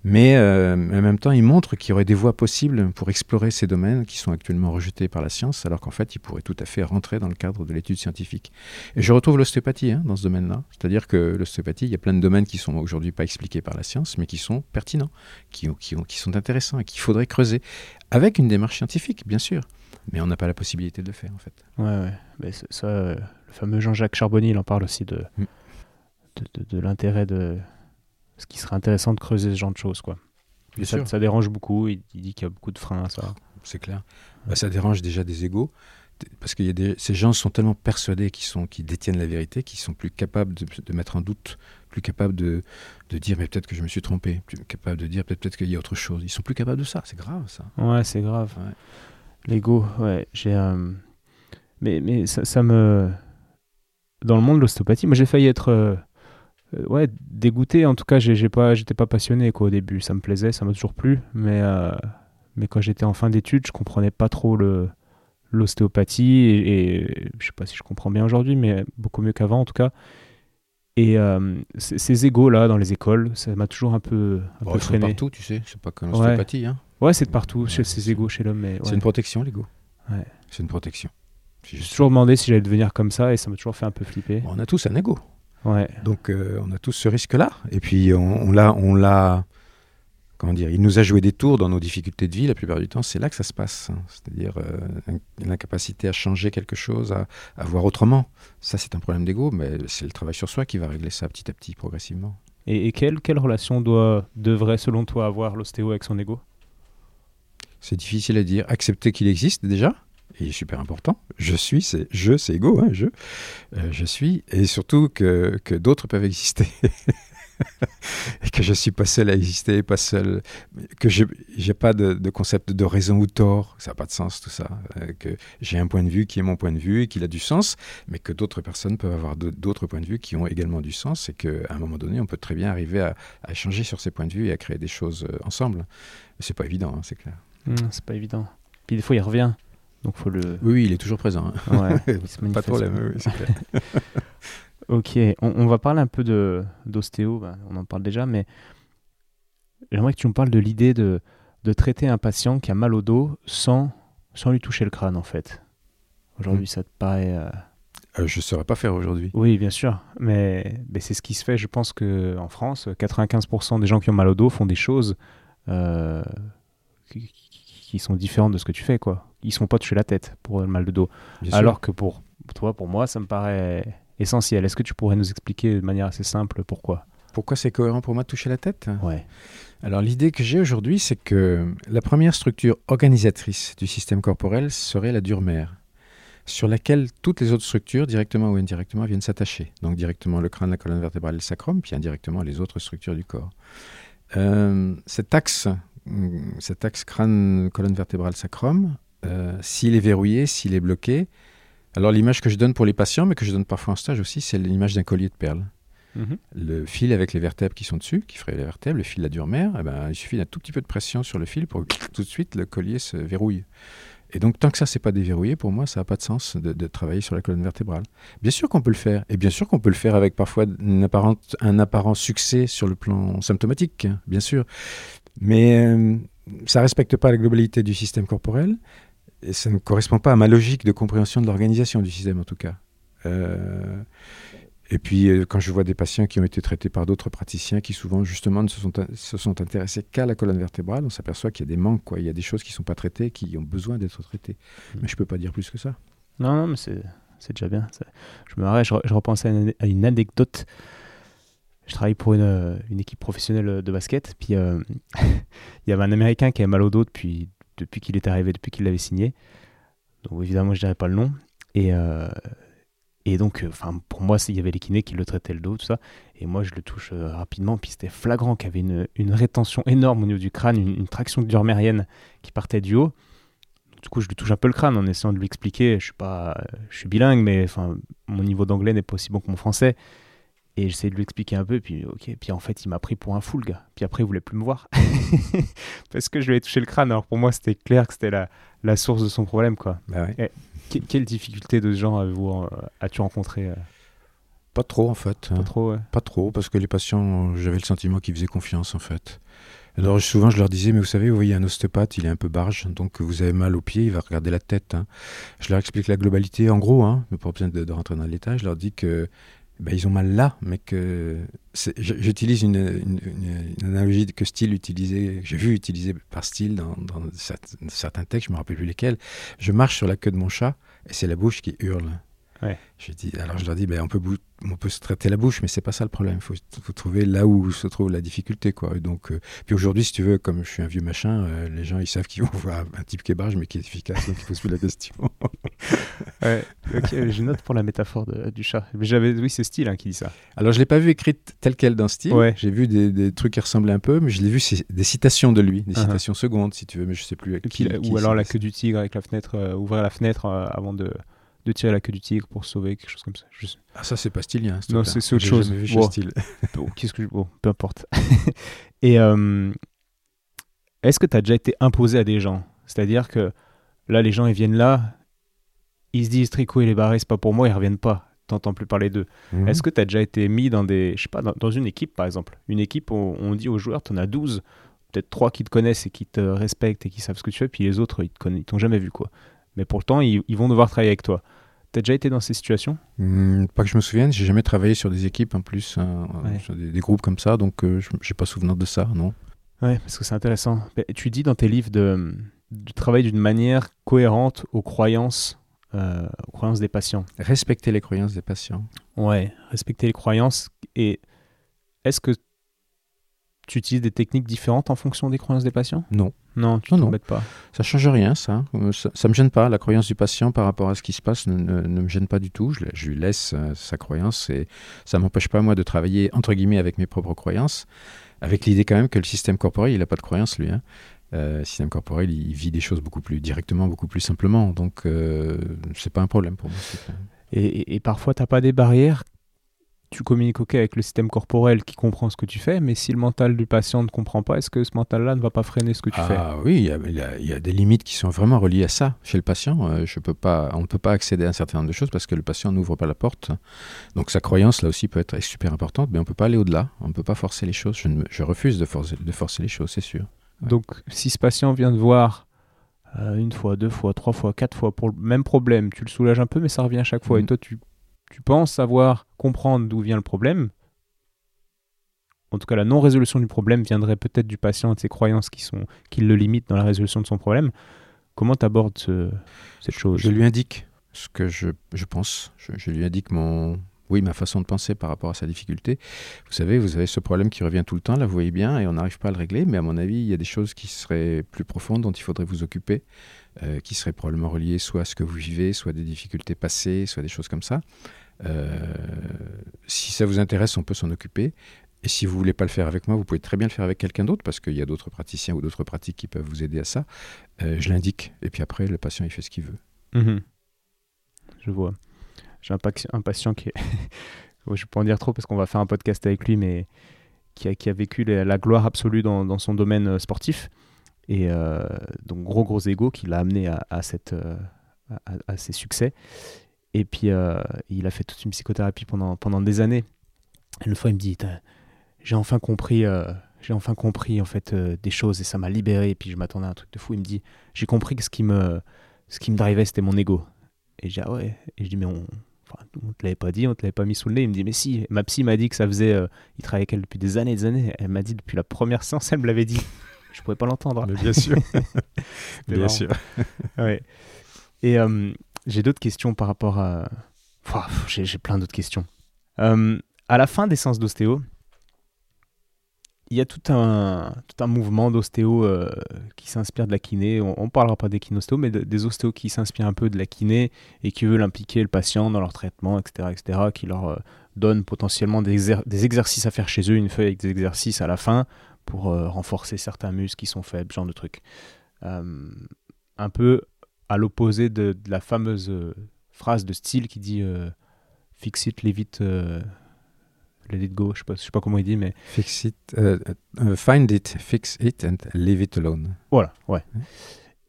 Mais euh, en même temps, il montre qu'il y aurait des voies possibles pour explorer ces domaines qui sont actuellement rejetés par la science, alors qu'en fait, ils pourraient tout à fait rentrer dans le cadre de l'étude scientifique. Et je retrouve l'ostéopathie hein, dans ce domaine-là. C'est-à-dire que l'ostéopathie, il y a plein de domaines qui sont aujourd'hui pas expliqués par la science, mais qui sont pertinents, qui, qui, qui sont intéressants et qu'il faudrait creuser, avec une démarche scientifique, bien sûr. Mais on n'a pas la possibilité de le faire, en fait. Ouais, ouais. Mais ça, euh, le fameux Jean-Jacques Charbonnier, il en parle aussi de, mm. de, de l'intérêt de ce qui serait intéressant de creuser ce genre de choses. Quoi. ça, ça, dérange beaucoup, il, dit qu'il y a beaucoup de freins à ça. C'est clair. Bah, ça dérange déjà des égaux, parce que ces gens sont tellement persuadés qu'ils sont, détiennent la vérité, qu'ils sont plus capables de, mettre en doute, plus capables de, de dire mais peut-être que je me suis trompé, plus capables de dire peut-être qu'il y a autre chose. Ils sont plus capables de ça, c'est grave ça. Ouais, c'est grave. L'ego, ouais, j'ai... Euh, mais, mais ça, ça, me... Dans le monde de l'ostéopathie, moi j'ai failli être... Euh, euh, ouais, dégoûté. En tout cas, j'ai pas, j'étais pas passionné quoi, au début. Ça me plaisait, ça m'a toujours plu. Mais, euh, mais quand j'étais en fin d'études, je comprenais pas trop le, l'ostéopathie et, et je sais pas si je comprends bien aujourd'hui, mais beaucoup mieux qu'avant en tout cas. Et euh, ces égos là dans les écoles, ça m'a toujours un peu, un Bon, peu freiné. partout, tu sais. C'est pas comme l'ostéopathie. Hein. Ouais, c'est de partout, Ouais, chez c'est ces égos chez l'homme. C'est ouais. une protection, l'ego. Ouais. C'est une protection. C'est suis toujours demandé si j'allais devenir comme ça et ça m'a toujours fait un peu flipper. Bon, on a tous un ego. Ouais. Donc euh, on a tous ce risque-là. Et puis on, l'a, on l'a, comment dire, il nous a joué des tours dans nos difficultés de vie. La plupart du temps, c'est là que ça se passe. hein. C'est-à-dire euh, in- l'incapacité à changer quelque chose, à, à voir autrement. Ça, c'est un problème d'ego, mais c'est le travail sur soi qui va régler ça petit à petit, progressivement. Et, et quelle, quelle relation doit, devrait, selon toi, avoir l'ostéo avec son ego? C'est difficile à dire. Accepter qu'il existe déjà. Est super important. Je suis, c'est je, c'est ego, hein, je. Euh, je suis. Et surtout que, que d'autres peuvent exister. et que je suis pas seul à exister, pas seul. Que je n'ai pas de, concept de raison ou tort. Ça n'a pas de sens tout ça. Euh, que j'ai un point de vue qui est mon point de vue et qu'il a du sens, mais que d'autres personnes peuvent avoir d'autres points de vue qui ont également du sens et qu'à un moment donné, on peut très bien arriver à, à échanger sur ces points de vue et à créer des choses euh, ensemble. Mais c'est pas évident, hein, c'est clair. Hmm, C'est pas évident. Puis des fois, il revient. Donc faut le. Oui, oui, il est toujours présent. hein. Ouais, il se Pas de problème, oui, clair. Ok, on, on va parler un peu de d'ostéo, bah, on en parle déjà, mais j'aimerais que tu me parles de l'idée de, de traiter un patient qui a mal au dos sans, sans lui toucher le crâne en fait. Aujourd'hui, ça te paraît... euh, Euh, je ne saurais pas faire aujourd'hui. Oui, bien sûr, mais, mais c'est ce qui se fait. Je pense qu'en France, 95% des gens qui ont mal au dos font des choses euh, qui, qui- qui sont différentes de ce que tu fais. quoi. Ils ne sont pas touchés la tête pour le mal de dos. Bien sûr. Alors que pour toi, pour moi, ça me paraît essentiel. Est-ce que tu pourrais nous expliquer de manière assez simple pourquoi? Pourquoi c'est cohérent pour moi de toucher la tête? Ouais. Alors l'idée que j'ai aujourd'hui, c'est que la première structure organisatrice du système corporel serait la dure mère, sur laquelle toutes les autres structures, directement ou indirectement, viennent s'attacher. Donc directement le crâne, la colonne vertébrale et le sacrum, puis indirectement les autres structures du corps. Euh, cet axe, cet axe crâne, colonne vertébrale, sacrum, euh, s'il est verrouillé, s'il est bloqué, alors l'image que je donne pour les patients, mais que je donne parfois en stage aussi, c'est l'image d'un collier de perles. Mhm. Le fil avec les vertèbres qui sont dessus, qui ferait les vertèbres, le fil de la dure mère, eh ben, il suffit d'un tout petit peu de pression sur le fil pour que tout de suite le collier se verrouille. Et donc, tant que ça, c'est pas déverrouillé, pour moi, ça n'a pas de sens de, de travailler sur la colonne vertébrale. Bien sûr qu'on peut le faire, et bien sûr qu'on peut le faire avec parfois une apparente- un apparent succès sur le plan symptomatique, hein, bien sûr. Mais euh, ça respecte pas la globalité du système corporel, et ça ne correspond pas à ma logique de compréhension de l'organisation du système, en tout cas. Euh, et puis, euh, quand je vois des patients qui ont été traités par d'autres praticiens qui, souvent, justement, ne se sont, se sont intéressés qu'à la colonne vertébrale, on s'aperçoit qu'il y a des manques, quoi. Il y a des choses qui ne sont pas traitées, qui ont besoin d'être traitées. Mais je ne peux pas dire plus que ça. Non, non, mais c'est déjà bien. Je me marrais, je, je repensais à une, à une anecdote. Je travaille pour une, une équipe professionnelle de basket. Puis euh, il y avait un Américain qui avait mal au dos depuis, depuis qu'il est arrivé, depuis qu'il l'avait signé. Donc évidemment, je dirais pas le nom. Et, euh, et donc, euh, enfin, pour moi, il y avait les kinés qui le traitaient le dos, tout ça. Et moi, je le touche euh, rapidement. Puis c'était flagrant qu'il y avait une, une rétention énorme au niveau du crâne, une, une traction durmérienne qui partait du haut. Du coup, je lui touche un peu le crâne en essayant de lui expliquer. Je suis pas, je suis bilingue, mais enfin, mon niveau d'anglais n'est pas aussi bon que mon français. Et j'essaie de lui expliquer un peu, puis ok, puis en fait, il m'a pris pour un fou, le gars. Puis après, il voulait plus me voir parce que je lui ai touché le crâne. Alors pour moi, c'était clair que c'était la, la source de son problème, quoi. Bah ouais. Que- quelle difficulté de ce genre euh, as-tu rencontré euh, Pas trop, en fait. Pas trop. ouais. Pas trop, parce que les patients, j'avais le sentiment qu'ils faisaient confiance, en fait. Alors souvent, je leur disais, mais vous savez, vous voyez, un ostéopathe, il est un peu barge, donc vous avez mal au pied, il va regarder la tête. hein. Je leur explique la globalité, en gros, hein, mais pas besoin de, de rentrer dans le détail. Je leur dis que ben, ils ont mal là, mais que j'utilise une, analogie que Steele utilisait, j'ai vu utiliser par Steele dans, dans cert- certains textes, je me rappelle plus lesquels. Je marche sur la queue de mon chat et c'est la bouche qui hurle. Ouais. Je dis, alors je leur dis, ben, on, peut bou- on peut se traiter la bouche, mais c'est pas ça le problème. Il faut, faut trouver là où se trouve la difficulté. Quoi. Et donc, euh, puis aujourd'hui, si tu veux, comme je suis un vieux machin, euh, les gens ils savent qu'ils vont voir un type qui est barge, mais qui est efficace, donc ils ne posent plus la question. Ouais, ok, je note pour la métaphore de- du chat. Mais j'avais, oui, c'est Style hein, qui dit ça. Alors, je l'ai pas vu écrite telle quelle dans style. Ouais. J'ai vu des, des trucs qui ressemblaient un peu, mais je l'ai vu c'est des citations de lui, des Uh-huh. citations secondes, si tu veux, mais je sais plus. qui- qui ou alors la queue du tigre avec la fenêtre, euh, ouvrir la fenêtre avant de, de tirer la queue du tigre pour sauver quelque chose comme ça. Je sais- Ah, ça, c'est pas stylien. ce Non, c'est- autre chose. jamais vu chez Wow. Steele. Bon, qu'est-ce que je- bon, peu importe. Et euh, est-ce que tu as déjà été imposé à des gens? C'est-à-dire que là, les gens, ils viennent là ils se disent tricot et les barrés, c'est pas pour moi, ils reviennent pas. T'entends plus parler d'eux. Mhm. Est-ce que tu as déjà été mis dans des. Je sais pas, dans, dans une équipe par exemple? Une équipe, on, on dit aux joueurs, tu en as 12, peut-être 3 qui te connaissent et qui te respectent et qui savent ce que tu fais, puis les autres, ils t'ont jamais vu quoi. Mais pourtant, ils, ils vont devoir travailler avec toi. T'as déjà été dans ces situations? Hmm, pas que je me souvienne, j'ai jamais travaillé sur des équipes en plus, hein, Ouais. sur des, des groupes comme ça, donc euh, je j'ai pas souvenir de ça, non. Ouais, parce que c'est intéressant. Tu dis dans tes livres de, de travailler d'une manière cohérente aux croyances, euh, aux croyances des patients. Respecter les croyances des patients. Ouais, respecter les croyances. Et est-ce que tu utilises des techniques différentes en fonction des croyances des patients? Non. Non, tu t'embêtes pas. Ça change rien, ça. Euh, ça. ça me gêne pas. La croyance du patient par rapport à ce qui se passe ne, ne- ne me gêne pas du tout. Je, lui laisse euh, sa croyance et ça m'empêche pas, moi, de travailler, entre guillemets, avec mes propres croyances, avec l'idée quand même que le système corporel, il n'a pas de croyance, lui. Hein. Euh, le système corporel, il vit des choses beaucoup plus directement, beaucoup plus simplement. Donc, euh, c'est pas un problème pour moi. Et, et- et parfois, t'as pas des barrières. Tu communiques ok avec le système corporel qui comprend ce que tu fais, mais si le mental du patient ne comprend pas, est-ce que ce mental-là ne va pas freiner ce que tu fais? Ah oui, il y, a, y des limites qui sont vraiment reliées à ça. Chez le patient, euh, je peux pas, on ne peut pas accéder à un certain nombre de choses parce que le patient n'ouvre pas la porte. Donc sa croyance, là aussi, peut être super importante, mais on ne peut pas aller au-delà. On ne peut pas forcer les choses. Je, ne me- je refuse de forcer, de forcer les choses, c'est sûr. Ouais. Donc, si ce patient vient te voir euh, une fois, deux fois, trois fois, quatre fois pour le même problème, tu le soulages un peu, mais ça revient à chaque fois. Et Mhm. toi, tu, tu penses savoir comprendre d'où vient le problème. En tout cas, la non-résolution du problème viendrait peut-être du patient et de ses croyances qui, le limitent dans la résolution de son problème. Comment tu abordes cette chose? Je lui indique ce que je, pense. Je, lui indique mon, oui, ma façon de penser par rapport à sa difficulté. Vous savez, vous avez ce problème qui revient tout le temps, là, vous voyez bien, et on n'arrive pas à le régler, mais à mon avis, il y a des choses qui seraient plus profondes dont il faudrait vous occuper, euh, qui seraient probablement reliées soit à ce que vous vivez, soit des difficultés passées, soit des choses comme ça. Euh, si ça vous intéresse, on peut s'en occuper. Et si vous voulez pas le faire avec moi, vous pouvez très bien le faire avec quelqu'un d'autre, parce qu'il y a d'autres praticiens ou d'autres pratiques qui peuvent vous aider à ça. Euh, je l'indique, et puis après, le patient, il fait ce qu'il veut. Mhm. Je vois. J'ai un, patient qui est. je ne pas en dire trop parce qu'on va faire un podcast avec lui, mais qui a, vécu la, gloire absolue dans, son domaine euh, sportif. Et donc, gros, gros ego qui l'a amené à, à- à ses succès. Et puis, euh, il a fait toute une psychothérapie pendant, pendant des années. Et une fois, il me dit J'ai enfin compris. euh, j'ai enfin compris en fait euh, des choses et ça m'a libéré et puis je m'attendais à un truc de fou il me dit j'ai compris que ce qui me ce qui me drivait c'était mon ego et je dis, ah ouais. Et je dis, mais on, enfin, on te l'avait pas dit, on te l'avait pas mis sous le nez. Il me dit, mais si. Ma psy m'a dit que ça faisait. euh, il travaillait avec elle depuis des années et des années. Elle m'a dit depuis la première séance, elle me l'avait dit. Je pouvais pas l'entendre. bien sûr. C'était marrant. Ouais. Et euh, j'ai d'autres questions par rapport à. J'ai plein d'autres questions. Euh, à la fin des séances d'ostéo, il y a tout un, tout un mouvement d'ostéo euh, qui s'inspire de la kiné. On ne parlera pas des kinostéos, mais de- des ostéos qui s'inspirent un peu de la kiné et qui veulent impliquer le patient dans leur traitement, etc., etc., qui leur euh, donnent potentiellement des, des exercices à faire chez eux, une feuille avec des exercices à la fin pour euh, renforcer certains muscles qui sont faibles, genre de trucs. Un peu à l'opposé de, de la fameuse euh, phrase de style qui dit euh, Fix it, leave it, euh, let it go. Je sais pas, je sais pas comment il dit, mais Fix it, find it, fix it and leave it alone. voilà, ouais.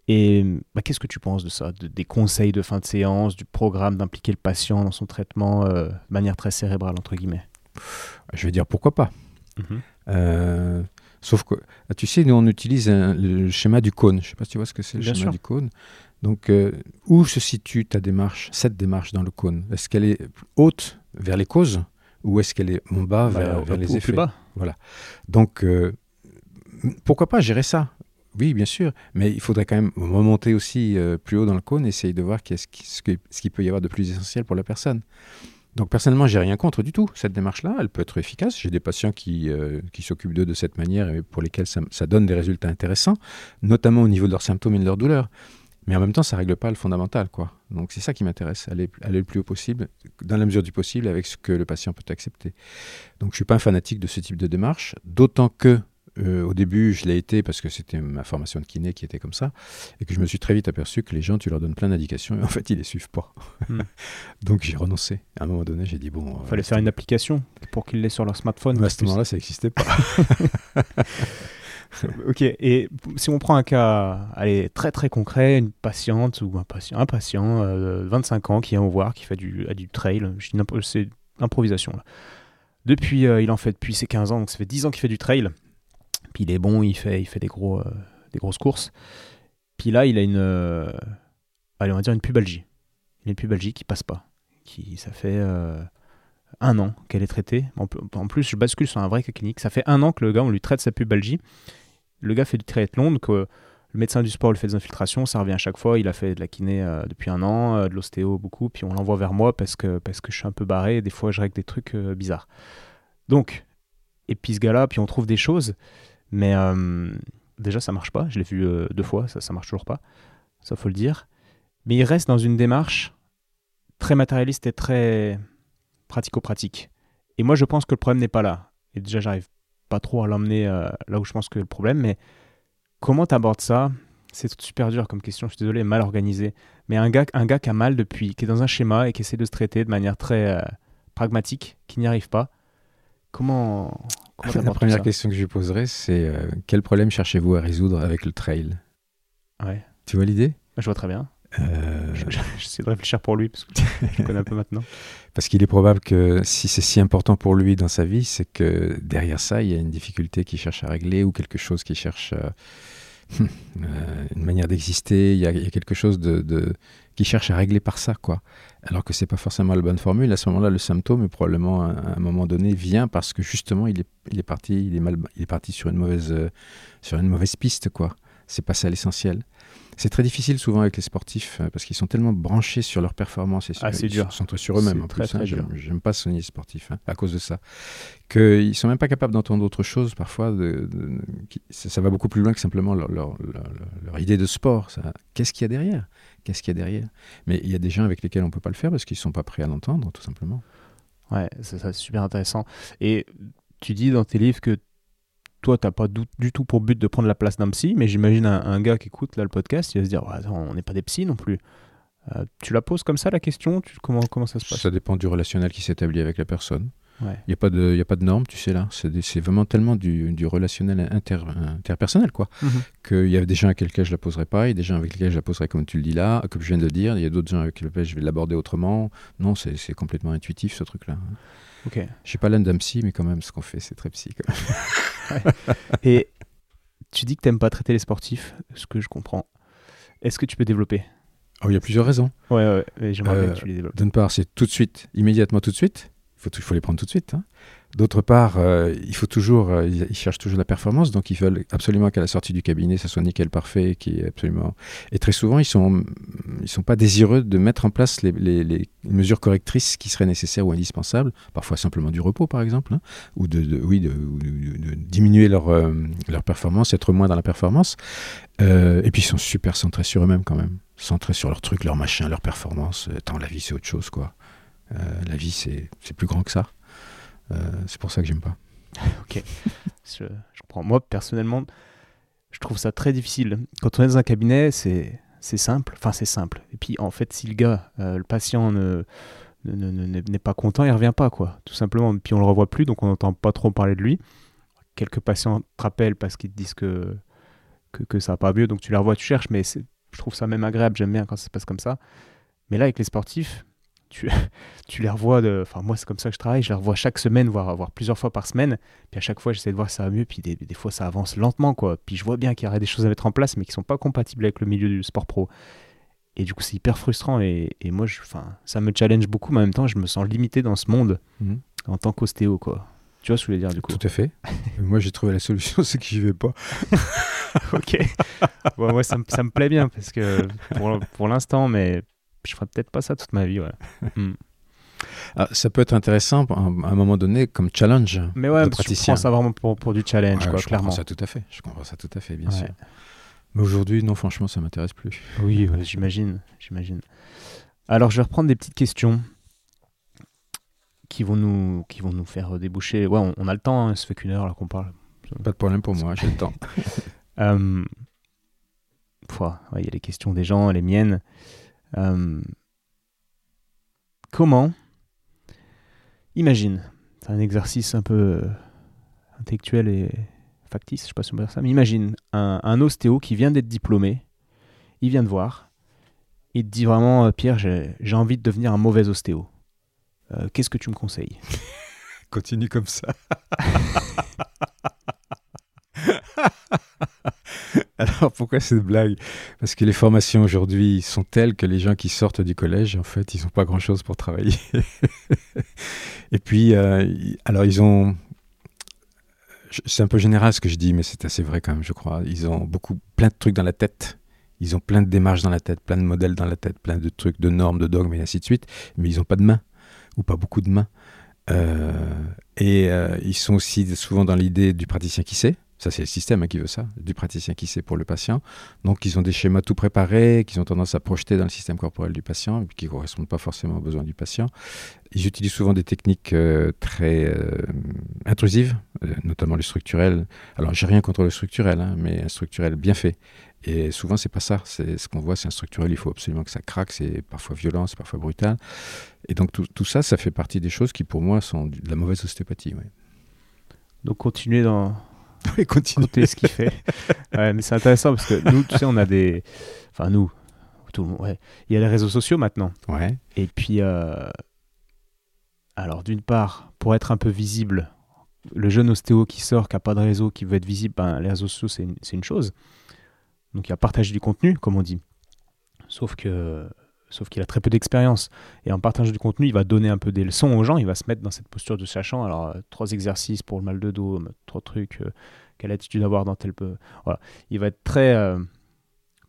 Et bah, qu'est-ce que tu penses de ça? De- Des conseils de fin de séance, du programme d'impliquer le patient dans son traitement euh, de manière très cérébrale, entre guillemets? Je vais dire pourquoi pas. Euh, sauf que, ah, tu sais, nous on utilise un- le schéma du cône. Je sais pas si tu vois ce que c'est le Bien schéma sûr. du cône. Donc, euh, où se situe ta démarche, cette démarche dans le cône? Est-ce qu'elle est haute vers les causes ou est-ce qu'elle est en bas Bah, vers, les plus effets? bas. Donc, euh, pourquoi pas gérer ça? Oui, bien sûr, mais il faudrait quand même remonter aussi euh, plus haut dans le cône, essayer de voir qui- ce ce qu'il peut y avoir de plus essentiel pour la personne. Donc personnellement, j'ai rien contre du tout cette démarche-là. Elle peut être efficace. J'ai des patients qui, euh, s'occupent d'eux de cette manière et pour lesquels ça, donne des résultats intéressants, notamment au niveau de leurs symptômes et de leurs douleurs. Mais en même temps, ça règle pas le fondamental, quoi. Donc c'est ça qui m'intéresse, aller, le plus haut possible, dans la mesure du possible, avec ce que le patient peut accepter. Donc je suis pas un fanatique de ce type de démarche, d'autant que euh, au début, je l'ai été parce que c'était ma formation de kiné qui était comme ça, et que je me suis très vite aperçu que les gens, tu leur donnes plein d'indications, et en fait, ils les suivent pas. Hmm. Donc j'ai renoncé. À un moment donné, j'ai dit bon. Il fallait faire une application pour qu'ils l'aient sur leur smartphone. Mais à ce moment-là, ça n'existait pas. ok, et si on prend un cas allez, très très concret, une patiente ou un patient, un patient euh, 25 ans qui vient me voir, qui fait du, du trail, c'est improvisation là. Depuis, euh, il en fait depuis ses 15 ans, donc ça fait 10 ans qu'il fait du trail. Puis il est bon, il fait, il fait des, gros, euh, des grosses courses. Puis là, il a une, euh, allez, on va dire une pubalgie. Il a une pubalgie qui passe pas. Qui, ça fait un an qu'elle est traitée. En, plus, je bascule sur un vrai cas clinique. Ça fait un an que le gars, on lui traite sa pubalgie. Le gars fait du triathlon, donc le médecin du sport lui fait des infiltrations, ça revient à chaque fois. Il a fait de la kiné depuis un an, de l'ostéo beaucoup, puis on l'envoie vers moi parce que, parce que je suis un peu barré des fois je règle des trucs bizarres. Donc, et puis ce gars-là, puis on trouve des choses, mais déjà ça marche pas. Je l'ai vu deux fois, ça, ça marche toujours pas, ça faut le dire. Mais il reste dans une démarche très matérialiste et très pratico-pratique. Et moi, je pense que le problème n'est pas là. Et déjà, j'arrive pas trop à l'emmener euh, là où je pense que le problème, mais comment tu abordes ça? C'est super dur comme question, je suis désolé, mal organisé. Mais un gars, un gars qui a mal depuis, qui est dans un schéma et qui essaie de se traiter de manière très euh, pragmatique, qui n'y arrive pas, comment, comment La première question que je lui poserais, c'est euh, quel problème cherchez-vous à résoudre avec le trail? Ouais. Tu vois l'idée? Je vois très bien. Euh... J'essaie de réfléchir pour lui parce que je connais un peu maintenant. Parce qu'il est probable que si c'est si important pour lui dans sa vie, c'est que derrière ça, il y a une difficulté qu'il cherche à régler ou quelque chose qu'il cherche, euh, euh, une manière d'exister. Il, y a quelque chose de, de qu'il cherche à régler par ça, quoi. Alors que c'est pas forcément la bonne formule. À ce moment-là, le symptôme, probablement à un moment donné, vient parce que justement, il est, il est parti, il est mal, il est parti sur une mauvaise, euh, sur une mauvaise piste, quoi. C'est pas ça l'essentiel. C'est très difficile souvent avec les sportifs euh, parce qu'ils sont tellement branchés sur leur performance et sur, ah, dur. Ils sur eux-mêmes en plus. Hein, J'aime pas soigner les sportifs hein, à cause de ça. Qu'ils sont même pas capables d'entendre autre chose parfois. De, ça, va beaucoup plus loin que simplement leur, leur, leur, idée de sport. Qu'est-ce qu'il y a derrière? Qu'est-ce qu'il y a derrière Mais il y a des gens avec lesquels on peut pas le faire parce qu'ils sont pas prêts à l'entendre, tout simplement. Ouais, c'est super intéressant. Et tu dis dans tes livres que toi, tu n'as pas du, tout pour but de prendre la place d'un psy, mais j'imagine un, gars qui écoute là le podcast, il va se dire on n'est pas des psys non plus. Euh, tu la poses comme ça la question? Tu, comment, comment ça se passe? Ça dépend du relationnel qui s'établit avec la personne. Il n'y a, pas de, a pas de normes, tu sais, là. C'est vraiment tellement du, du relationnel inter, interpersonnel, quoi. Mhm. Qu'il y a des gens avec lesquels je la poserai pas, il y a des gens avec lesquels je la poserai comme tu le dis là, comme je viens de le dire, il y a d'autres gens avec lesquels je vais l'aborder autrement. Non, c'est complètement intuitif, ce truc-là. Ok. Je suis pas l'un d'un psy, mais quand même, ce qu'on fait, c'est très psy. Et tu dis que tu n'aimes pas traiter les sportifs, ce que je comprends. Est-ce que tu peux développer? Oh, Il y a plusieurs raisons. Ouais, ouais, j'aimerais bien que tu les développes. D'une part, c'est tout de suite, immédiatement tout de suite. Il faut, les prendre tout de suite. Hein. D'autre part, euh, il faut toujours, euh, ils, cherchent toujours la performance, donc ils veulent absolument qu'à la sortie du cabinet, ça soit nickel, parfait, qui est absolument. Et très souvent, ils sont, ils sont pas désireux de mettre en place les, les, mesures correctrices qui seraient nécessaires ou indispensables, parfois simplement du repos, par exemple, hein, ou de, oui, de, diminuer leur, euh, leur performance, être moins dans la performance. et puis ils sont super centrés sur eux-mêmes quand même, centrés sur leur truc, leur machin, leur performance. Tant la vie, c'est autre chose, quoi. La vie, c'est plus grand que ça. Euh, c'est pour ça que j'aime pas. ok. je, comprends. Moi, personnellement, je trouve ça très difficile. Quand on est dans un cabinet, c'est simple. Enfin, c'est simple. Et puis, en fait, si le gars, euh, le patient ne n'est pas content, il revient pas, quoi. Tout simplement. Puis on le revoit plus, donc on n'entend pas trop parler de lui. Quelques patients te rappellent parce qu'ils te disent que, que, que ça va pas mieux, donc tu les revois, tu cherches, mais je trouve ça même agréable, j'aime bien quand ça se passe comme ça. Mais là, avec les sportifs, tu, tu les revois, de, enfin moi c'est comme ça que je travaille, je les revois chaque semaine, voire, voire plusieurs fois par semaine, puis à chaque fois j'essaie de voir si ça va mieux, puis des, des, fois ça avance lentement, quoi. Puis je vois bien qu'il y aurait des choses à mettre en place, mais qui sont pas compatibles avec le milieu du sport pro. Et du coup c'est hyper frustrant, et, et moi je, ça me challenge beaucoup, mais en même temps je me sens limité dans ce monde mhm. en tant qu'ostéo, quoi. Tu vois ce que je voulais dire du coup? Tout à fait. moi j'ai trouvé la solution, c'est que j'y vais pas. ok. Bon, moi ça, ça, me plaît bien, parce que pour, pour l'instant, mais je ferai peut-être pas ça toute ma vie. Ouais. Hmm. Ah, ça peut être intéressant à un moment donné comme challenge. Mais ouais, de je prends ça vraiment pour, pour du challenge, quoi, je clairement. comprends ça tout à fait. Je comprends ça tout à fait, bien sûr. Mais aujourd'hui, non, franchement, ça m'intéresse plus. Oui, j'imagine, j'imagine. Alors, je vais reprendre des petites questions qui vont nous, qui vont nous faire déboucher. Ouais, on, a le temps, hein, ça fait qu'une heure là qu'on parle. Pas de problème pour moi, j'ai le temps. euh, il y a les questions des gens, les miennes. Euh, comment Imagine, c'est un exercice un peu euh, intellectuel et factice, je sais pas si on peut dire ça, mais imagine un, un ostéo qui vient d'être diplômé, il vient de voir, il te dit vraiment, euh, Pierre, j'ai j'ai envie de devenir un mauvais ostéo. Euh, Qu'est-ce que tu me conseilles? Continue comme ça. Alors pourquoi cette blague? Parce que les formations aujourd'hui sont telles que les gens qui sortent du collège, en fait, ils n'ont pas grand-chose pour travailler. Et puis, euh, alors ils ont... C'est un peu général ce que je dis, mais c'est assez vrai quand même, je crois. Ils ont beaucoup, plein de trucs dans la tête. Ils ont plein de démarches dans la tête, plein de modèles dans la tête, plein de trucs, de normes, de dogmes et ainsi de suite. Mais ils n'ont pas de main, ou pas beaucoup de mains. Euh, et euh, ils sont aussi souvent dans l'idée du praticien qui sait. Ça, c'est le système hein, qui veut ça, du praticien qui sait pour le patient. Donc, ils ont des schémas tout préparés, qu'ils ont tendance à projeter dans le système corporel du patient, et qui ne correspondent pas forcément aux besoins du patient. Ils utilisent souvent des techniques euh, très euh, intrusives, euh, notamment le structurel. Alors, j'ai rien contre le structurel, hein, mais un structurel bien fait. Et souvent, c'est pas ça. C'est ce qu'on voit, c'est un structurel. Il faut absolument que ça craque. C'est parfois violent, c'est parfois brutal. Et donc tout, ça, ça fait partie des choses qui, pour moi, sont de la mauvaise ostéopathie. Donc continuez dans Oui, continue. écoutez ce qu'il fait. Ouais, mais c'est intéressant parce que nous, tu sais, on a des, enfin nous, tout le monde, ouais. Il y a les réseaux sociaux maintenant. Ouais. Et puis, euh, alors d'une part, pour être un peu visible, le jeune ostéo qui sort, qui n'a pas de réseau, qui veut être visible, ben, les réseaux sociaux, c'est une, c'est une chose. Donc il y a partager du contenu, comme on dit. Sauf que sauf qu'il a très peu d'expérience. Et en partageant du contenu, il va donner un peu des leçons aux gens, il va se mettre dans cette posture de sachant. Alors, euh, trois exercices pour le mal de dos, euh, trois trucs, euh, quelle attitude avoir dans tel peu. Voilà. Il va être très, euh,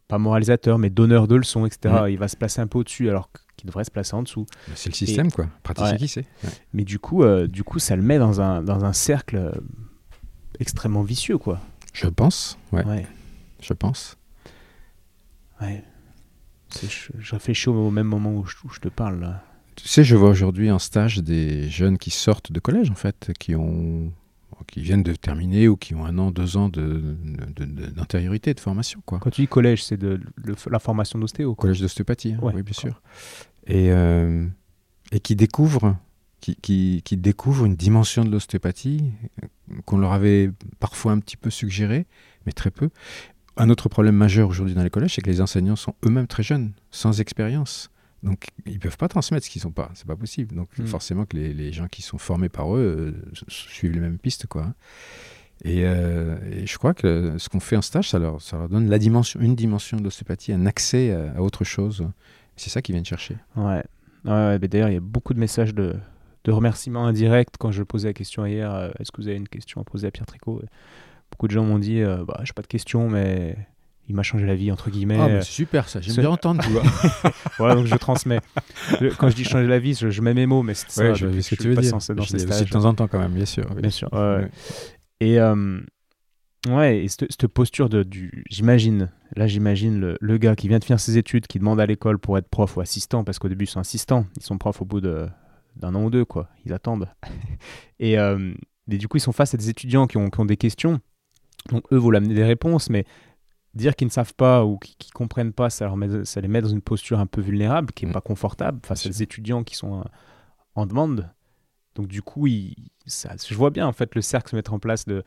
pas moralisateur, mais donneur de leçons, etc. Il va se placer un peu au-dessus, alors qu'il devrait se placer en dessous. C'est le système, quoi. Praticien Ouais. qui sait. Ouais. Mais du coup, du coup ça le met dans un, dans un cercle extrêmement vicieux, quoi. Je pense. Ouais. Ouais. Je pense. ouais. Je, réfléchis au, même moment où je, où je te parle, là. Tu sais, je vois aujourd'hui en stage des jeunes qui sortent de collège, en fait, qui ont qui viennent de terminer ou qui ont un an, deux ans de- de- de- d'antériorité, de, formation, quoi. Quand tu dis collège, c'est de, la formation d'ostéo. Collège d'ostéopathie, hein, Ouais, oui, bien sûr. Et, euh, et qui découvrent, qui, qui, qui découvrent une dimension de l'ostéopathie euh, qu'on leur avait parfois un petit peu suggérée, mais très peu. Un autre problème majeur aujourd'hui dans les collèges, c'est que les enseignants sont eux-mêmes très jeunes, sans expérience. Donc, ils ne peuvent pas transmettre ce qu'ils sont pas. C'est pas possible. Donc, Mm. forcément que les, les gens qui sont formés par eux euh, suivent les mêmes pistes, quoi. Et, euh, et je crois que ce qu'on fait en stage, ça leur, ça leur donne la dimension, une dimension de l'ostéopathie, un accès à, à autre chose. C'est ça qu'ils viennent chercher. Ouais. Ouais, D'ailleurs, il y a beaucoup de messages de, de remerciements indirects quand je posais la question hier. euh, Est-ce que vous avez une question à poser à Pierre Tricot Beaucoup de gens m'ont dit euh, bah, J'ai pas de question, mais il m'a changé la vie, entre guillemets. Ah, mais c'est super ça, j'aime bien entendre. Voilà, donc je transmets. Je- Quand je dis changer la vie, je, je mets mes mots, mais c'est ça. Ouais, je que ce que je tu veux dire. Dans Je ces stages. de temps en temps quand même, bien sûr. Bien sûr. ouais, ouais. Ouais. Et euh, ouais, et cette, cette posture de, du, j'imagine, là j'imagine le, le gars qui vient de finir ses études, qui demande à l'école pour être prof ou assistant, parce qu'au début ils sont assistants, ils sont profs au bout de, d'un an ou deux, quoi. Ils attendent. et, euh, et du coup, ils sont face à des étudiants qui ont, qui ont des questions. Donc eux vont l'amener des réponses, mais dire qu'ils ne savent pas ou qu'ils ne comprennent pas, ça, leur met- ça les met dans une posture un peu vulnérable, qui n'est Mm. pas confortable face des étudiants qui sont euh, en demande. Donc du coup, il- ça, je vois bien en fait le cercle se mettre en place de,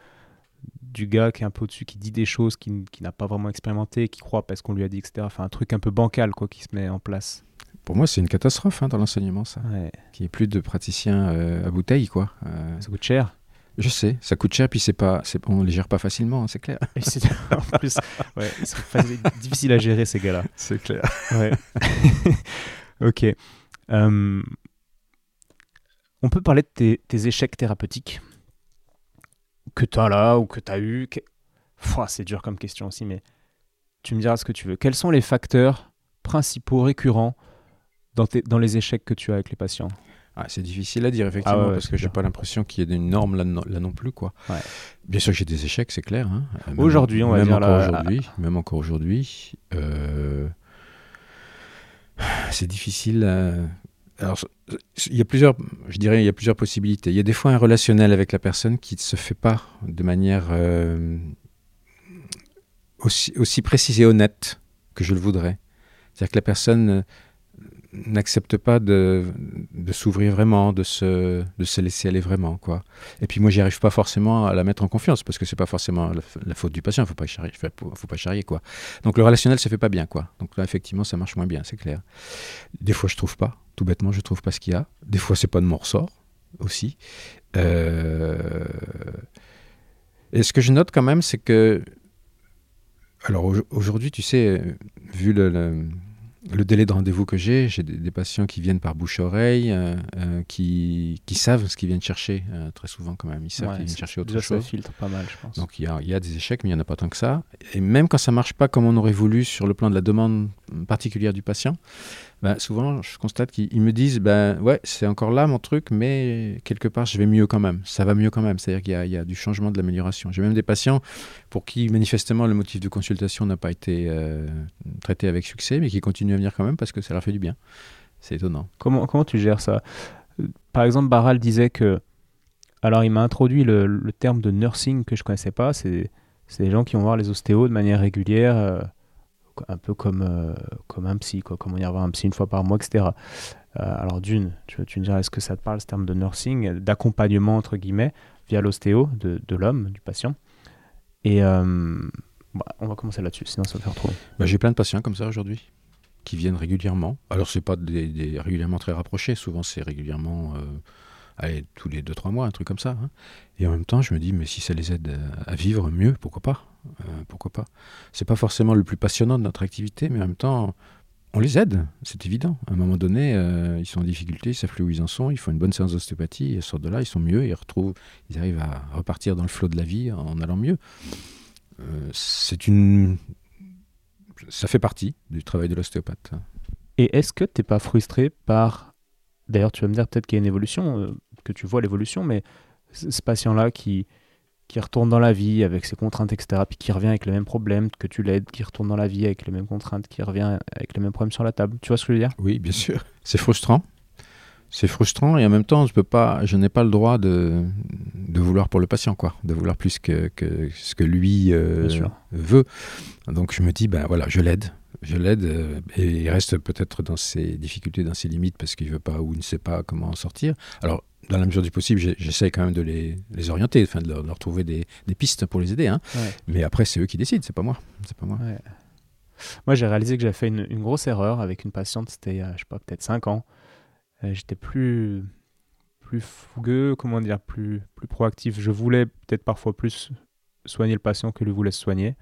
du gars qui est un peu au-dessus, qui dit des choses qui n'a pas vraiment expérimenté, qui croit parce qu'on lui a dit, etc. Enfin, un truc un peu bancal quoi, qui se met en place. Pour moi, c'est une catastrophe hein, dans l'enseignement, ça. Ouais, Qu'il n'y ait plus de praticiens euh, à bouteille, quoi. Euh, ça coûte cher. Je sais, ça coûte cher, puis c'est pas, on ne les gère pas facilement, c'est clair. Et c'est- en plus, ouais, ils sont fa- difficiles à gérer ces gars-là. C'est clair. Ouais. ok. Euh, on peut parler de tes, tes échecs thérapeutiques que tu as là ou que tu as eu. Que- c'est dur comme question aussi, mais tu me diras ce que tu veux. Quels sont les facteurs principaux, récurrents dans, tes- dans les échecs que tu as avec les patients? Ah, c'est difficile à dire, effectivement, Ah ouais, parce que j'ai pas l'impression qu'il y ait une norme là, non- là non plus, quoi. Ouais. Bien sûr que j'ai des échecs, c'est clair. hein. Euh, Aujourd'hui, on va même dire encore là- aujourd'hui, même encore aujourd'hui, euh, c'est difficile. à- Alors, il y a plusieurs, je dirais, il y a plusieurs possibilités. Il y a des fois un relationnel avec la personne qui ne se fait pas de manière euh, aussi, aussi précise et honnête que je le voudrais. C'est-à-dire que la personne euh, n'accepte pas de, de s'ouvrir vraiment, de se, de se laisser aller vraiment. Quoi. Et puis moi, j'y arrive pas forcément à la mettre en confiance parce que c'est pas forcément la, faute du patient, il faut pas charrier, faut pas charrier quoi. Donc le relationnel se fait pas bien quoi. Donc là, effectivement, ça marche moins bien, c'est clair. Des fois, je trouve pas, tout bêtement, je trouve pas ce qu'il y a. Des fois, c'est pas de mon ressort aussi. Euh, et ce que je note quand même, c'est que alors aujourd'hui, tu sais, vu le délai de rendez-vous que j'ai, j'ai des, patients qui viennent par bouche-oreille, euh, euh, qui, qui, savent ce qu'ils viennent chercher euh, très souvent quand même. Ils savent qu'ils viennent chercher autre chose. Ça filtre pas mal, je pense. Donc il y a, y a, des échecs, mais il n'y en a pas tant que ça. Et même quand ça marche pas comme on aurait voulu sur le plan de la demande particulière du patient, ben, souvent, je constate qu'ils me disent ben, Ouais, c'est encore là mon truc, mais quelque part, je vais mieux quand même. Ça va mieux quand même. C'est-à-dire qu'il y, a du changement, de l'amélioration. J'ai même des patients pour qui, manifestement, le motif de consultation n'a pas été euh, traité avec succès, mais qui continuent à venir quand même parce que ça leur fait du bien. C'est étonnant. Comment, comment tu gères ça? Par exemple, Barral disait que. Alors, il m'a introduit le, le, terme de nursing que je connaissais pas. C'est des gens qui vont voir les ostéos de manière régulière. Euh, un peu comme, euh, comme un psy, quoi, comme on ira voir un psy une fois par mois, etc. Euh, alors d'une, tu, tu me diras, est-ce que ça te parle, ce terme de nursing, d'accompagnement, entre guillemets, via l'ostéo de, l'homme, du patient? Et euh, bah, on va commencer là-dessus, sinon ça va faire trop. Bah, J'ai plein de patients comme ça aujourd'hui, qui viennent régulièrement. Alors c'est pas des, régulièrement très rapprochés, souvent c'est régulièrement allez, tous les 2-3 mois, un truc comme ça. Hein. Et en même temps, je me dis, mais si ça les aide à vivre mieux, pourquoi pas? Euh, Pourquoi pas C'est pas forcément le plus passionnant de notre activité, mais en même temps, on les aide, c'est évident. À un moment donné, euh, ils sont en difficulté, ils savent plus où ils en sont, ils font une bonne séance d'ostéopathie, ils sortent de là, ils sont mieux, ils retrouvent, ils arrivent à repartir dans le flot de la vie en allant mieux. Euh, c'est une, ça fait partie du travail de l'ostéopathe. Et est-ce que tu n'es pas frustré par, d'ailleurs tu vas me dire peut-être qu'il y a une évolution, que tu vois l'évolution, mais ce patient-là qui, qui retourne dans la vie avec ses contraintes, etc., puis qui revient avec le même problème, que tu l'aides, qui retourne dans la vie avec les mêmes contraintes, qui revient avec les mêmes problèmes sur la table. Tu vois ce que je veux dire? Oui, bien sûr. C'est frustrant. C'est frustrant et en même temps, je peux pas, je n'ai pas le droit de, de vouloir pour le patient, quoi, de vouloir plus que, que ce que lui euh, veut. Donc je me dis, ben voilà, je l'aide, je l'aide euh, et il reste peut-être dans ses difficultés, dans ses limites parce qu'il veut pas ou ne sait pas comment en sortir. Alors dans la mesure du possible, j'essaie quand même de les, les orienter, enfin, de, leur, trouver des, des, pistes pour les aider. Hein. Mais après, c'est eux qui décident, c'est pas moi. C'est pas moi. Moi, j'ai réalisé que j'avais fait une, une, grosse erreur avec une patiente, c'était il y a, je sais pas, peut-être 5 ans. Euh, j'étais plus, plus fougueux, comment dire, plus, plus proactif. Je voulais peut-être parfois plus soigner le patient que lui voulait se soigner,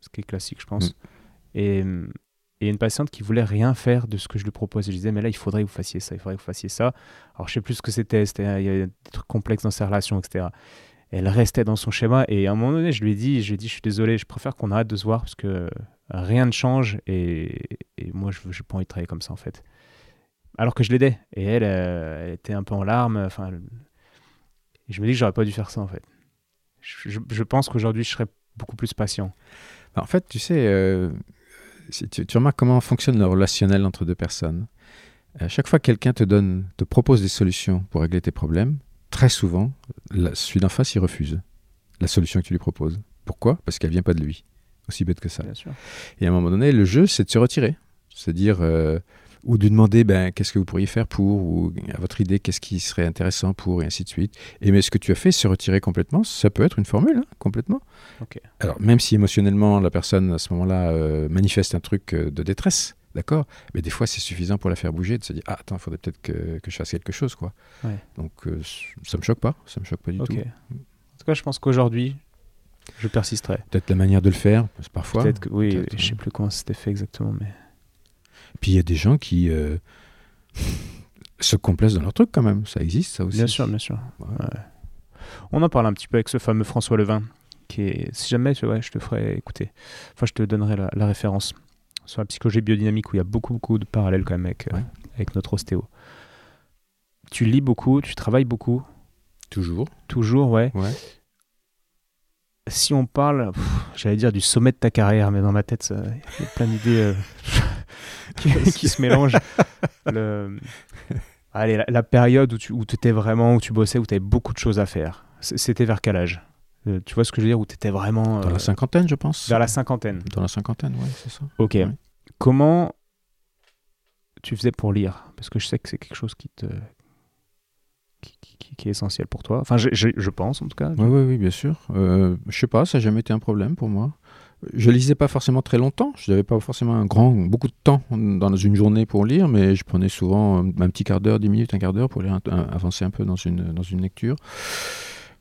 ce qui est classique, je pense. Mm. Et, et une patiente qui voulait rien faire de ce que je lui proposais. Je disais, mais là, il faudrait que vous fassiez ça, il faudrait que vous fassiez ça. Alors, je sais plus ce que c'était, il y avait des trucs complexes dans ses relations, etc. elle restait dans son schéma. Et à un moment donné, je lui ai dit, je lui ai dit, je suis désolé, je préfère qu'on arrête de se voir parce que rien ne change. Et, et moi, je n'ai pas envie de travailler comme ça, en fait. Alors que je l'aidais. Et elle, euh, elle, était un peu en larmes. Enfin, je me dis que j'aurais pas dû faire ça, en fait. Je, je, pense qu'aujourd'hui, je serais beaucoup plus patient. En fait, tu sais, euh, tu, tu, remarques comment fonctionne le relationnel entre deux personnes. À chaque fois que quelqu'un te donne, te propose des solutions pour régler tes problèmes, très souvent, la, celui d'en face, il refuse la solution que tu lui proposes. Pourquoi? Parce qu'elle vient pas de lui. Aussi bête que ça. Et à un moment donné, le jeu, c'est de se retirer. C'est-à-dire, euh, ou de demander ben, qu'est-ce que vous pourriez faire pour, ou à votre idée, qu'est-ce qui serait intéressant pour, et ainsi de suite. Et mais ce que tu as fait, se retirer complètement, ça peut être une formule, hein, complètement. Alors, même si émotionnellement, la personne, à ce moment-là, euh, manifeste un truc euh, de détresse, d'accord Mais des fois, c'est suffisant pour la faire bouger, de se dire, ah, attends, il faudrait peut-être que, que, je fasse quelque chose, quoi. Donc, euh, ça me choque pas, ça me choque pas du tout. En tout cas, je pense qu'aujourd'hui, je persisterai. Peut-être la manière de le faire, parfois. Peut-être que, oui, je sais plus comment c'était fait exactement, mais... Puis il y a des gens qui euh, se complaisent dans leur truc quand même. Ça existe, ça aussi. Bien sûr, bien sûr. On en parle un petit peu avec ce fameux François Levin, qui est, si jamais, je te ferai écouter. Enfin, je te donnerai la, référence sur la psychologie biodynamique où il y a beaucoup, beaucoup de parallèles quand même avec, euh, avec notre ostéo. Tu lis beaucoup, tu travailles beaucoup. Toujours. Toujours, ouais. Ouais. Si on parle, j'allais dire du sommet de ta carrière, mais dans ma tête, il y a plein d'idées. Euh, qui, se mélange. Le... Allez, la, période où tu où étais vraiment, où tu bossais, où tu avais beaucoup de choses à faire, c'était vers quel âge? Euh, Tu vois ce que je veux dire? Où tu étais vraiment. Dans la euh, cinquantaine, je pense. Vers la cinquantaine. Dans la cinquantaine, oui, c'est ça. Ok. Comment tu faisais pour lire? Parce que je sais que c'est quelque chose qui te, qui, qui- qui est essentiel pour toi. Enfin, je, je- je pense en tout cas. Oui, oui, oui, bien sûr. Euh, je sais pas, ça n'a jamais été un problème pour moi. Je lisais pas forcément très longtemps. Je n'avais pas forcément un grand, beaucoup de temps dans une journée pour lire, mais je prenais souvent un, un petit quart d'heure, dix minutes, un quart d'heure pour lire un- un- avancer un peu dans une, dans une lecture.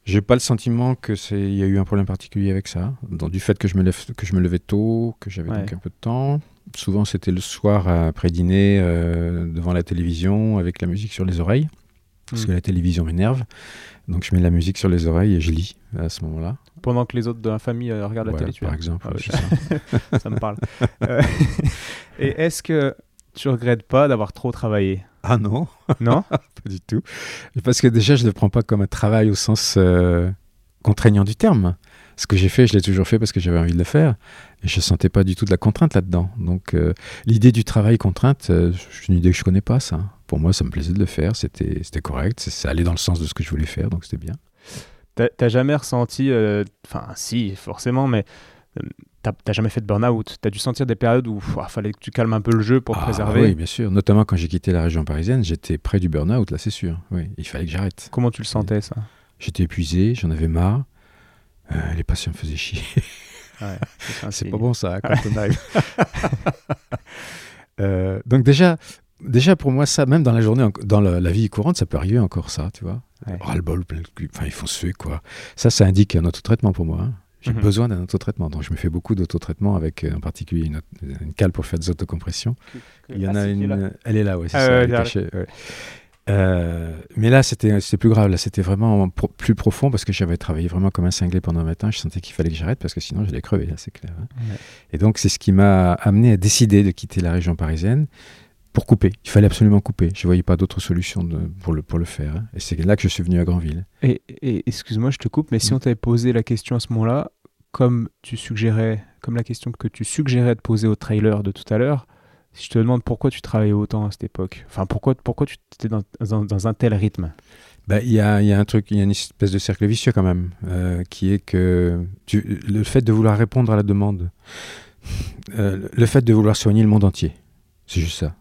J'ai pas le sentiment que c'est, il y a eu un problème particulier avec ça. Dans, du fait que je me lève, que je me levais tôt, que j'avais Ouais. donc un peu de temps. Souvent, c'était le soir après dîner euh, devant la télévision avec la musique sur les oreilles, parce Mm. que la télévision m'énerve. Donc, je mets la musique sur les oreilles et je lis à ce moment-là. Pendant que les autres de la famille euh, regardent la télé, tu par exemple. Ah ouais, c'est ça. ça me parle. Euh, Et est-ce que tu regrettes pas d'avoir trop travaillé? Ah non, Non? Pas du tout. Parce que déjà, je ne le prends pas comme un travail au sens euh, contraignant du terme. Ce que j'ai fait, je l'ai toujours fait parce que j'avais envie de le faire. Et je ne sentais pas du tout de la contrainte là-dedans. Donc, euh, l'idée du travail contrainte, euh, c'est une idée que je ne connais pas, ça. Pour moi, ça me plaisait de le faire. C'était correct. Ça allait dans le sens de ce que je voulais faire. Donc, c'était bien. T'as jamais ressenti, euh, enfin si forcément, mais t'as t'as jamais fait de burn-out? T'as dû sentir des périodes où il fallait que tu calmes un peu le jeu pour te Ah, préserver? Oui, bien sûr. Notamment quand j'ai quitté la région parisienne, j'étais près du burn-out, là, c'est sûr. Oui, il fallait que j'arrête. Comment tu le sentais ça? J'étais épuisé, j'en avais marre. Euh, les patients me faisaient chier. Ouais, c'est pas bon ça, quand on arrive. Euh, donc déjà, déjà pour moi, ça, même dans la journée, dans la, la vie courante, ça peut arriver encore ça, tu vois. Ouais. Plein de cul- enfin, ils font suer, quoi. Ça, ça indique un autotraitement pour moi. hein. J'ai Mhm. besoin d'un autotraitement. Donc je me fais beaucoup d'autotraitement avec euh, en particulier une, une cale pour faire des autocompressions. Il y en a une. Elle est là, ouais, c'est Ah ça, ouais, elle est j'ai cachée. Euh, mais là, c'était plus grave. Là, c'était vraiment pro- plus profond parce que j'avais travaillé vraiment comme un cinglé pendant un matin. Je sentais qu'il fallait que j'arrête parce que sinon, j'allais crever, c'est clair. hein. Ouais. Et donc, c'est ce qui m'a amené à décider de quitter la région parisienne pour couper. Il fallait absolument couper. Je ne voyais pas d'autre solution de- pour, le, pour le faire. hein. Et c'est là que je suis venu à Granville. Et, et- excuse-moi, je te coupe, mais si Mm. on t'avait posé la question à ce moment-là, comme tu suggérais, comme la question que tu suggérais de poser au trailer de tout à l'heure, si je te demande pourquoi tu travaillais autant à cette époque, enfin pourquoi, pourquoi tu étais dans, dans- dans un tel rythme? Bah, Il y, y a un truc, il y a une espèce de cercle vicieux quand même, euh, qui est que tu- le fait de vouloir répondre à la demande, euh, le fait de vouloir soigner le monde entier, c'est juste ça.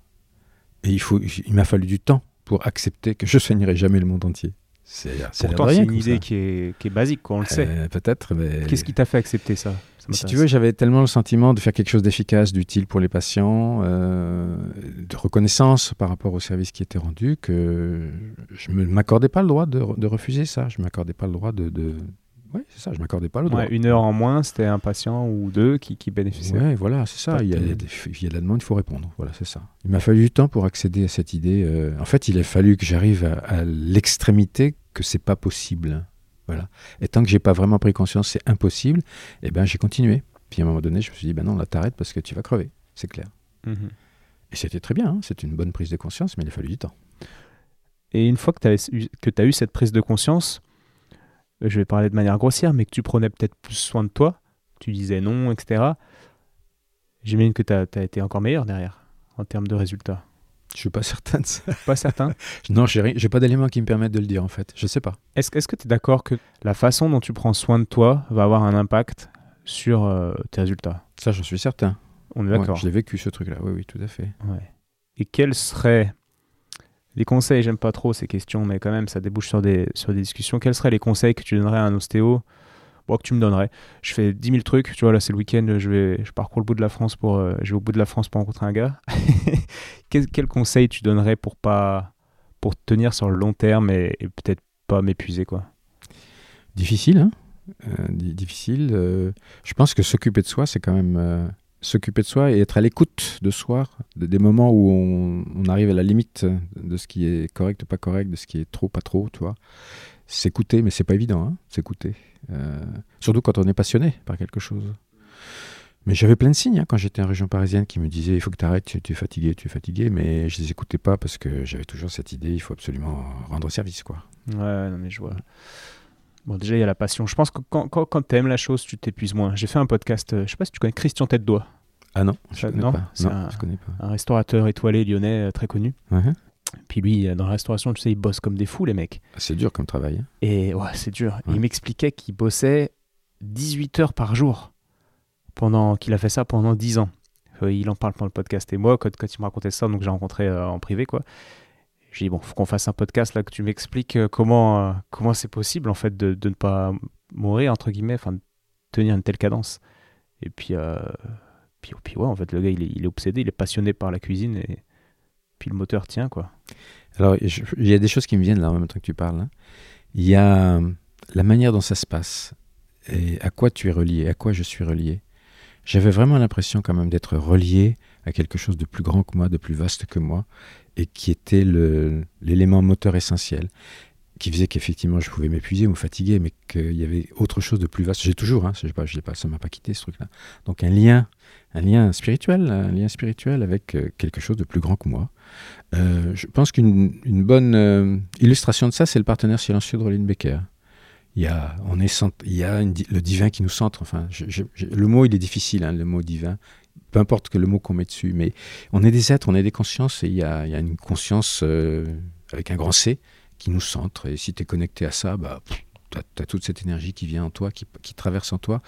Et il, faut, il m'a fallu du temps pour accepter que je soignerai jamais le monde entier. C'est Pourtant, une idée qui est, qui est basique, quoi, on le sait. Euh, Peut-être, mais... Qu'est-ce qui t'a fait accepter Ça? Si tu veux, j'avais tellement le sentiment de faire quelque chose d'efficace, d'utile pour les patients, euh, de reconnaissance par rapport au service qui était rendu, que je ne m'accordais pas le droit de, de refuser ça. Je ne m'accordais pas le droit de... de... Oui, c'est ça, je ne m'accordais pas le droit. Ouais, une heure en moins, c'était un patient ou deux qui, qui bénéficiaient. Ouais, voilà, c'est ça. Pas Il y, a, de- il y a des- il y a de la demande, il faut répondre. Voilà, c'est ça. Il m'a fallu du temps pour accéder à cette idée. euh, En fait, il a fallu que j'arrive à, à l'extrémité que c'est pas possible. Voilà. Et tant que j'ai pas vraiment pris conscience, c'est impossible. Et ben, j'ai continué. Puis à un moment donné, je me suis dit, ben non, là, t'arrêtes parce que tu vas crever. C'est clair. Mhm. Et c'était très bien. hein, C'est une bonne prise de conscience, mais il a fallu du temps. Et une fois que tu as, eu cette prise de conscience, je vais parler de manière grossière, mais que tu prenais peut-être plus soin de toi, tu disais non, etc. J'imagine que tu as, été encore meilleur derrière, en termes de résultats. Je suis pas certain de ça. Pas certain. Non, j'ai pas d'éléments qui me permettent de le dire en fait. Je sais pas. Est-ce que tu es d'accord que la façon dont tu prends soin de toi va avoir un impact sur euh, tes résultats? Ça, j'en suis certain. On est Ouais, d'accord. je l'ai vécu ce truc-là. Oui, oui, tout à fait. Ouais. Et quels seraient les conseils? J'aime pas trop ces questions, mais quand même, ça débouche sur des, sur des discussions. Quels seraient les conseils que tu donnerais à un ostéo Bon, que tu me donnerais. Je fais 10 000 trucs. Tu vois, là, c'est le week-end. Je, vais, je parcours le bout de la France pour, euh, je vais au bout de la France pour rencontrer un gars. quel, quel conseil tu donnerais pour pas pour tenir sur le long terme et, peut-être pas m'épuiser quoi? Difficile, hein Euh, di- Difficile. euh, je pense que s'occuper de soi, c'est quand même s'occuper de soi et être à l'écoute de soi, de- des moments où on, arrive à la limite de ce qui est correct, pas correct, de ce qui est trop, pas trop, tu vois. S'écouter, mais c'est pas évident, hein, s'écouter. Euh, surtout quand on est passionné par quelque chose. Mais j'avais plein de signes hein, quand j'étais en région parisienne qui me disaient il faut que tu arrêtes, tu, es fatigué, tu es fatigué, mais je les écoutais pas parce que j'avais toujours cette idée il faut absolument rendre service, quoi. Ouais, non, mais je vois. Bon, déjà, il y a la passion. Je pense que quand, quand, quand tu aimes la chose, tu t'épuises moins. J'ai fait un podcast, euh, je sais pas si tu connais Christian Tête d'Oie, Ah non, je connais non, pas. c'est Non, un- je connais pas. un restaurateur étoilé lyonnais euh, très connu. Ouais. Puis lui, euh, dans la restauration, tu sais, il bosse comme des fous, les mecs. C'est dur comme travail. hein. Et ouais, c'est dur. Ouais. Il m'expliquait qu'il bossait 18 heures par jour, pendant qu'il a fait ça pendant 10 ans. Euh, Il en parle pendant le podcast. Et moi, quand, quand il me racontait ça, donc j'ai rencontré euh, en privé, quoi. j'ai dit, bon, faut qu'on fasse un podcast là, que tu m'expliques euh, comment comment c'est possible en fait de, de, ne pas mourir, entre guillemets, enfin, de tenir une telle cadence. Et puis, puis, puis, ouais, en fait, le gars, il est, il est, obsédé, il est passionné par la cuisine et puis le moteur tient, quoi. Alors, il y a des choses qui me viennent là en même temps que tu parles. Hein. Il y a la manière dont ça se passe et à quoi tu es relié, à quoi je suis relié. J'avais vraiment l'impression quand même d'être relié à quelque chose de plus grand que moi, de plus vaste que moi, et qui était l'élément moteur essentiel, qui faisait qu'effectivement je pouvais m'épuiser me fatiguer, mais qu'il y avait autre chose de plus vaste. J'ai toujours, hein, pas, pas, ça m'a pas quitté ce truc-là. Donc un lien, un lien spirituel, un lien spirituel avec euh, quelque chose de plus grand que moi. Euh, je pense qu'une bonne euh, illustration de ça, c'est le partenaire silencieux de Roline Becker. Il y a, on est, il y a le divin qui nous centre. Enfin, le mot, il est difficile, hein, le mot divin peu importe que le mot qu'on met dessus, mais on est des êtres, on est des consciences, et il y a, une conscience euh, avec un grand C qui nous centre, et si tu es connecté à ça, bah, tu as, toute cette énergie qui vient en toi, qui, traverse en toi,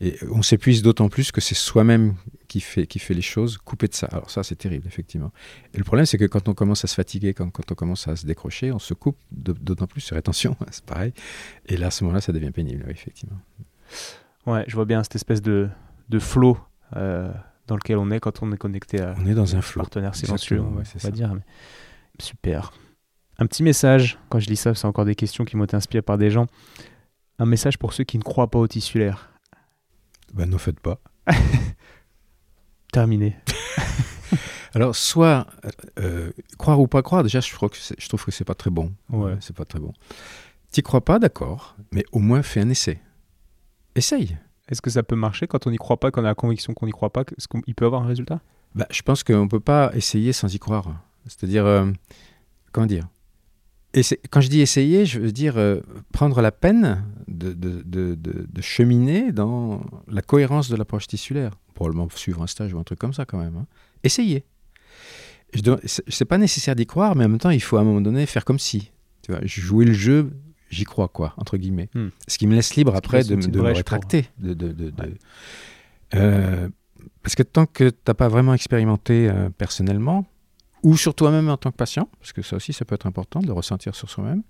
et on s'épuise d'autant plus que c'est soi-même qui fait, qui fait les choses, coupé de ça. Alors ça, c'est terrible, effectivement. Et le problème, c'est que quand on commence à se fatiguer, quand, quand on commence à se décrocher, on se coupe d'autant plus sur attention, c'est pareil, et là, à ce moment-là, ça devient pénible, effectivement. Ouais, je vois bien cette espèce de, de flow euh, dans lequel on est quand on est connecté à on est dans un flot. partenaire silencieux, on va dire. Super. Un petit message, quand je lis ça, c'est encore des questions qui m'ont été inspirées par des gens. Un message pour ceux qui ne croient pas au tissulaire. Ben, ne faites pas. Terminé. Alors, soit euh, croire ou pas croire, déjà, je, crois que je trouve que c'est pas très bon. Ouais. C'est pas très bon. Tu crois pas, d'accord, mais au moins fais un essai. Essaye. Est-ce que ça peut marcher quand on n'y croit pas, quand on a la conviction qu'on n'y croit pas Est-ce qu'il peut avoir un résultat? Bah, Je pense qu'on ne peut pas essayer sans y croire. C'est-à-dire, euh, comment dire? Quand je dis essayer, je veux dire euh, prendre la peine de, de, de, de, cheminer dans la cohérence de l'approche tissulaire. Probablement suivre un stage ou un truc comme ça quand même. Hein. Essayer. Je n'est pas nécessaire d'y croire, mais en même temps, il faut à un moment donné faire comme si. Tu vois, jouer le jeu j'y crois, quoi, entre guillemets. Hmm. Ce qui me laisse libre après de, me rétracter. Euh, parce que tant que tu n'as pas vraiment expérimenté euh, personnellement, ou sur toi-même en tant que patient, parce que ça aussi, ça peut être important de ressentir sur soi-même,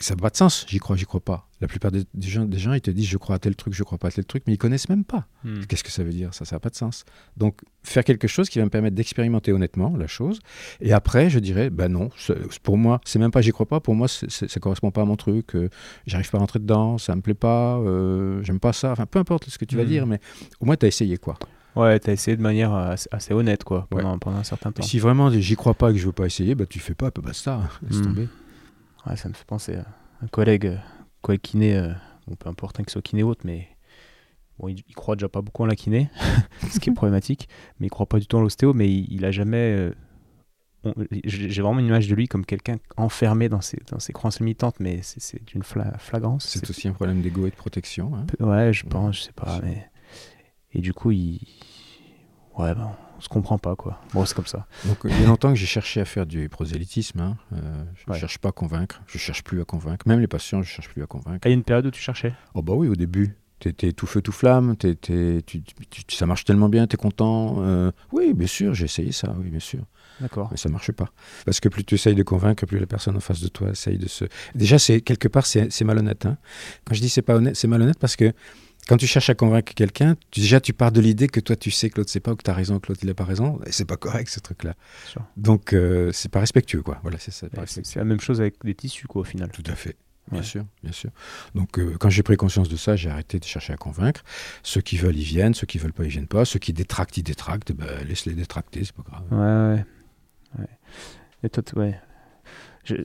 ça n'a pas de sens, j'y crois, j'y crois pas. La plupart des, gens, des gens, ils te disent je crois à tel truc, je crois pas à tel truc, mais ils connaissent même pas. Hmm. Qu'est-ce que ça veut dire? Ça, ça n'a pas de sens. Donc, faire quelque chose qui va me permettre d'expérimenter honnêtement la chose. Et après, je dirais, ben non, pour moi, c'est même pas j'y crois pas, pour moi, ça correspond pas à mon truc, euh, j'arrive pas à rentrer dedans, ça me plaît pas, euh, j'aime pas ça, enfin, peu importe ce que tu vas hmm. dire, mais au moins, tu as essayé, quoi. Ouais, tu as essayé de manière assez, honnête, quoi, pendant, pendant, un certain temps. si vraiment j'y crois pas et que je veux pas essayer, bah, tu fais pas, bah, basta, laisse hmm. tomber. Ouais, ça me fait penser à un collègue, euh, collègue kiné, euh, peu importe hein, qu'il soit kiné ou autre, mais bon, il, croit déjà pas beaucoup en la kiné, ce qui est problématique, mais il croit pas du tout en l'ostéo, mais il, a jamais. Euh, j'ai vraiment une image de lui comme quelqu'un enfermé dans ses, dans ses croyances limitantes, mais c'est d'une flagrance. C'est aussi un problème d'ego et de protection. Hein. Ouais, je pense, je sais pas. Mais... Et du coup, il. Ouais, bon, on se comprend pas, quoi. Bon, c'est comme ça. Donc, il y a longtemps que j'ai cherché à faire du prosélytisme. Hein. Euh, je ne cherche pas à convaincre. Je cherche plus à convaincre. Même les patients, je cherche plus à convaincre. Il y a une période où tu cherchais? Oh, bah oui, au début. Tu étais tout feu, tout flamme. tu, ça marche tellement bien, tu es content. Euh, oui, bien sûr, j'ai essayé ça, oui, bien sûr. D'accord. Mais ça marche pas. Parce que plus tu essayes de convaincre, plus la personne en face de toi essaye de se. Déjà, c'est quelque part, c'est malhonnête. Hein. Quand je dis c'est pas honnête, c'est malhonnête parce que quand tu cherches à convaincre quelqu'un, déjà tu pars de l'idée que toi tu sais que l'autre sait pas ou que tu as raison, que l'autre il n'a pas raison, et c'est pas correct ce truc-là. Donc euh, c'est pas respectueux quoi. Voilà, c'est ça. C'est la même chose avec des tissus quoi au final. Tout à fait. Bien sûr, bien sûr. Donc, euh, quand j'ai pris conscience de ça, j'ai arrêté de chercher à convaincre. Ceux qui veulent, ils viennent. Ceux qui veulent pas, ils viennent pas. Ceux qui détractent, ils détractent. Ben, laisse-les détracter, c'est pas grave. Ouais, ouais. ouais. Et toi, ouais. Je,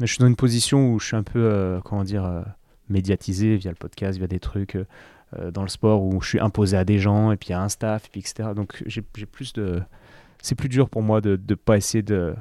je suis dans une position où je suis un peu, euh, comment dire, médiatisé via le podcast, via des trucs. Euh, dans le sport où je suis imposé à des gens et puis à un staff, et puis etc. Donc j'ai plus de. C'est plus dur pour moi de ne pas essayer de.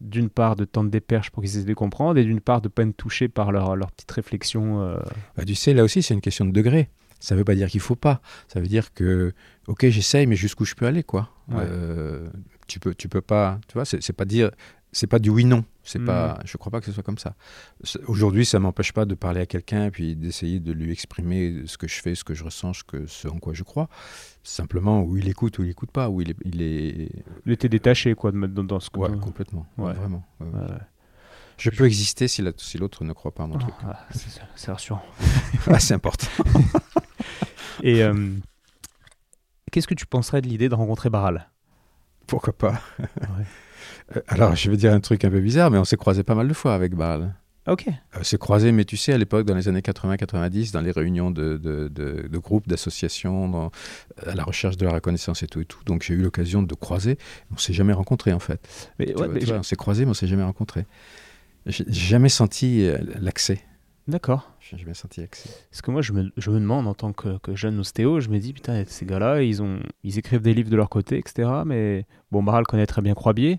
D'une part, de tendre des perches pour qu'ils essaient de comprendre, et d'une part, de ne pas être touché par leur, leur petite réflexion. Euh. Bah, tu sais, là aussi, c'est une question de degré. Ça ne veut pas dire qu'il faut pas. Ça veut dire que, ok, j'essaye, mais jusqu'où je peux aller, quoi. Euh, tu peux, tu peux pas. Tu vois, c'est pas dire c'est pas du oui-non. C'est Mhm. pas, je crois pas que ce soit comme ça. Aujourd'hui, ça m'empêche pas de parler à quelqu'un et puis d'essayer de lui exprimer ce que je fais, ce que je ressens, ce, que, ce en quoi je crois. Simplement, où il écoute ou il écoute pas, où il est, il est... Il était détaché, quoi, de mettre dans, dans ce. Ouais, complètement, Ouais. vraiment. ouais, ouais. Ouais. Je peux exister si la- si l'autre ne croit pas à mon truc. Ah, c'est rassurant. Ah, c'est important. Et euh, qu'est-ce que tu penserais de l'idée de rencontrer Baral Pourquoi pas? Euh, Alors, je vais dire un truc un peu bizarre, mais on s'est croisé pas mal de fois avec Baral. Ok. Euh, s'est croisé, mais tu sais, à l'époque, dans les années 80-90, dans les réunions de, de, de- de groupes, d'associations, dans- à la recherche de la reconnaissance et tout et tout. Donc j'ai eu l'occasion de croiser. On s'est jamais rencontrés en fait. Mais, Tu ouais, vois, mais tu j'ai- vois, on s'est croisés, mais on s'est jamais rencontrés. J'ai jamais senti euh, l'accès. D'accord. J'ai jamais senti l'accès. Parce que moi, je me, je me demande, en tant que, que jeune ostéo, je me dis, putain, ces gars-là, ils, ont, ils écrivent des livres de leur côté, etc. Mais bon, Baral connaît très bien Croibier.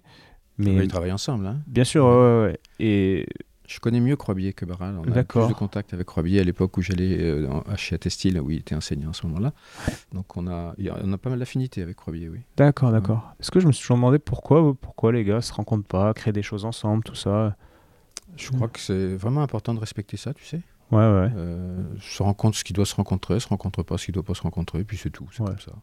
Mais ils travaillent ensemble. Hein. bien sûr, ouais, ouais. Et Je connais mieux Croibier que Barral. On a plus de contact avec Croibier à l'époque où j'allais euh, chez Attestil, où il était enseignant à ce moment-là. Donc on a, on a pas mal d'affinités avec Croibier, oui. d'accord, d'accord. Est-ce que je me suis toujours demandé pourquoi, pourquoi les gars se rencontrent pas, créent des choses ensemble, tout ça? Je crois que c'est vraiment important de respecter ça, tu sais. Ouais, ouais. Euh, se rencontre ce qui doit se rencontrer, se rencontre pas ce qui doit pas se rencontrer, puis c'est tout, c'est Ouais. comme ça.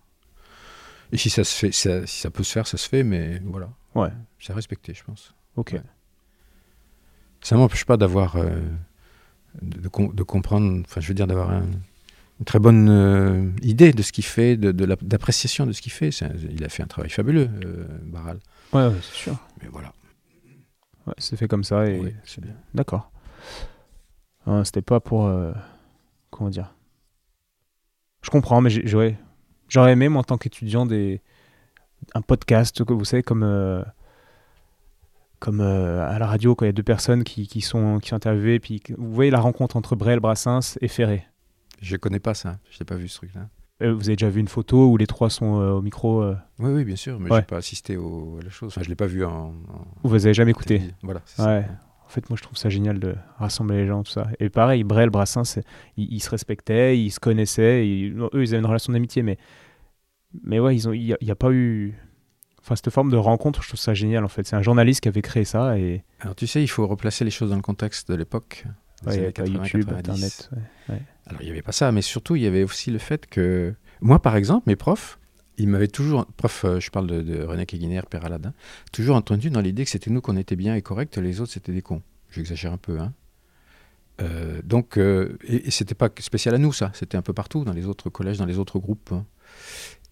Et si ça se fait, ça- si ça peut se faire, ça se fait, mais voilà. Ouais. C'est à respecter, je pense. Ok. Ouais. Ça m'empêche pas d'avoir, euh, de, de com- de comprendre, enfin, je veux dire, d'avoir un- une très bonne euh, idée de ce qu'il fait, de, de d'appréciation de ce qu'il fait. Un- il a fait un travail fabuleux, euh, Barral. Ouais, ouais, c'est sûr. Mais voilà. Ouais, c'est fait comme ça et Oui, c'est bien. D'accord. Hein, C'était pas pour. euh, comment dire? Je comprends, mais j'ai- ouais. J'aurais aimé, moi, en tant qu'étudiant, des... un podcast, vous savez, comme. euh, Comme euh, à la radio, quand il y a deux personnes qui, qui sont, qui sont interviewées, puis vous voyez la rencontre entre Brel, Brassens et Ferré. Je connais pas ça. Je n'ai pas vu ce truc-là. Euh, Vous avez déjà vu une photo où les trois sont au micro Oui, oui, bien sûr, mais Ouais. j'ai pas assisté au, à la chose. Enfin, je l'ai pas vu en. en Vous avez jamais écouté. Voilà. c'est ça. Ouais. En fait, moi, je trouve ça génial de rassembler les gens, tout ça. Et pareil, Brel, Brassens, c'est- ils, ils se respectaient, ils se connaissaient. ils- eux, ils avaient une relation d'amitié, mais, mais ouais, il n'y a, pas eu. Enfin, cette forme de rencontre, je trouve ça génial, en fait. C'est un journaliste qui avait créé ça et Alors tu sais, il faut replacer les choses dans le contexte de l'époque. ouais, il n'y années avait pas 80, YouTube, 90. Internet. ouais. Alors il n'y avait pas ça, mais surtout il y avait aussi le fait que moi, par exemple, mes profs, ils m'avaient toujours, prof, euh, je parle de, de René Keguiner, Père Aladin, toujours entendu dans l'idée que c'était nous qu'on était bien et correct, les autres c'était des cons. J'exagère un peu, hein. Euh, donc, euh, et, et c'était pas spécial à nous, ça. C'était un peu partout, dans les autres collèges, dans les autres groupes. hein.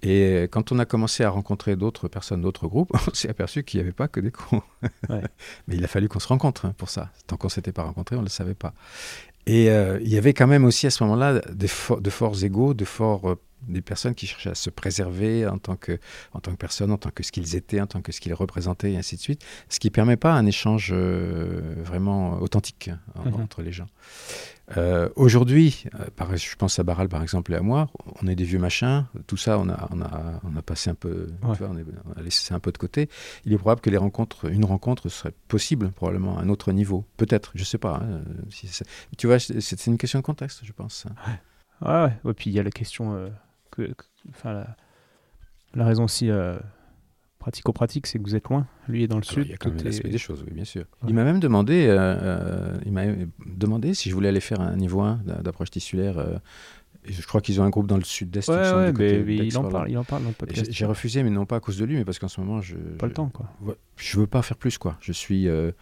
Et quand on a commencé à rencontrer d'autres personnes d'autres groupes, on s'est aperçu qu'il n'y avait pas que des cons. Ouais. Mais il a fallu qu'on se rencontre hein, pour ça. Tant qu'on ne s'était pas rencontrés, on ne le savait pas. Et euh, il y avait quand même aussi à ce moment-là de forts égaux, de forts, des personnes qui cherchaient à se préserver en tant que, en tant que personne, en tant que ce qu'ils étaient, en tant que ce qu'ils représentaient, et ainsi de suite. Ce qui ne permet pas un échange euh, vraiment authentique hein, Mhm. entre les gens. Euh, Aujourd'hui, euh, je pense à Barral par exemple et à moi, on est des vieux machins, tout ça, on a, on a, on a passé un peu, Ouais. vois, on, est- on a laissé ça un peu de côté. Il est probable que les rencontres, une rencontre serait possible, probablement à un autre niveau, peut-être, je sais pas. hein, si tu vois, c'est une question de contexte, je pense. Ouais, ouais. Et puis il y a la question. Que, que- enfin, la, la raison aussi euh, pratico-pratique, c'est que vous êtes loin. Lui est dans le Alors, sud. il y a quand même l'aspect des choses, oui, bien sûr. Ouais. Il m'a même demandé, euh, euh, il m'a demandé si je voulais aller faire un niveau 1 d'a- d'approche tissulaire. euh, et je crois qu'ils ont un groupe dans le sud-est. Ouais, ouais, mais, mais il en parle, il en parle. J'ai refusé, mais non pas à cause de lui, mais parce qu'en ce moment, je. Pas je- le temps, quoi. Je veux pas faire plus, quoi. Je suis. euh,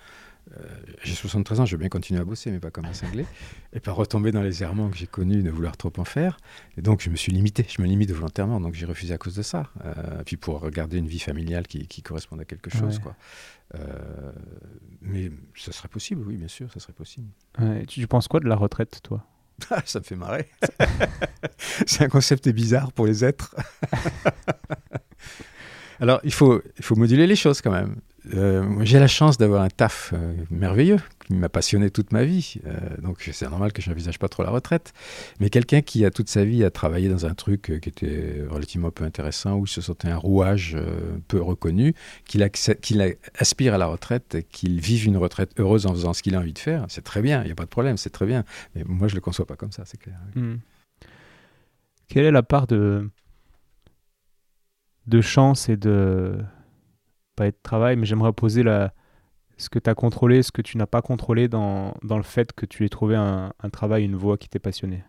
euh, j'ai 73 ans, je veux bien continuer à bosser, mais pas comme un cinglé. et pas retomber dans les errements que j'ai connus de vouloir trop en faire. Et donc, je me suis limité. Je me limite volontairement. Donc, j'ai refusé à cause de ça. Euh, puis, pour regarder une vie familiale qui, qui corresponde à quelque chose, Ouais. quoi. Euh, mais ça serait possible, oui, bien sûr, ça serait possible. Ouais, tu, tu penses quoi de la retraite, toi? Ah, ça me fait marrer. C'est un concept bizarre pour les êtres. Alors, il faut, il faut moduler les choses quand même. Euh, J'ai la chance d'avoir un taf euh, merveilleux qui m'a passionné toute ma vie. Euh, donc, c'est normal que je n'envisage pas trop la retraite. Mais quelqu'un qui a toute sa vie à travailler dans un truc qui était relativement peu intéressant, où se sentait un rouage peu reconnu, qu'il aspire à la retraite, et qu'il vive une retraite heureuse en faisant ce qu'il a envie de faire, c'est très bien, il n'y a pas de problème, c'est très bien. Mais moi, je ne le conçois pas comme ça, c'est clair. Hmm. Quelle est la part de chance et de pas être travail, mais j'aimerais poser la ce que tu as contrôlé, ce que tu n'as pas contrôlé dans, dans, le fait que tu aies trouvé un, un travail, une voie qui t'est passionnée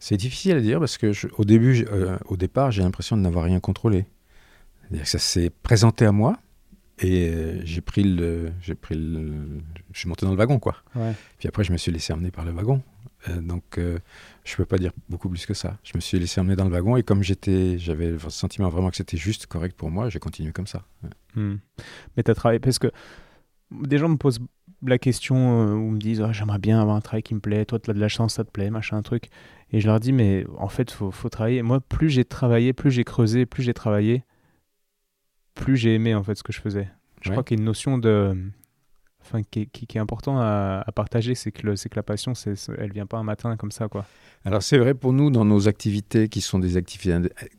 C'est difficile à dire parce que au début, euh, au départ, j'ai l'impression de n'avoir rien contrôlé. ça s'est présenté à moi et euh, j'ai pris le, j'ai pris le, je suis monté dans le wagon quoi. Puis après, je me suis laissé emmener par le wagon. Euh, donc, je peux pas dire beaucoup plus que ça. Je me suis laissé emmener dans le wagon et comme j'étais, j'avais le sentiment vraiment que c'était juste, correct pour moi, j'ai continué comme ça. Hmm. Mais tu as travaillé parce que des gens me posent la question euh, ou me disent ah, j'aimerais bien avoir un travail qui me plaît, toi tu as de la chance, ça te plaît, machin, un truc. Et je leur dis mais en fait faut, faut travailler. Moi plus j'ai travaillé, plus j'ai creusé, plus j'ai travaillé, plus j'ai aimé en fait ce que je faisais. Je crois qu'il y a une notion de enfin, qui, est, important à, partager, c'est que, que la passion, c'est, elle vient pas un matin comme ça. quoi. Alors c'est vrai pour nous dans nos activités qui sont des activités,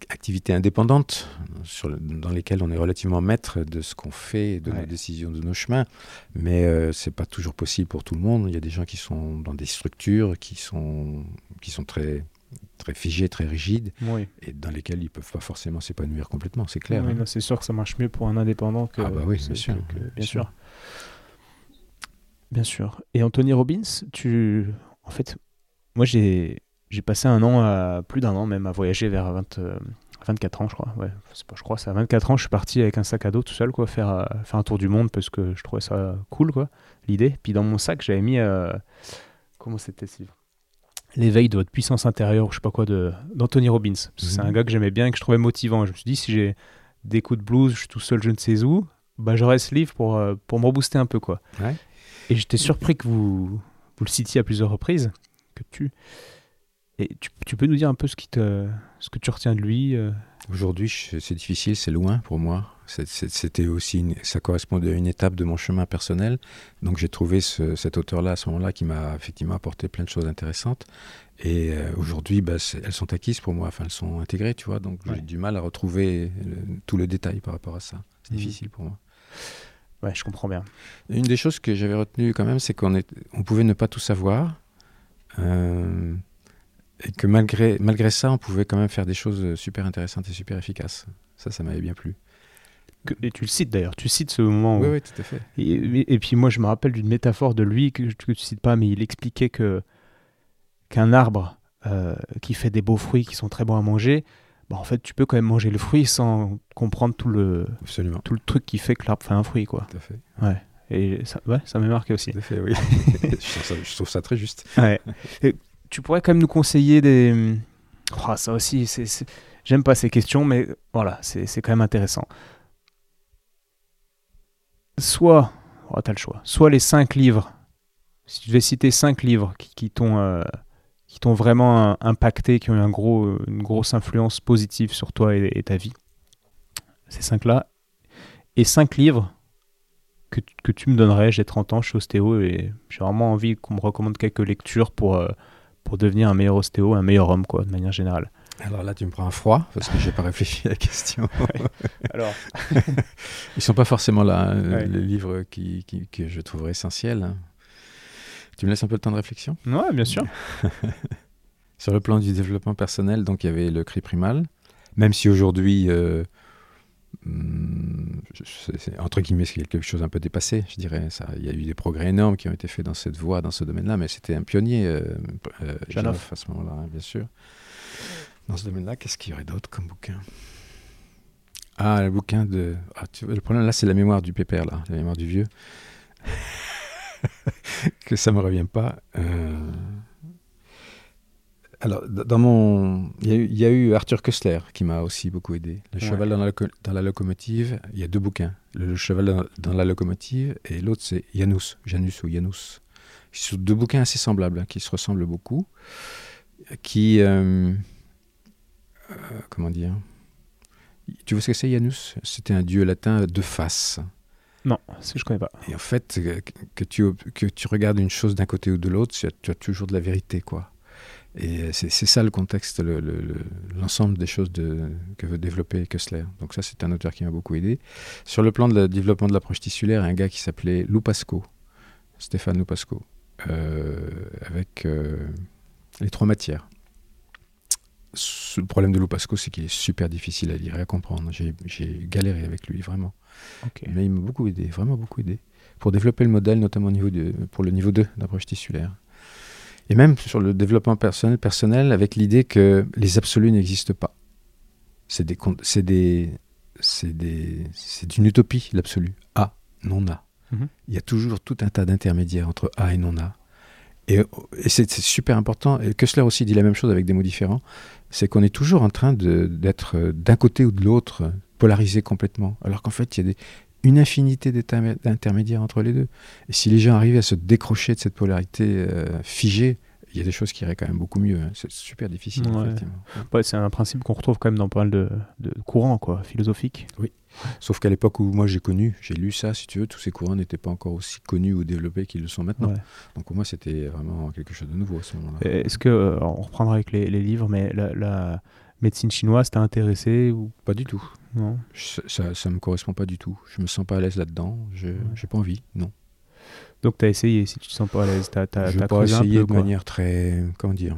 activités indépendantes, sur dans lesquelles on est relativement maître de ce qu'on fait, de nos décisions, de nos chemins, mais ce euh, c'est pas toujours possible pour tout le monde. Il y a des gens qui sont dans des structures qui sont, qui sont très très figées, très rigides, et dans lesquelles ils peuvent pas forcément s'épanouir complètement, c'est clair. Oui, hein. c'est sûr que ça marche mieux pour un indépendant que... Ah bah oui, bien sûr. bien sûr. Bien sûr. Et Anthony Robbins, tu. En fait, moi, j'ai, j'ai passé un an, à... plus d'un an même, à voyager vers 20, 24 euh, ans, je crois. Ouais, c'est pas, je crois, c'est à 24 ans, je suis parti avec un sac à dos tout seul, quoi, faire, euh, faire un tour du monde parce que je trouvais ça cool, quoi, l'idée. Puis dans mon sac, j'avais mis. Euh, comment c'était ce livre L'éveil de votre puissance intérieure, je sais pas quoi, de, d'Anthony Robbins. c'est un mhm. gars que j'aimais bien et que je trouvais motivant. Je me suis dit, si j'ai des coups de blues, je suis tout seul, je ne sais où, bah, j'aurais ce livre pour, pour me rebooster un peu, quoi. Ouais. Et j'étais surpris que vous, vous le citiez à plusieurs reprises. Que tu... Et tu, tu, peux nous dire un peu ce, qui te, ce que tu retiens de lui euh? Aujourd'hui, c'est difficile, c'est loin pour moi. C'était aussi, ça correspondait à une étape de mon chemin personnel. Donc j'ai trouvé ce, cet auteur-là à ce moment-là qui m'a effectivement apporté plein de choses intéressantes. Et euh, aujourd'hui, bah, elles sont acquises pour moi, enfin elles sont intégrées, tu vois. Donc j'ai du mal à retrouver tout le détail par rapport à ça. C'est mmh. difficile pour moi. Ouais, je comprends bien. Une des choses que j'avais retenues quand même, c'est qu'on on pouvait ne pas tout savoir. Euh, et que malgré, malgré ça, on pouvait quand même faire des choses super intéressantes et super efficaces. Ça, ça m'avait bien plu. et tu le cites d'ailleurs, tu cites ce moment. Oui, oui, tout à fait. Et, puis moi, je me rappelle d'une métaphore de lui que, que tu cites pas, mais il expliquait que qu'un arbre euh, qui fait des beaux fruits qui sont très bons à manger, bah, en fait, tu peux quand même manger le fruit sans comprendre tout le, tout le truc qui fait que l'arbre fait un fruit. Quoi. Tout à fait. Ouais. Et ça, ouais, ça m'a marqué aussi. Tout à fait, oui. je, trouve ça, très juste. Ouais. tu pourrais quand même nous conseiller des. Oh, ça aussi, c'est, j'aime pas ces questions, mais voilà, c'est, quand même intéressant. Soit, oh, tu as le choix, soit les cinq livres, si tu devais citer cinq livres qui, qui t'ont. Euh, qui t'ont vraiment impacté, qui ont eu un gros, une grosse influence positive sur toi et, ta vie. Ces cinq-là. Et cinq livres que, que, tu me donnerais. J'ai 30 ans, je suis ostéo et j'ai vraiment envie qu'on me recommande quelques lectures pour, euh, pour devenir un meilleur ostéo, un meilleur homme, quoi, de manière générale. Alors là, tu me prends un froid parce que j'ai pas réfléchi à la question. Alors, ils sont pas forcément là hein, les livres qui, qui, que je trouverais essentiels. Hein. Tu me laisses un peu de temps de réflexion Oui, bien sûr. Sur le plan du développement personnel, donc il y avait le cri primal, même si aujourd'hui, euh, hmm, entre guillemets, c'est quelque chose un peu dépassé, je dirais. Ça, il y a eu des progrès énormes qui ont été faits dans cette voie, dans ce domaine-là, mais c'était un pionnier, euh, euh à ce moment-là, hein, bien sûr. Dans ce domaine-là, qu'est-ce qu'il y aurait d'autre comme bouquin? Ah, le bouquin de. Ah, le problème là, c'est la mémoire du pépère, là, la mémoire du vieux. que ça me revient pas. Euh, alors, dans mon, il y, a eu Arthur Kessler qui m'a aussi beaucoup aidé. Le cheval dans la, dans la, locomotive. Il y a deux bouquins. Le, cheval dans, la locomotive et l'autre c'est Janus, Janus ou Janus. Ce sont deux bouquins assez semblables, hein, qui se ressemblent beaucoup, qui, euh, euh, comment dire? Tu vois ce que c'est Janus? C'était un dieu latin de face. Non, je connais pas. Et en fait, que tu, que tu regardes une chose d'un côté ou de l'autre, tu, as toujours de la vérité, quoi. Et c'est ça le contexte, l'ensemble le, des choses que veut développer Kessler. Donc ça, c'est un auteur qui m'a beaucoup aidé. Sur le plan de développement de l'approche tissulaire, un gars qui s'appelait Lupasco, Stéphane Lupasco, euh, avec euh, les trois matières. Le problème de Lupasco, c'est qu'il est super difficile à lire et à comprendre. J'ai galéré avec lui, vraiment. Mais il m'a beaucoup aidé, vraiment beaucoup aidé. pour développer le modèle, notamment au niveau de, pour le niveau 2 d'approche tissulaire. Et même sur le développement personnel, personnel avec l'idée que les absolus n'existent pas. C'est des, des, c'est une utopie l'absolu. A, non A. Mhm. Il y a toujours tout un tas d'intermédiaires entre A et non A. Et, et c'est c'est super important. Et Kessler aussi dit la même chose avec des mots différents. C'est qu'on est toujours en train d'être euh, d'un côté ou de l'autre polarisé complètement. Alors qu'en fait, il y a des, une infinité d'intermédiaires entre les deux. Et si les gens arrivaient à se décrocher de cette polarité euh, figée, il y a des choses qui iraient quand même beaucoup mieux. hein. C'est super difficile, Ouais. effectivement. Ouais, c'est un principe qu'on retrouve quand même dans pas mal de, de courants quoi, philosophiques. Sauf qu'à l'époque où moi j'ai connu, j'ai lu ça, si tu veux, tous ces courants n'étaient pas encore aussi connus ou développés qu'ils le sont maintenant. Ouais. Donc pour moi, c'était vraiment quelque chose de nouveau à ce moment-là. Est-ce que, euh, on reprendra avec les, les livres, mais la, la médecine chinoise t'a intéressé ou? Pas du tout. non Je- ça, ça me correspond pas du tout. Je me sens pas à l'aise là-dedans. Je j'ai pas envie. Non. Donc t'as essayé, si tu te sens pas à l'aise, t'as, t'as, je pas peu, de manière très, comment dire?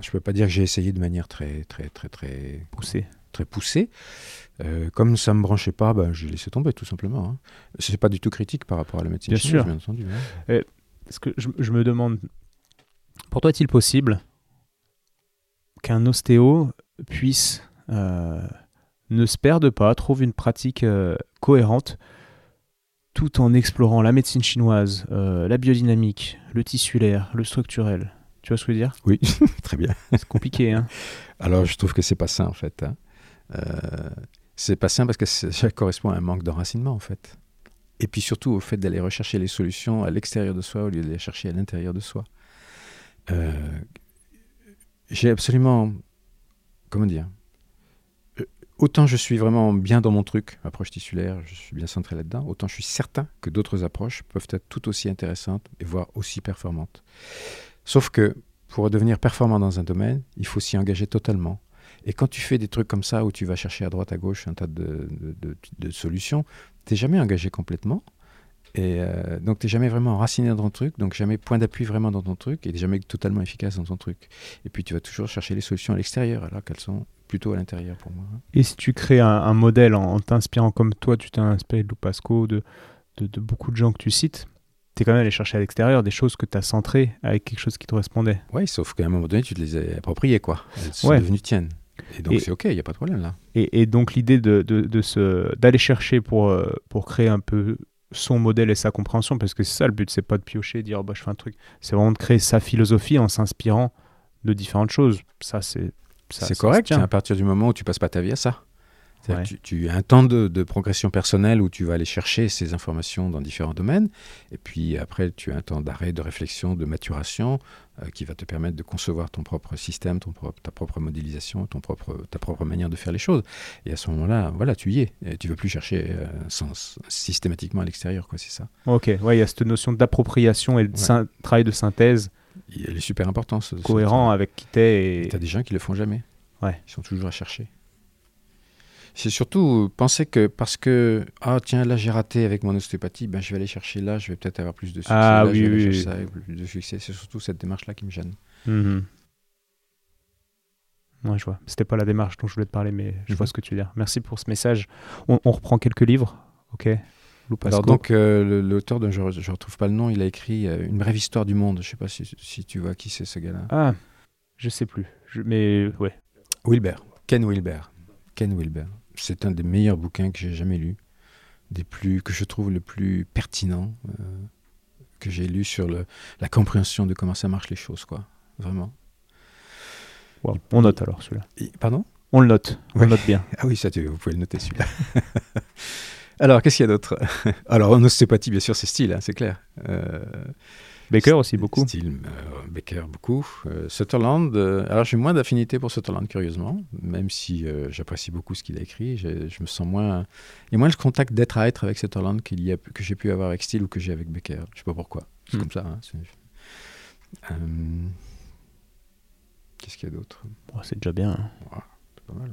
Je peux pas dire que j'ai essayé de manière très, très, très, très, poussé. très poussée. Euh, comme ça me branchait pas, bah, j'ai laissé tomber tout simplement. Hein. C'est pas du tout critique par rapport à la médecine Bien chinoise, sûr. bien entendu. hein. Parce que je, je me demande, pour toi est-il possible qu'un ostéo puisse euh, ne se perde pas, trouve une pratique euh, cohérente, tout en explorant la médecine chinoise, euh, la biodynamique, le tissulaire, le structurel? Tu vois ce que je veux dire? Oui, très bien. C'est compliqué, hein Alors, je trouve que c'est pas sain, en fait. hein. Euh, c'est pas sain parce que ça correspond à un manque d'enracinement, en fait. Et puis surtout au fait d'aller rechercher les solutions à l'extérieur de soi au lieu de les chercher à l'intérieur de soi. Euh, J'ai absolument. Comment dire Euh, Autant je suis vraiment bien dans mon truc, approche tissulaire, je suis bien centré là-dedans, autant je suis certain que d'autres approches peuvent être tout aussi intéressantes et voire aussi performantes. Sauf que pour devenir performant dans un domaine, il faut s'y engager totalement. Et quand tu fais des trucs comme ça, où tu vas chercher à droite, à gauche un tas de, de- de- de solutions, tu n'es jamais engagé complètement. Et euh, donc, tu n'es jamais vraiment enraciné dans ton truc, donc jamais point d'appui vraiment dans ton truc, et t'es jamais totalement efficace dans ton truc. Et puis, tu vas toujours chercher les solutions à l'extérieur, alors qu'elles sont plutôt à l'intérieur pour moi. Et si tu crées un, un modèle en, en t'inspirant comme toi, tu t'es inspiré de Lou Pasco, de, de, de beaucoup de gens que tu cites, tu es quand même allé chercher à l'extérieur des choses que tu as centrées avec quelque chose qui te correspondait. Oui, sauf qu'à un moment donné, tu te les as appropriées, quoi. Elles sont Ouais. devenues tiennes. Et donc, Et- c'est OK, il n'y a pas de problème là. Et, et donc l'idée de, de, de d'aller chercher pour, euh, pour créer un peu son modèle et sa compréhension, parce que c'est ça le but, c'est pas de piocher, dire bah, je fais un truc, c'est vraiment de créer sa philosophie en s'inspirant de différentes choses. Ça, c'est C'est correct, à partir du moment où tu passes pas ta vie à ça. Ouais. Tu, tu as un temps de, de progression personnelle où tu vas aller chercher ces informations dans différents domaines, et puis après tu as un temps d'arrêt, de réflexion, de maturation, euh, qui va te permettre de concevoir ton propre système, ton propre, ta propre modélisation, ton propre, ta propre manière de faire les choses. Et à ce moment-là, voilà, tu y es. Et tu ne veux plus chercher euh, sans- systématiquement à l'extérieur, quoi, c'est ça. Ok, ouais, il y a cette notion d'appropriation et de Ouais. travail de synthèse Il est super important. Ce, ce- cohérent avec qui t'es. Tu as Et... des gens qui le font jamais. Ouais. Ils sont toujours à chercher. C'est surtout euh, penser que parce que, ah tiens, là j'ai raté avec mon ostéopathie, ben, je vais aller chercher là, je vais peut-être avoir plus de succès. Ah là, oui, je vais aller oui, plus de succès. C'est surtout cette démarche-là qui me gêne. Mhm. Ouais, je vois. C'était pas la démarche dont je voulais te parler, mais je Mhm. vois ce que tu veux dire. Merci pour ce message. On, on reprend quelques livres, ok? Alors donc, euh, l'auteur dont je ne retrouve pas le nom, il a écrit euh, Une brève histoire du monde. Je sais pas si, si tu vois qui c'est ce gars-là. Ah, je sais plus. Je- Mais ouais. Wilber. Ken Wilber. Ken Wilber. C'est un des meilleurs bouquins que j'ai jamais lu, des plus que je trouve le plus pertinent euh, que j'ai lu sur le, la compréhension de comment ça marche les choses, quoi. Vraiment. Wow. On note alors celui-là. Pardon? On le note. On Ouais. le note bien. Ah oui, ça, tu- vous pouvez le noter celui-là. Alors, qu'est-ce qu'il y a d'autre? Alors, en ostéopathie, bien sûr, c'est style, hein, c'est clair. Euh, Baker aussi beaucoup. Style, euh, Becker, beaucoup. Euh, Sutherland, euh, alors j'ai moins d'affinité pour Sutherland, curieusement, même si euh, j'apprécie beaucoup ce qu'il a écrit. Je me sens moins. Il y a moins le contact d'être à être avec Sutherland qu'il y a, que j'ai pu avoir avec Steele ou que j'ai avec Becker. Je sais pas pourquoi. C'est Hmm. comme ça. hein, Euh, Qu'est-ce qu'il y a d'autre? Oh, c'est déjà bien. C'est pas mal.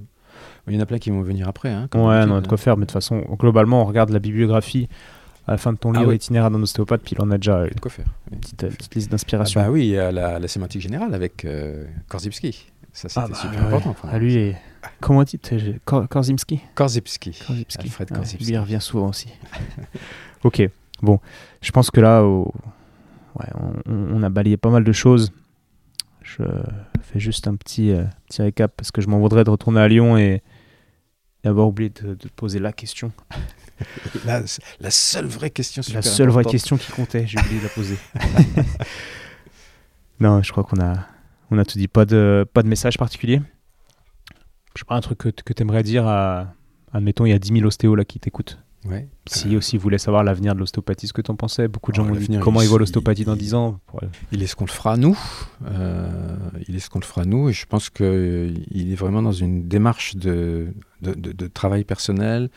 Il y en a plein qui vont venir après. Hein, Ouais, on a de quoi hein. faire, mais de toute façon, globalement, on regarde la bibliographie à la fin de ton Ah livre oui. itinéraire d'un ostéopathe, puis il en a déjà une De quoi faire. petite, euh, petite liste Ah d'inspiration. bah oui, la, la sémantique générale avec euh, Korzybski. Ça, c'était Ah bah, super ouais. important. moi. Ah, lui, est- comment on dit Kor- Korzymski Korzybski. Korzybski. Alfred Ouais, Korzybski. lui, il revient souvent aussi. ok. Bon, je pense que là, ouais, on, on a balayé pas mal de choses. Je fais juste un petit, euh, petit récap parce que je m'en voudrais de retourner à Lyon et d'avoir oublié de, de poser la question. La, la seule vraie question La super seule vraie question qui comptait, j'ai oublié de la poser. non, je crois qu'on a, on a tout dit. Pas de, pas de message particulier Je sais pas, un truc que, que tu aimerais dire à, admettons, il y a 10 000 ostéos là qui t'écoutent. Ouais. Si aussi vous voulez savoir l'avenir de l'ostéopathie, ce que tu en pensais, beaucoup de Oh, gens m'ont dit comment il- ils voient il- l'ostéopathie dans il- 10 ans. Ouais. Il est ce qu'on le fera nous. Euh, il est ce qu'on le fera nous. Et je pense qu'il est vraiment dans une démarche de, de, de- de travail personnel,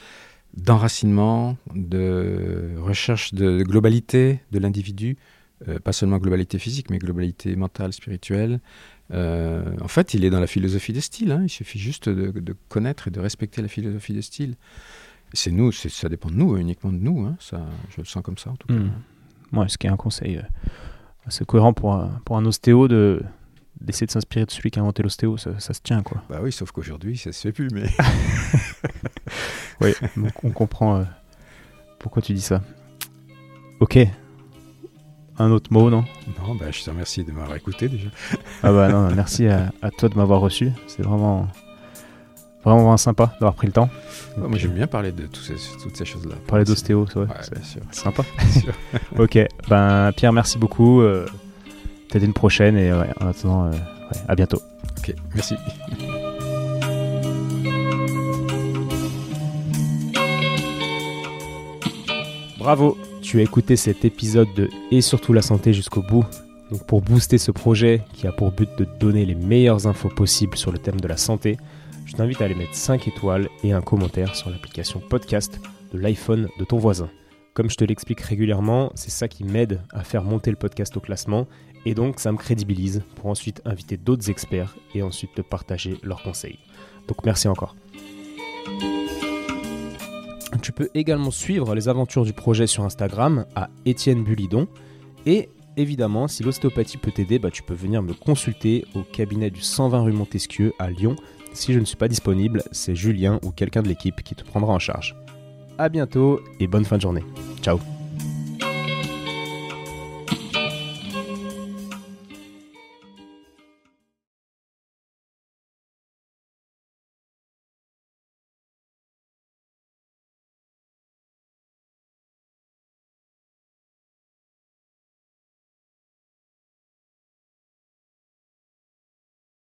d'enracinement, de recherche de globalité de l'individu. Euh, pas seulement globalité physique, mais globalité mentale, spirituelle. Euh, en fait, il est dans la philosophie des styles. hein. Il suffit juste de, connaître et de respecter la philosophie des styles. C'est nous, ça dépend de nous, uniquement de nous. hein. Ça, je le sens comme ça, en tout cas. Hmm. Ouais, ce qui est un conseil euh, assez cohérent pour un, pour un ostéo de d'essayer de s'inspirer de celui qui a inventé l'ostéo, ça, ça se tient quoi. Bah oui, sauf qu'aujourd'hui, ça se fait plus. Mais Oui, donc on comprend euh, pourquoi tu dis ça. Ok. Un autre mot, non? Non, bah, je te remercie de m'avoir écouté déjà. Ah bah non, merci à, à toi de m'avoir reçu. C'est vraiment, vraiment, vraiment sympa d'avoir pris le temps. Ouais, moi, j'aime bien parler de ces- toutes ces choses-là. Parler d'ostéo, c'est. Ouais, c'est sympa. sûr. Ok, ben Pierre, merci beaucoup. Euh, Peut-être une prochaine et ouais, en attendant, euh, ouais, à bientôt. Ok, merci. Bravo, tu as écouté cet épisode de Et surtout la santé jusqu'au bout. Donc pour booster ce projet qui a pour but de te donner les meilleures infos possibles sur le thème de la santé, je t'invite à aller mettre 5 étoiles et un commentaire sur l'application podcast de l'iPhone de ton voisin. Comme je te l'explique régulièrement, c'est ça qui m'aide à faire monter le podcast au classement et donc ça me crédibilise pour ensuite inviter d'autres experts et ensuite te partager leurs conseils. Donc merci encore. Tu peux également suivre les aventures du projet sur Instagram à Étienne Bulidon. Et évidemment, si l'ostéopathie peut t'aider, bah, tu peux venir me consulter au cabinet du 120 rue Montesquieu à Lyon. Si je ne suis pas disponible, c'est Julien ou quelqu'un de l'équipe qui te prendra en charge. A bientôt et bonne fin de journée. Ciao